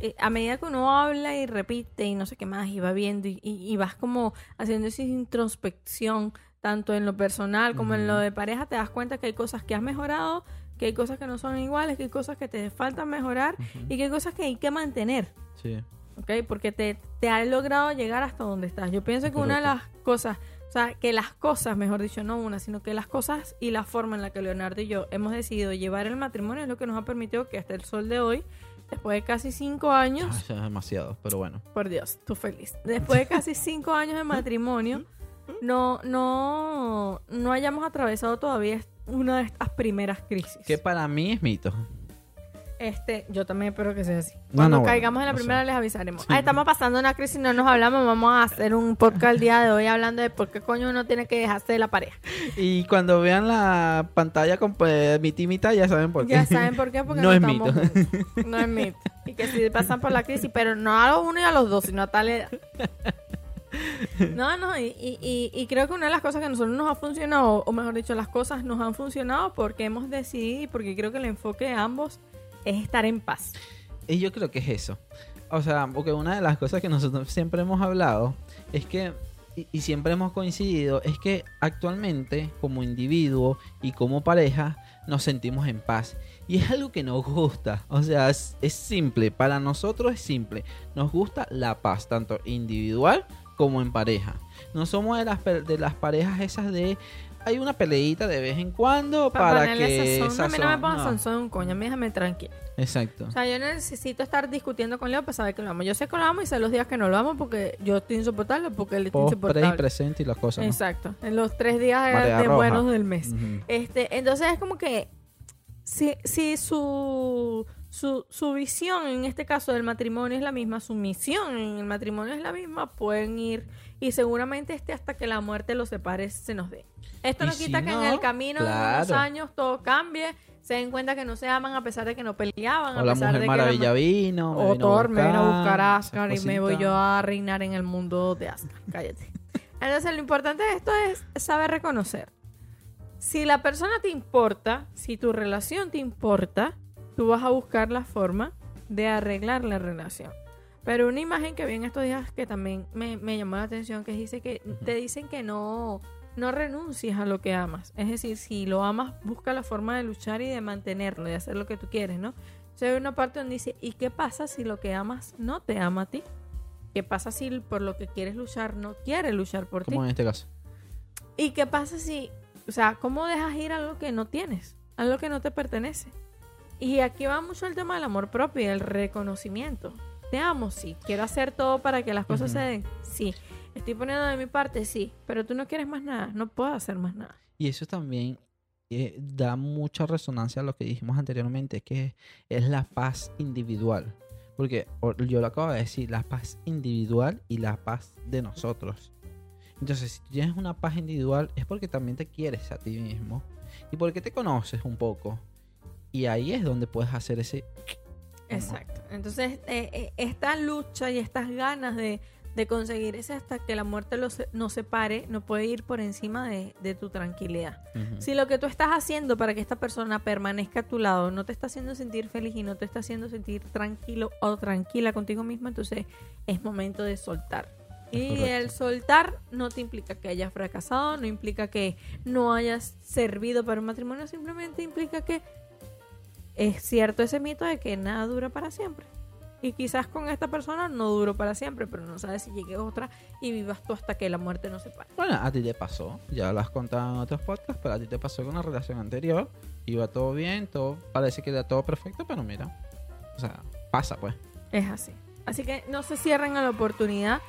eh, a medida que uno habla y repite y no sé qué más, y va viendo y, y- y vas como haciendo esa introspección, tanto en lo personal como en lo de pareja, te das cuenta que hay cosas que has mejorado, que hay cosas que no son iguales, que hay cosas que te faltan mejorar y que hay cosas que hay que mantener. Sí. ¿ok? Porque te, te ha logrado llegar hasta donde estás. Yo pienso que una de las cosas, o sea, que las cosas, mejor dicho, no una, sino que las cosas y la forma en la que Leonardo y yo hemos decidido llevar el matrimonio es lo que nos ha permitido que hasta el sol de hoy, después de casi cinco años, eso es demasiado, pero bueno. por Dios, tú feliz, después de casi cinco años de matrimonio, no, no, no hayamos atravesado todavía una de estas primeras crisis. Que para mí es mito. Este, yo también espero que sea así. Cuando no, caigamos en la primera les avisaremos. Ah, estamos pasando una crisis, no nos hablamos, vamos a hacer un podcast el día de hoy hablando de por qué coño uno tiene que dejarse de la pareja. Y cuando vean la pantalla con pues, mi timita, ya saben por qué. Ya saben por qué, porque No no, es mito. juntos. No es mito. Y que si pasan por la crisis, pero no a los uno y a los dos, sino a tal edad. No, no, y, creo que una de las cosas que a nosotros nos ha funcionado, o mejor dicho, las cosas nos han funcionado porque hemos decidido y porque creo que el enfoque de ambos es estar en paz. Y yo creo que es eso. O sea, porque una de las cosas que nosotros siempre hemos hablado es que, y, siempre hemos coincidido, es que actualmente como individuo y como pareja nos sentimos en paz. Y es algo que nos gusta. O sea, es simple. Para nosotros es simple. Nos gusta la paz, tanto individual como en pareja. No somos de las, de las parejas esas de... Hay una peleita de vez en cuando Pa' para ponerle que... sazón. A mí no me pongas no. sazón, coño, a mí déjame tranquila. Exacto. O sea, yo necesito estar discutiendo con Leo para saber que lo amo. Yo sé que lo amo y sé los días que no lo amo porque yo estoy insoportable porque él está Post, pre y insoportable. presente y las cosas. ¿no? Exacto. En los tres días de, buenos del mes. Este, entonces es como que si, si su, su, su visión en este caso del matrimonio es la misma, su misión en el matrimonio es la misma, pueden ir y seguramente este hasta que la muerte los separe se nos dé. Esto no si quita que en el camino de unos claro. años todo cambie, se den cuenta que no se aman a pesar de que no peleaban, O a la pesar Mujer de que la Maravilla ma- vino. me o Thor me vino a buscar a Asgard y me voy yo a reinar en el mundo de Asgard. Cállate. Entonces, lo importante de esto es saber reconocer. Si la persona te importa, si tu relación te importa, tú vas a buscar la forma de arreglar la relación. Pero una imagen que vi en estos días que también me, me llamó la atención, que dice que te dicen que no, no renuncies a lo que amas. Es decir, si lo amas, busca la forma de luchar y de mantenerlo, de hacer lo que tú quieres, ¿no? O sea, hay una parte donde dice, ¿y qué pasa si lo que amas no te ama a ti? ¿Qué pasa si por lo que quieres luchar no quiere luchar por ti? Como en este caso. ¿Y qué pasa si, o sea, cómo dejas ir algo que no tienes, algo que no te pertenece? Y aquí va mucho el tema del amor propio y el reconocimiento. Te amo, sí. Quiero hacer todo para que las cosas se den, sí. Estoy poniendo de mi parte, sí. Pero tú no quieres más nada, no puedo hacer más nada. Y eso también eh, da mucha resonancia a lo que dijimos anteriormente, que es la paz individual. Porque yo lo acabo de decir, la paz individual y la paz de nosotros. Entonces, si tú tienes una paz individual, es porque también te quieres a ti mismo y porque te conoces un poco. Y ahí es donde puedes hacer ese... Exacto. Entonces, eh, eh, esta lucha y estas ganas de, de conseguir ese hasta que la muerte los, nos separe, no puede ir por encima de, de tu tranquilidad. Ujú. Si lo que tú estás haciendo para que esta persona permanezca a tu lado no te está haciendo sentir feliz y no te está haciendo sentir tranquilo o tranquila contigo mismo, entonces es momento de soltar. Y correcto. el soltar no te implica que hayas fracasado, no implica que no hayas servido para un matrimonio, simplemente implica que es cierto ese mito de que nada dura para siempre. Y quizás con esta persona no duró para siempre, pero no sabes si llegue otra y vivas tú hasta que la muerte nos separe. Bueno, a ti te pasó, ya lo has contado en otros podcasts, pero a ti te pasó con una relación anterior, iba todo bien, todo parece que era todo perfecto, pero mira, o sea, pasa pues. Es así. Así que no se cierren a la oportunidad.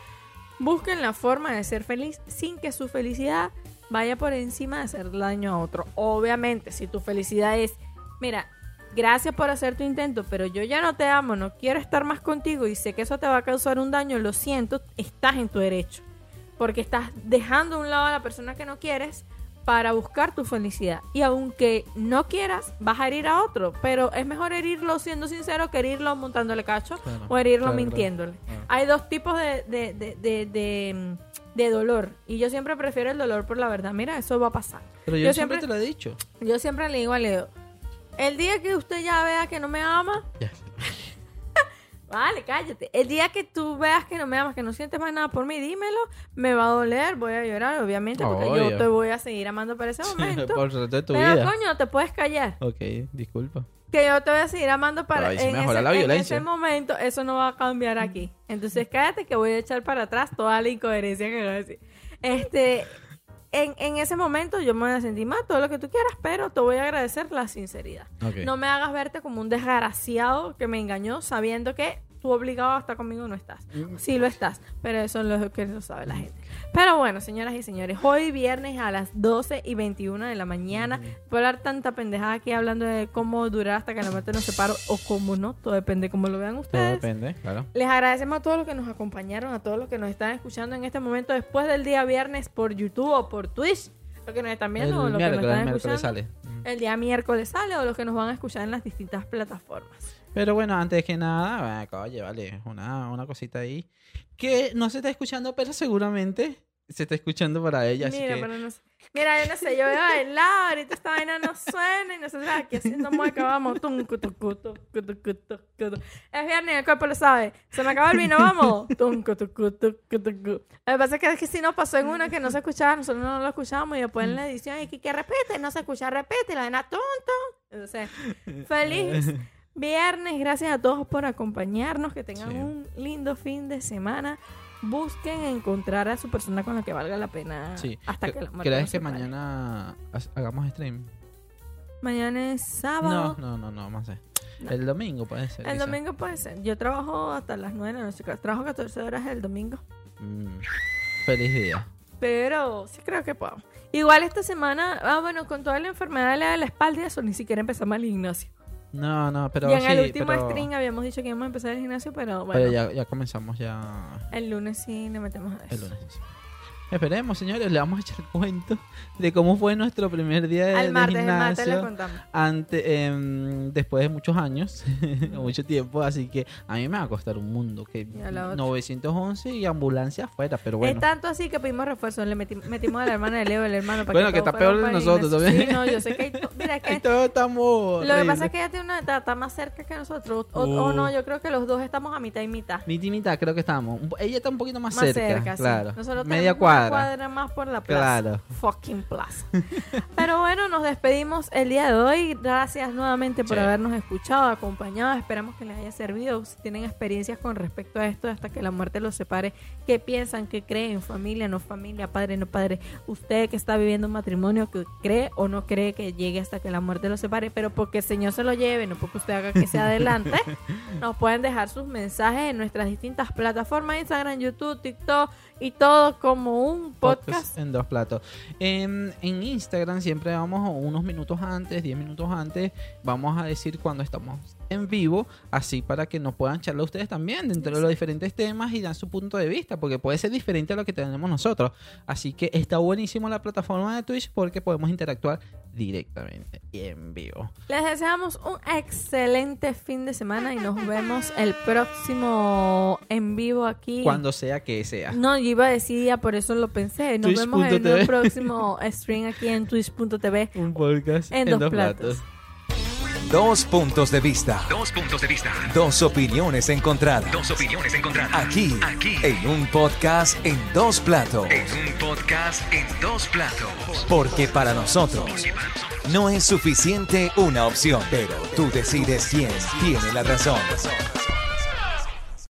Busquen la forma de ser feliz sin que su felicidad vaya por encima de hacer daño a otro. Obviamente, si tu felicidad es, mira, gracias por hacer tu intento, pero yo ya no te amo, no quiero estar más contigo y sé que eso te va a causar un daño, lo siento, estás en tu derecho. Porque estás dejando a un lado a la persona que no quieres para buscar tu felicidad. Y aunque no quieras, vas a herir a otro. Pero es mejor herirlo siendo sincero que herirlo montándole cacho Claro, o herirlo claro, mintiéndole. Claro. Hay dos tipos de, de, de, de, dolor. Y yo siempre prefiero el dolor por la verdad. Mira, eso va a pasar. Pero yo, Yo siempre, siempre- te lo he dicho. Yo siempre le digo a Leo, el día que usted ya vea que no me ama, Ya. Vale, cállate. El día que tú veas que no me amas, que no sientes más nada por mí, dímelo. Me va a doler, voy a llorar, obviamente, porque Obvio. yo te voy a seguir amando para ese momento. Por el resto de tu Pero vida. coño, te puedes callar. Ok, disculpa. Que yo te voy a seguir amando para Pero ahí sí en, mejora ese, la en violencia. ese momento, eso no va a cambiar aquí. Entonces cállate que voy a echar para atrás toda la incoherencia que voy a decir. Este, en, en ese momento yo me voy a sentir mal, todo lo que tú quieras, pero te voy a agradecer la sinceridad. No me hagas verte como un desgraciado que me engañó sabiendo que tú obligado a estar conmigo no estás. Mm. Sí lo estás, pero eso es lo que no sabe la gente. Pero bueno, señoras y señores, hoy viernes a las 12 y 21 de la mañana, puedo hablar tanta pendejada aquí hablando de cómo durar hasta que la muerte nos separe o cómo no, todo depende cómo lo vean Todo ustedes. depende, claro. Les agradecemos a todos los que nos acompañaron, a todos los que nos están escuchando en este momento después del día viernes por YouTube o por Twitch, los que nos están viendo o los que nos están el miércoles escuchando. sale. El día miércoles sale o los que nos van a escuchar en las distintas plataformas. Pero bueno, antes que nada, oye, vale, una, una cosita ahí. Que no se está escuchando, pero seguramente se está escuchando para ella. Así Mira, que pero no sé. Mira, yo no sé, yo voy a bailar, ahorita esta vaina no suena y nosotros aquí haciendo mueca, vamos. Tum, cutu, cutu, cutu, cutu, cutu. Es viernes, el cuerpo lo sabe. Se me acaba el vino, vamos. Tum, cutu, cutu, cutu, cutu. Lo que pasa es que, es que si nos pasó en una que no se escuchaba, nosotros no lo escuchábamos y después en la edición y que, que repite, no se escucha, repite, la vaina tonto. Entonces, feliz viernes, gracias a todos por acompañarnos, que tengan Sí. un lindo fin de semana. Busquen encontrar a su persona con la que valga la pena sí. hasta ¿Cre- que la muerte ¿Crees que mañana ha- hagamos stream? Mañana es No, sábado. no, no, no, más sé. No. El domingo puede ser. el quizá. domingo puede ser. Yo trabajo hasta las 9 de la noche. Trabajo 14 horas el domingo. Mm, Feliz día. Pero sí creo que puedo. Igual esta semana, ah, bueno, con toda la enfermedad de la, de la espalda eso, ni siquiera empezamos el gimnasio. No, no, pero y en sí, el último pero, stream habíamos dicho que íbamos a empezar el gimnasio, pero bueno, pero ya, ya comenzamos ya el lunes sí le metemos a eso. el lunes. sí. Esperemos, señores, le vamos a echar cuento de cómo fue nuestro primer día de, Al de martes, el martes le gimnasio. contamos. ante, em, después de muchos años, mucho tiempo, así que a mí me va a costar un mundo, que Y a la otra. 911 y ambulancia afuera, pero bueno. Es tanto así que pedimos refuerzo. Le meti- metimos a la hermana de Leo, el hermano. Para Bueno, que está peor de nosotros gimnasio. también. Sí, no, yo sé que hay. Mira, es que todos estamos Lo que pasa es que ella tiene una edad, está más cerca que nosotros. O, Uh. o no, yo creo que los dos estamos a mitad y mitad. Mi timita, creo que estamos. Ella está un poquito más, Más cerca, claro. Media cuadra. Cuadra. cuadra más por la plaza. Claro. Fucking plaza. Pero bueno, nos despedimos el día de hoy. Gracias nuevamente por Sí. habernos escuchado, acompañado. Esperamos que les haya servido. Si tienen experiencias con respecto a esto, hasta que la muerte los separe, ¿qué piensan? ¿Qué creen? ¿Familia, no familia? ¿Padre, no padre? Usted que está viviendo un matrimonio, que cree o no cree que llegue hasta que la muerte los separe, pero porque el Señor se lo lleve, no porque usted haga que se adelante, nos pueden dejar sus mensajes en nuestras distintas plataformas, Instagram, YouTube, TikTok y todo como un podcast. en dos platos. En, en Instagram siempre vamos unos minutos antes, 10 minutos antes, vamos a decir cuando estamos en vivo, así para que nos puedan charlar ustedes también dentro de los diferentes temas y dan su punto de vista, porque puede ser diferente a lo que tenemos nosotros. Así que está buenísimo la plataforma de Twitch porque podemos interactuar directamente y en vivo. Les deseamos un excelente fin de semana y nos vemos el próximo en vivo aquí. Cuando sea que sea. No, yo iba a decir ya, por eso lo pensé. Nos vemos en el próximo stream aquí en twitch.tv. Un podcast En dos platos. Dos puntos de vista. Dos puntos de vista. Dos opiniones encontradas. Dos opiniones encontradas. Aquí, Aquí. en un podcast en dos platos. En un podcast en dos platos. Porque para nosotros no es suficiente una opción, pero tú decides quién tiene la razón.